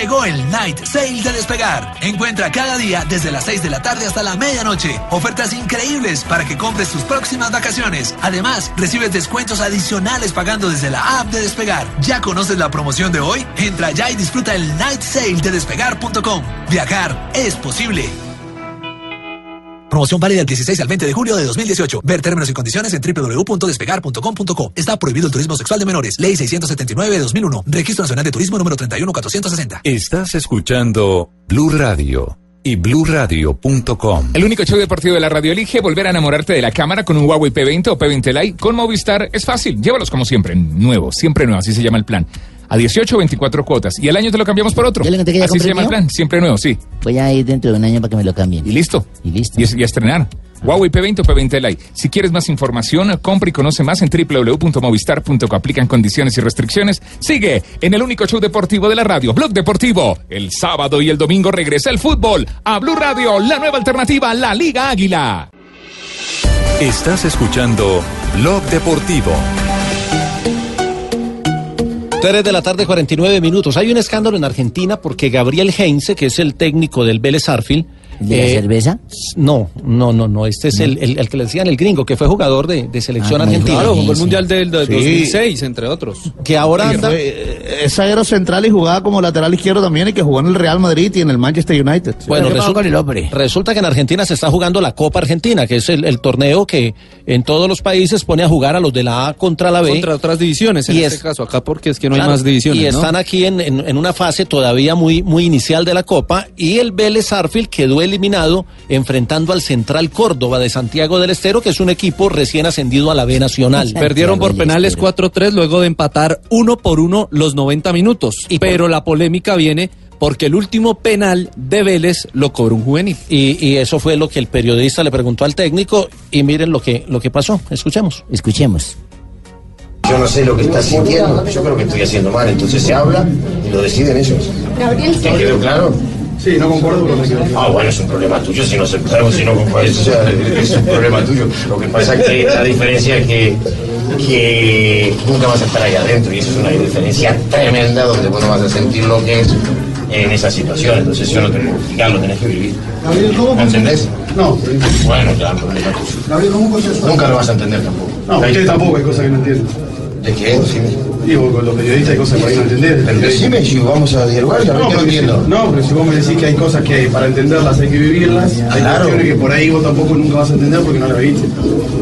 [SPEAKER 28] Llegó el Night Sale de Despegar. Encuentra cada día desde las 6 de la tarde hasta la medianoche ofertas increíbles para que compres tus próximas vacaciones. Además, recibes descuentos adicionales pagando desde la app de Despegar. ¿Ya conoces la promoción de hoy? Entra ya y disfruta el Night Sale de Despegar.com. Viajar es posible. Promoción válida del 16 al 20 de julio de 2018. Ver términos y condiciones en www.despegar.com.co. Está prohibido el turismo sexual de menores. Ley 679 de 2001. Registro Nacional de Turismo número 31460.
[SPEAKER 13] Estás escuchando Blue Radio y bluradio.com.
[SPEAKER 4] El único show deportivo de la radio elige volver a enamorarte de la cámara con un Huawei P20 o P20 Lite con Movistar. Es fácil, llévalos como siempre, nuevo, siempre nuevo, así se llama el plan. A 18 o 24 cuotas. Y el año te lo cambiamos por otro.
[SPEAKER 8] ¿Ya le conté que ya
[SPEAKER 4] Así se llama el
[SPEAKER 8] mío?
[SPEAKER 4] plan, siempre nuevo, sí.
[SPEAKER 8] Voy a ir dentro de un año para que me lo cambien.
[SPEAKER 4] Y listo.
[SPEAKER 8] Y listo.
[SPEAKER 4] Y, es- y a estrenar. Huawei P20 o P20 Lite. Si quieres más información, compra y conoce más en www.movistar.co. Aplican condiciones y restricciones. Sigue en el único show deportivo de la radio, Blog Deportivo. El sábado y el domingo regresa el fútbol a Blue Radio, la nueva alternativa, la Liga Águila.
[SPEAKER 13] Estás escuchando Blog Deportivo.
[SPEAKER 3] 3 de la tarde, 49 minutos. Hay un escándalo en Argentina porque Gabriel Heinze, que es el técnico del Vélez.
[SPEAKER 8] ¿El de la cerveza?
[SPEAKER 3] No, no, no, no. Este es el, el- el que le decían el gringo, que fue jugador de, de selección
[SPEAKER 6] Ah,
[SPEAKER 3] argentina.
[SPEAKER 6] Claro, jugó el Mundial del, del
[SPEAKER 3] Sí.
[SPEAKER 6] 2006, entre otros.
[SPEAKER 3] Que ahora
[SPEAKER 12] Que
[SPEAKER 3] anda.
[SPEAKER 12] eh, es zaguero central y jugaba como lateral izquierdo también y que jugó en el Real Madrid y en el Manchester United.
[SPEAKER 3] Bueno, resulta, resulta que en Argentina se está jugando la Copa Argentina, que es el, el torneo que en todos los países pone a jugar a los de la A contra la B.
[SPEAKER 6] Contra otras divisiones, en
[SPEAKER 3] Y
[SPEAKER 6] este
[SPEAKER 3] es-
[SPEAKER 6] caso, acá porque es que no hay más divisiones,
[SPEAKER 3] Y
[SPEAKER 6] ¿no?
[SPEAKER 3] están aquí en, en- en una fase todavía muy, muy inicial de la Copa y el Vélez Arfield quedó eliminado enfrentando al Central Córdoba de Santiago del Estero, que es un equipo recién ascendido a la B Nacional.
[SPEAKER 6] Perdieron por penales 4-3 luego de empatar uno por uno los 90 minutos. Pero la polémica viene porque el último penal de Vélez lo cobró un juvenil.
[SPEAKER 3] Y, y eso fue lo que el periodista le preguntó al técnico y miren lo que, lo que pasó. Escuchemos.
[SPEAKER 8] Escuchemos.
[SPEAKER 29] Yo no sé lo que está sintiendo, yo creo que estoy haciendo mal, entonces se habla y lo deciden ellos.
[SPEAKER 7] Gabriel,
[SPEAKER 29] ¿Te quedó claro?
[SPEAKER 25] Sí, no concuerdo, me quedo
[SPEAKER 29] Ah, bueno, es un problema tuyo si no se claro, si no concuerdas, o sea, es un problema tuyo. Lo que pasa es que la diferencia es que, que nunca vas a estar ahí adentro y eso es una diferencia tremenda donde vos no vas a sentir lo que es en esa situación. Entonces yo no te puedo explicar, lo tenés que vivir.
[SPEAKER 25] Gabriel, ¿cómo
[SPEAKER 29] ¿Me entendés?
[SPEAKER 25] No,
[SPEAKER 29] Bueno, ya, problema tuyo.
[SPEAKER 25] Gabriel, ¿cómo
[SPEAKER 29] Nunca lo vas a entender tampoco.
[SPEAKER 25] No, usted tampoco hay cosas que no entiende.
[SPEAKER 29] ¿De qué?
[SPEAKER 25] Digo, con los periodistas hay cosas que ahí no entender.
[SPEAKER 29] Pero decime si vamos a dialogar,
[SPEAKER 25] No,
[SPEAKER 29] no, entiendo.
[SPEAKER 25] no, pero si vos me decís que hay cosas que para entenderlas hay que vivirlas, hay
[SPEAKER 29] Claro.
[SPEAKER 25] cuestiones que por ahí vos tampoco nunca vas a entender porque no las viviste.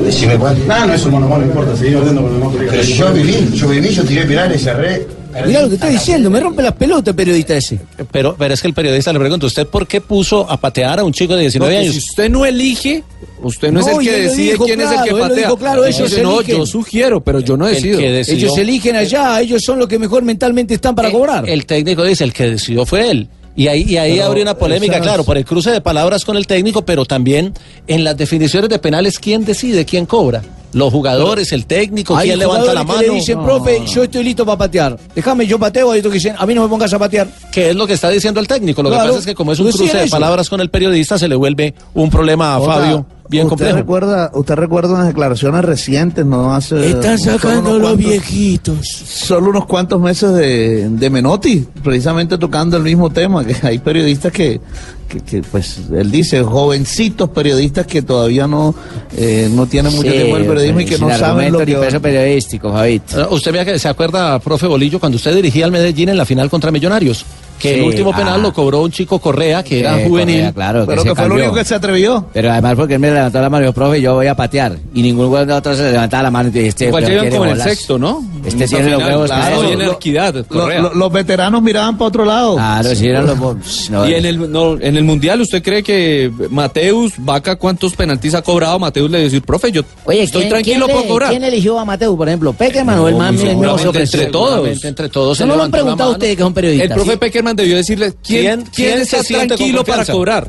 [SPEAKER 29] Decime cuál.
[SPEAKER 25] No, no, eso hermano, no importa, seguí hablando con los demás colegas.
[SPEAKER 29] Pero yo viví, yo viví, yo tiré penales, cerré.
[SPEAKER 8] Mirá lo que está diciendo, me rompe las pelotas el periodista ese.
[SPEAKER 3] Pero, pero es que el periodista le pregunta, ¿usted por qué puso a patear a un chico de 19
[SPEAKER 6] Porque
[SPEAKER 3] años?
[SPEAKER 6] si usted no elige, usted no,
[SPEAKER 8] No,
[SPEAKER 6] es el que decide
[SPEAKER 8] dijo
[SPEAKER 6] quién es el
[SPEAKER 8] claro,
[SPEAKER 6] que patea.
[SPEAKER 8] dijo claro, ellos
[SPEAKER 6] dice, no,
[SPEAKER 8] eligen".
[SPEAKER 6] yo sugiero, pero yo no decido.
[SPEAKER 3] decidió-
[SPEAKER 8] Ellos eligen allá, ellos son los que mejor mentalmente están para cobrar.
[SPEAKER 3] El técnico dice, el que decidió fue él. Y ahí, y ahí abrió una polémica,
[SPEAKER 8] esas-
[SPEAKER 3] claro, por el cruce de palabras con el técnico, pero también en las definiciones de penales, ¿quién decide? ¿Quién cobra? Los jugadores, el técnico,
[SPEAKER 8] Hay
[SPEAKER 3] ¿quién levanta la mano?
[SPEAKER 8] que le dicen, profe, yo estoy listo para patear. Déjame, yo pateo. Hay otros que dicen, a mí no me pongas a patear.
[SPEAKER 3] ¿Qué es lo que está diciendo el técnico? Lo que pasa es que como es un cruce de palabras con el periodista, se le vuelve un problema a
[SPEAKER 12] Otra,
[SPEAKER 3] Fabio bien
[SPEAKER 12] usted
[SPEAKER 3] complejo.
[SPEAKER 12] Recuerda, usted recuerda unas declaraciones recientes, no hace.
[SPEAKER 8] Están
[SPEAKER 12] solo
[SPEAKER 8] sacando
[SPEAKER 12] unos
[SPEAKER 8] los
[SPEAKER 12] cuantos-
[SPEAKER 8] viejitos.
[SPEAKER 12] Solo unos cuantos meses de, de Menotti, precisamente tocando el mismo tema, que hay periodistas que, que, que, pues él dice, jovencitos periodistas que todavía no, eh, no tienen mucho
[SPEAKER 3] Sí,
[SPEAKER 12] tiempo en el periodismo y que
[SPEAKER 3] sin
[SPEAKER 12] no saben lo que...
[SPEAKER 3] peso
[SPEAKER 8] periodístico.
[SPEAKER 3] Eh, Usted vea que se acuerda, profe Bolillo, cuando usted dirigía al Medellín en la final contra Millonarios, que el
[SPEAKER 8] Sí,
[SPEAKER 3] último penal
[SPEAKER 8] ah.
[SPEAKER 3] lo cobró un chico Correa, que era
[SPEAKER 8] Eh,
[SPEAKER 3] juvenil.
[SPEAKER 8] Correa, claro,
[SPEAKER 12] Pero que fue el único que se atrevió.
[SPEAKER 8] Pero además porque él me levantó la mano y dijo, profe, yo voy a patear. Y ninguno de nosotros se le levantaba la mano y dije, este
[SPEAKER 6] Igual llegan como en el sexto, ¿no?
[SPEAKER 8] Este
[SPEAKER 6] Esa
[SPEAKER 8] tiene los huevos
[SPEAKER 6] claro,
[SPEAKER 8] para
[SPEAKER 6] y
[SPEAKER 8] eso.
[SPEAKER 6] en la equidad,
[SPEAKER 12] Lo-
[SPEAKER 6] Correa.
[SPEAKER 12] lo- los veteranos miraban para otro lado.
[SPEAKER 8] Claro, si eran los... no,
[SPEAKER 6] Y en el, no, en el Mundial, ¿usted cree que Mateus, Vaca, cuántos penaltis ha cobrado? Mateus le decir, profe, yo
[SPEAKER 8] Oye,
[SPEAKER 6] estoy
[SPEAKER 8] ¿quién-
[SPEAKER 6] tranquilo,
[SPEAKER 8] quién, le-
[SPEAKER 6] cobrar.
[SPEAKER 8] ¿Quién eligió a Mateo, por ejemplo? ¿Peckerman o el
[SPEAKER 6] No,
[SPEAKER 8] ofreció?
[SPEAKER 6] entre todos.
[SPEAKER 3] Entre todos.
[SPEAKER 8] ¿No lo han preguntado ustedes que son periodistas?
[SPEAKER 6] El profe
[SPEAKER 8] ¿sí?
[SPEAKER 6] Peckerman debió decirle, ¿quién,
[SPEAKER 3] ¿Quién-
[SPEAKER 6] quién,
[SPEAKER 3] quién
[SPEAKER 6] está
[SPEAKER 3] se siente con
[SPEAKER 6] tranquilo para cobrar?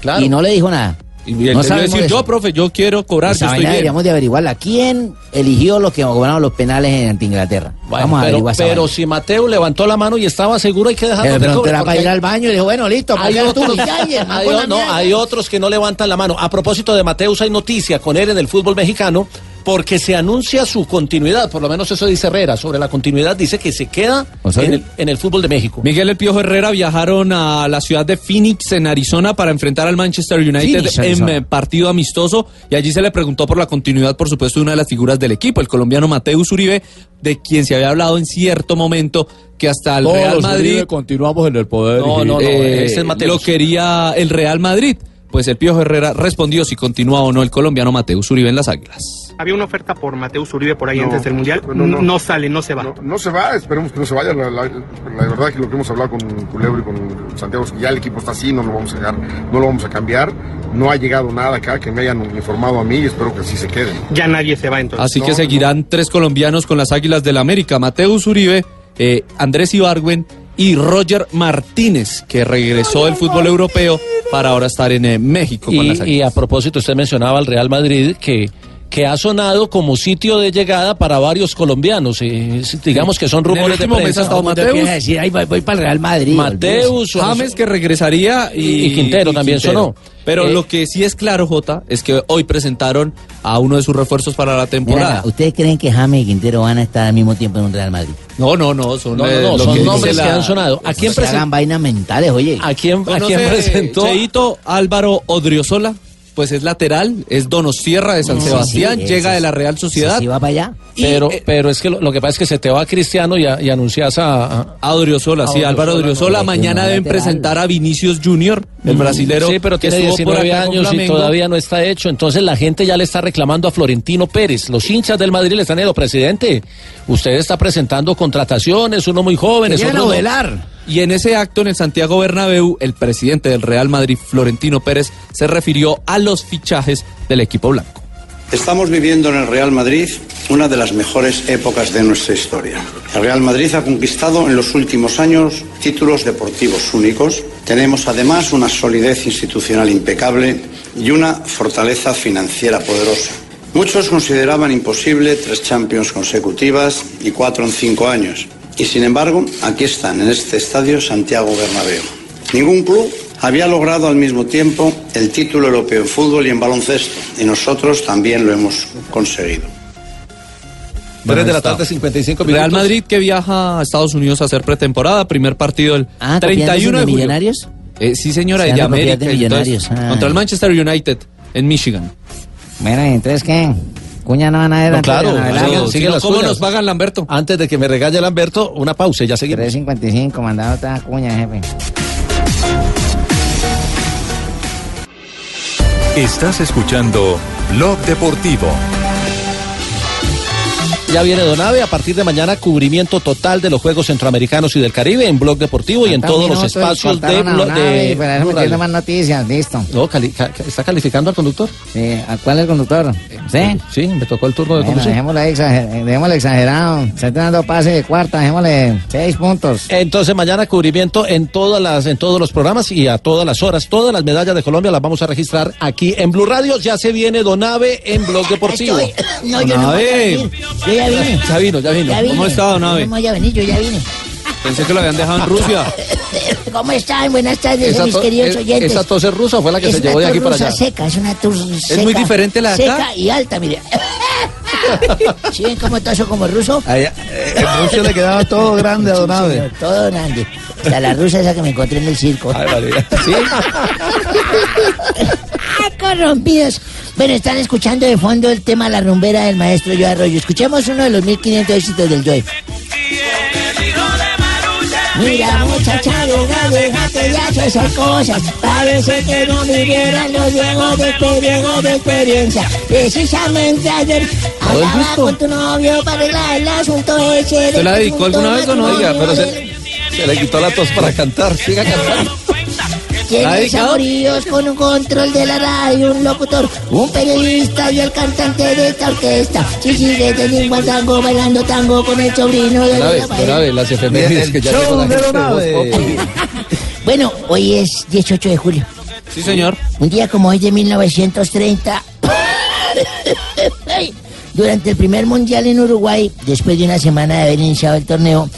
[SPEAKER 3] Claro.
[SPEAKER 8] Y no le dijo nada.
[SPEAKER 6] Y él
[SPEAKER 8] No
[SPEAKER 6] debió decir,
[SPEAKER 8] eso.
[SPEAKER 6] yo, profe, yo quiero cobrar, yo estoy bien.
[SPEAKER 8] deberíamos de averiguarla. ¿Quién eligió los que cobraron los penales en ante Inglaterra?
[SPEAKER 3] Bueno,
[SPEAKER 8] Vamos a
[SPEAKER 3] pero,
[SPEAKER 8] averiguar
[SPEAKER 3] pero
[SPEAKER 8] vaina.
[SPEAKER 3] si Mateo levantó la mano y estaba seguro, hay que dejarlo
[SPEAKER 8] Pero
[SPEAKER 3] que
[SPEAKER 8] pronto era para ir al baño y dijo, bueno, listo,
[SPEAKER 3] hay otros, hay
[SPEAKER 8] la
[SPEAKER 3] no, hay otros que no levantan la mano. A propósito de Mateus, hay noticia con él en el fútbol mexicano porque se anuncia su continuidad, por lo menos eso dice Herrera, sobre la continuidad dice que se queda en el, en el fútbol de México.
[SPEAKER 6] Miguel El Piojo Herrera viajaron a la ciudad de Phoenix, en Arizona, para enfrentar al Manchester United
[SPEAKER 8] Phoenix,
[SPEAKER 6] en
[SPEAKER 8] Arizona.
[SPEAKER 6] eh, partido amistoso. Y allí se le preguntó por la continuidad, por supuesto, de una de las figuras del equipo, el colombiano Mateus Uribe, de quien se había hablado en cierto momento que hasta el
[SPEAKER 23] Todos
[SPEAKER 6] Real Madrid
[SPEAKER 23] Uribe continuamos en el poder.
[SPEAKER 3] No, no, no,
[SPEAKER 6] eh,
[SPEAKER 3] ese es Mateus.
[SPEAKER 6] lo quería el Real Madrid. Pues el Piojo Herrera respondió si continúa o no el colombiano Mateus Uribe en las Águilas.
[SPEAKER 30] Había una oferta por Mateus Uribe por ahí
[SPEAKER 31] No,
[SPEAKER 30] antes del Mundial.
[SPEAKER 31] no, no.
[SPEAKER 30] No, sale, no se va.
[SPEAKER 31] No, no se va, esperemos que no se vaya. La, la- la verdad que lo que hemos hablado con Culebro y con Santiago es que ya el equipo está así, no lo vamos a dejar, no lo vamos a cambiar. No ha llegado nada acá que me hayan informado a mí y espero que así se queden.
[SPEAKER 30] Ya nadie se va entonces.
[SPEAKER 6] Así que
[SPEAKER 31] No,
[SPEAKER 6] seguirán tres colombianos con las Águilas del la América, Mateus Uribe, eh, Andrés Ibargüen y Roger Martínez, que regresó del fútbol europeo para ahora estar en eh, México con las
[SPEAKER 3] Y, y a propósito, usted mencionaba al Real Madrid que, que ha sonado como sitio de llegada para varios colombianos. eh, digamos que son rumores de
[SPEAKER 6] último mes
[SPEAKER 3] prensa.
[SPEAKER 6] ha estado Mateus.
[SPEAKER 8] a decir, ay, voy, voy para el Real Madrid.
[SPEAKER 3] Mateus, o-
[SPEAKER 6] James que regresaría y,
[SPEAKER 3] Y Quintero también sonó.
[SPEAKER 6] Pero
[SPEAKER 3] Eh,
[SPEAKER 6] lo que sí es claro, Jota, es que hoy presentaron a uno de sus refuerzos para la
[SPEAKER 8] Mira,
[SPEAKER 6] temporada.
[SPEAKER 8] ¿Ustedes creen que James y Quintero van a estar al mismo tiempo en un Real Madrid?
[SPEAKER 6] No, no, no, son,
[SPEAKER 3] No, no,
[SPEAKER 6] eh,
[SPEAKER 3] no, son
[SPEAKER 6] que
[SPEAKER 3] nombres que han sonado. ¿A quién,
[SPEAKER 8] No se
[SPEAKER 3] presen-
[SPEAKER 8] hagan vainas mentales, oye.
[SPEAKER 3] a quién, a quién presentó?
[SPEAKER 6] Cheito Álvaro Odriozola, pues es lateral, es Donosierra de San
[SPEAKER 8] Sí,
[SPEAKER 6] Sebastián,
[SPEAKER 8] sí,
[SPEAKER 6] llega
[SPEAKER 8] ese
[SPEAKER 6] de la Real
[SPEAKER 8] sí,
[SPEAKER 6] Sociedad.
[SPEAKER 8] sí va para allá.
[SPEAKER 3] Pero,
[SPEAKER 6] eh,
[SPEAKER 3] pero es que lo, lo que pasa es que se te va Cristiano y, a- y anuncias a, a-
[SPEAKER 6] A Odriozola, sí,
[SPEAKER 3] A
[SPEAKER 6] Álvaro
[SPEAKER 3] Odriozola,
[SPEAKER 8] no,
[SPEAKER 6] Mañana
[SPEAKER 8] no,
[SPEAKER 6] deben
[SPEAKER 8] lateral.
[SPEAKER 6] presentar a Vinicius Junior, el brasilero.
[SPEAKER 3] Sí, pero tiene
[SPEAKER 6] estuvo por
[SPEAKER 3] 19
[SPEAKER 6] acá con
[SPEAKER 3] años y todavía no está hecho. Entonces la gente ya le está reclamando a Florentino Pérez. Los hinchas del Madrid le están diciendo, presidente, usted está presentando contrataciones, uno muy joven, es otro no".
[SPEAKER 8] novelar.
[SPEAKER 6] Y en ese acto en el Santiago Bernabéu, el presidente del Real Madrid, Florentino Pérez, se refirió a los fichajes del equipo blanco.
[SPEAKER 32] Estamos viviendo en el Real Madrid una de las mejores épocas de nuestra historia. El Real Madrid ha conquistado en los últimos años títulos deportivos únicos. Tenemos además una solidez institucional impecable y una fortaleza financiera poderosa. Muchos consideraban imposible tres Champions consecutivas y cuatro en cinco años. Y sin embargo, aquí están en este estadio Santiago Bernabéu. Ningún club había logrado al mismo tiempo el título europeo en fútbol y en baloncesto, y nosotros también lo hemos conseguido.
[SPEAKER 3] Tres de la tarde, 55 minutos.
[SPEAKER 6] Real Madrid que viaja a Estados Unidos a hacer pretemporada, primer partido el
[SPEAKER 8] Ah,
[SPEAKER 6] 31 de julio.
[SPEAKER 8] Millonarios?
[SPEAKER 6] Eh, sí, señora,
[SPEAKER 8] Se propiedad
[SPEAKER 6] América.
[SPEAKER 8] de Millonarios,
[SPEAKER 6] entonces,
[SPEAKER 8] ah.
[SPEAKER 6] Contra el Manchester United en Michigan.
[SPEAKER 8] Bueno, ¿y entonces qué? ¿Cuña no van a ver
[SPEAKER 3] No, claro,
[SPEAKER 8] navegar?
[SPEAKER 3] sigue-
[SPEAKER 6] Eso,
[SPEAKER 3] sigue
[SPEAKER 6] si no,
[SPEAKER 3] las
[SPEAKER 6] ¿Cómo
[SPEAKER 3] cuñas.
[SPEAKER 6] nos pagan Lamberto?
[SPEAKER 3] Antes de que me regañe Lamberto, una pausa y ya seguimos.
[SPEAKER 8] 3.55, mandado otra cuña, jefe.
[SPEAKER 13] Estás escuchando Blog Deportivo.
[SPEAKER 3] Ya viene Donave, a partir de mañana cubrimiento total de los Juegos Centroamericanos y del Caribe en Blog Deportivo y en todos los espacios de,
[SPEAKER 8] Donave,
[SPEAKER 3] de
[SPEAKER 8] pero eso más noticias, listo.
[SPEAKER 3] No, cali- ca- ca- ¿Está calificando al conductor?
[SPEAKER 8] ¿a ¿Cuál es el conductor? ¿Sí?
[SPEAKER 3] Sí, me tocó el turno de
[SPEAKER 8] Bueno, dejémosle, exager- dejémosle exagerado. Se está dando pase de cuarta, dejémosle seis puntos.
[SPEAKER 3] Entonces mañana cubrimiento en todas las en todos los programas y a todas las horas, todas las medallas de Colombia las vamos a registrar aquí en Blue Radio. Ya se viene Donave en Blog Deportivo.
[SPEAKER 8] Estoy- No, yo no voy a
[SPEAKER 6] Donave.
[SPEAKER 8] venir. Yo ya vine.
[SPEAKER 3] Ya vino, ya vino.
[SPEAKER 8] Ya vine.
[SPEAKER 6] ¿Cómo está, Donave?
[SPEAKER 8] No voy a venir, yo ya vine.
[SPEAKER 6] Pensé que lo habían dejado en Rusia.
[SPEAKER 8] ¿Cómo están? Buenas tardes,
[SPEAKER 3] Esa
[SPEAKER 8] mis
[SPEAKER 3] to-
[SPEAKER 8] queridos
[SPEAKER 3] es-
[SPEAKER 8] oyentes.
[SPEAKER 3] esa tos es rusa o fue la que
[SPEAKER 8] es
[SPEAKER 3] se llevó de aquí para allá?
[SPEAKER 8] seca, es una tos seca.
[SPEAKER 6] muy diferente la de acá?
[SPEAKER 8] Seca y alta, mire. ¿Sí ven cómo toso como ruso?
[SPEAKER 12] Allá, eh, en Rusia le quedaba todo grande a Don
[SPEAKER 8] Sí,
[SPEAKER 12] Abe.
[SPEAKER 8] señor, todo grande. La rusa esa que me encontré en el circo.
[SPEAKER 12] ¿Sí?
[SPEAKER 8] ¡Ah, corrompidos! Bueno, están escuchando de fondo el tema La rumbera del maestro Joe Arroyo. Escuchemos uno de los 1500 éxitos del Joe. Mira, muchacha, deja, déjate ya esas cosas. Parece que no vivieran los viejos de este viejo de experiencia. Precisamente ayer hablaba con tu novio para arreglar el asunto ese.
[SPEAKER 6] ¿Se la dedicó alguna vez o no?
[SPEAKER 8] Oiga,
[SPEAKER 6] pero
[SPEAKER 8] se,
[SPEAKER 12] Se le quitó la tos para cantar. Siga cantando.
[SPEAKER 6] ¿La ha
[SPEAKER 8] Tienes
[SPEAKER 6] dedicado?
[SPEAKER 8] amoríos con un control de la radio, un locutor, un periodista y el cantante de esta orquesta. Si sigue teniendo tango, bailando tango con el sobrino de la
[SPEAKER 6] grave, las efemérides que ya
[SPEAKER 12] de
[SPEAKER 6] de.
[SPEAKER 8] Bueno, hoy es 18 de julio.
[SPEAKER 6] Sí, señor.
[SPEAKER 8] Un día como hoy de 1930, durante el primer mundial en Uruguay, después de una semana de haber iniciado el torneo,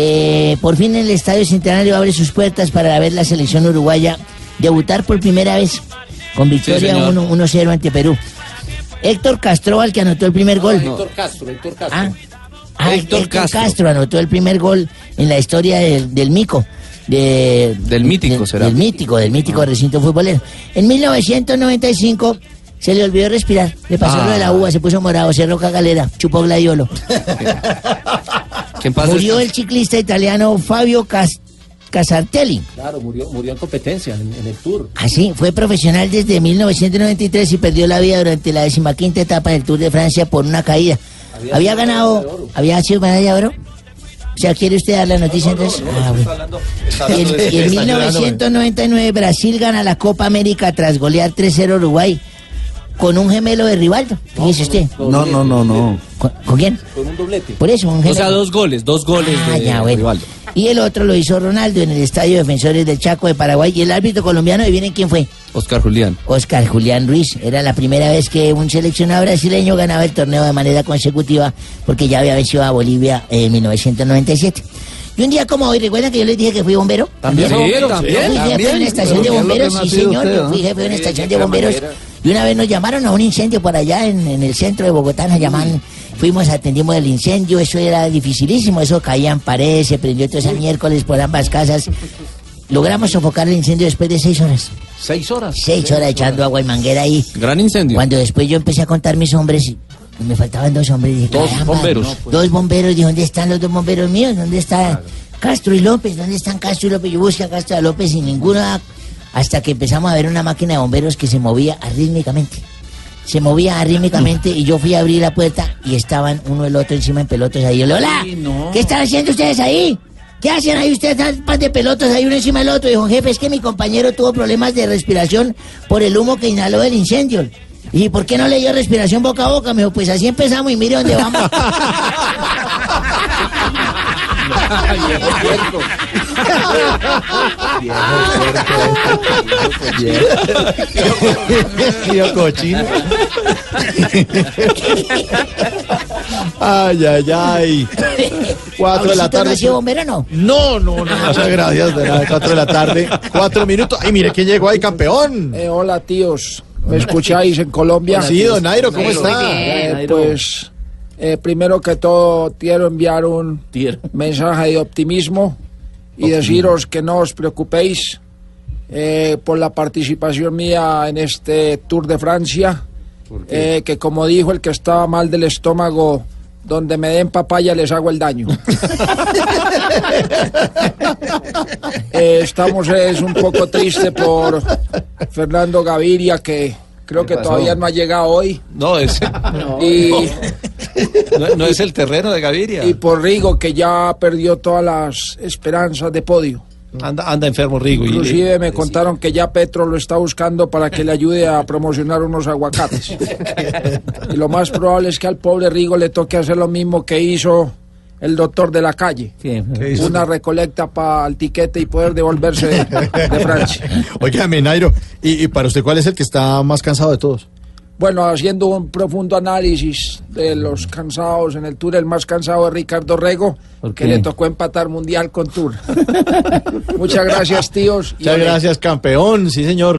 [SPEAKER 8] eh, por fin el Estadio Centenario abre sus puertas para ver la selección uruguaya debutar por primera vez con victoria. 1 1-0 ante Perú. Héctor Castro, al que anotó el primer gol.
[SPEAKER 24] Héctor Castro, Héctor Castro.
[SPEAKER 8] Ah, ah,
[SPEAKER 6] Héctor
[SPEAKER 8] Héctor
[SPEAKER 6] Castro.
[SPEAKER 8] Castro. anotó el primer gol en la historia del, del Mico. de-
[SPEAKER 6] Del mítico,
[SPEAKER 8] del-
[SPEAKER 6] será.
[SPEAKER 8] Del mítico, del mítico recinto futbolero. En 1995 se le olvidó respirar. Le pasó
[SPEAKER 6] Ah.
[SPEAKER 8] lo de la uva, se puso morado, cerró cagalera, chupó gladiolo. Murió el ciclista italiano Fabio Cas- Casartelli.
[SPEAKER 24] Claro, murió, murió en competencia, en, en el Tour.
[SPEAKER 8] Así, fue profesional desde 1993 y perdió la vida durante la decimaquinta etapa del Tour de Francia por una caída. Había, ganado, había sido medalla de oro. O sea, ¿quiere usted dar la noticia entonces? Ah, bueno. Y en, y en 1999 Brasil gana la Copa América tras golear 3-0 Uruguay con un gemelo de Rivaldo. Fíjese usted.
[SPEAKER 12] No, no, no, no.
[SPEAKER 8] ¿Con, con quién?
[SPEAKER 24] Con un doblete.
[SPEAKER 8] Por eso, un
[SPEAKER 6] O
[SPEAKER 8] gemelo.
[SPEAKER 6] sea, dos goles, dos goles
[SPEAKER 8] Ah,
[SPEAKER 6] de
[SPEAKER 8] ya, bueno.
[SPEAKER 6] Rivaldo.
[SPEAKER 8] Y el otro lo hizo Ronaldo en el Estadio Defensores del Chaco de Paraguay. Y el árbitro colombiano, ¿adivinen quién fue?
[SPEAKER 6] Oscar Julián.
[SPEAKER 8] Oscar Julián Ruiz. Era la primera vez que un seleccionado brasileño ganaba el torneo de manera consecutiva porque ya había vencido a Bolivia en 1997. Y un día como hoy, ¿recuerdan que yo les dije que fui bombero?
[SPEAKER 6] ¿También? Sí,
[SPEAKER 8] Yo
[SPEAKER 6] también.
[SPEAKER 8] fui jefe de
[SPEAKER 12] También.
[SPEAKER 8] una estación de
[SPEAKER 12] Pero ¿qué es lo
[SPEAKER 8] bomberos, sí señor,
[SPEAKER 12] usted,
[SPEAKER 8] yo fui jefe de una estación de bomberos. Y una vez nos llamaron a un incendio por allá en, en el centro de Bogotá, nos llamaban, fuimos, atendimos el incendio, eso era dificilísimo, eso caían paredes, se prendió todo ese miércoles por ambas casas. Logramos sofocar el incendio después de seis horas.
[SPEAKER 24] Seis horas.
[SPEAKER 8] Seis horas echando agua y manguera ahí.
[SPEAKER 6] Gran incendio.
[SPEAKER 8] Cuando después yo empecé a contar mis hombres, y me faltaban dos hombres. Dije,
[SPEAKER 6] Dos
[SPEAKER 8] "Caramba,
[SPEAKER 6] bomberos.
[SPEAKER 8] no, pues". Dos bomberos. Dije, ¿dónde están los dos bomberos míos? ¿Dónde está Castro y López? ¿Dónde están Castro y López? Yo busqué a Castro y a López y ninguna. Hasta que empezamos a ver una máquina de bomberos que se movía arrítmicamente. Se movía arrítmicamente y yo fui a abrir la puerta y estaban uno el otro encima en pelotas ahí. Yo, Lola, ¿qué están haciendo ustedes ahí? ¿Qué hacen ahí ustedes? Están pan de pelotas ahí uno encima del otro. Dijo, jefe, es que mi compañero tuvo problemas de respiración por el humo que inhaló del incendio. ¿Y por qué no le dio respiración boca a boca? Me dijo, pues así empezamos y mire dónde vamos.
[SPEAKER 12] Tío cochino. Ay, ay, ay. Cuatro de la
[SPEAKER 8] ¿Mauricito no
[SPEAKER 12] tarde.
[SPEAKER 8] sido bombero o no?
[SPEAKER 12] No, no, no. Muchas gracias. De nada, cuatro de la tarde. Cuatro minutos. Ay, mire quién llegó ahí, campeón.
[SPEAKER 24] Eh, hola, tíos. ¿Me escucháis en Colombia?
[SPEAKER 12] Sí, don Nairo, ¿cómo
[SPEAKER 24] Nairo.
[SPEAKER 12] está?
[SPEAKER 24] Eh, pues, eh, primero que todo, quiero enviar un mensaje de optimismo y deciros que no os preocupéis eh, por la participación mía en este Tour de Francia. Eh, que como dijo el que estaba mal del estómago, donde me den papaya les hago el daño. Eh, estamos es un poco triste por Fernando Gaviria que creo que
[SPEAKER 12] pasó?
[SPEAKER 24] todavía no ha llegado hoy
[SPEAKER 12] No, ese.
[SPEAKER 24] y,
[SPEAKER 12] No, no es el terreno de Gaviria.
[SPEAKER 24] y por Rigo que ya perdió todas las esperanzas de podio.
[SPEAKER 12] Anda, anda enfermo Rigo. y-
[SPEAKER 24] Inclusive me contaron que ya Petro lo está buscando para que le ayude a promocionar unos aguacates. Y lo más probable es que al pobre Rigo le toque hacer lo mismo que hizo el doctor de la calle. Una recolecta para el tiquete y poder devolverse de, de Francia.
[SPEAKER 12] Óigame, Nairo, ¿y, y para usted cuál es el que está más cansado de todos?
[SPEAKER 24] Bueno, haciendo un profundo análisis de los cansados en el Tour, el más cansado es Ricardo Rego, que le tocó empatar mundial con Tour. Muchas gracias, tíos. y
[SPEAKER 12] Muchas
[SPEAKER 24] ole.
[SPEAKER 12] gracias, campeón. Sí, señor.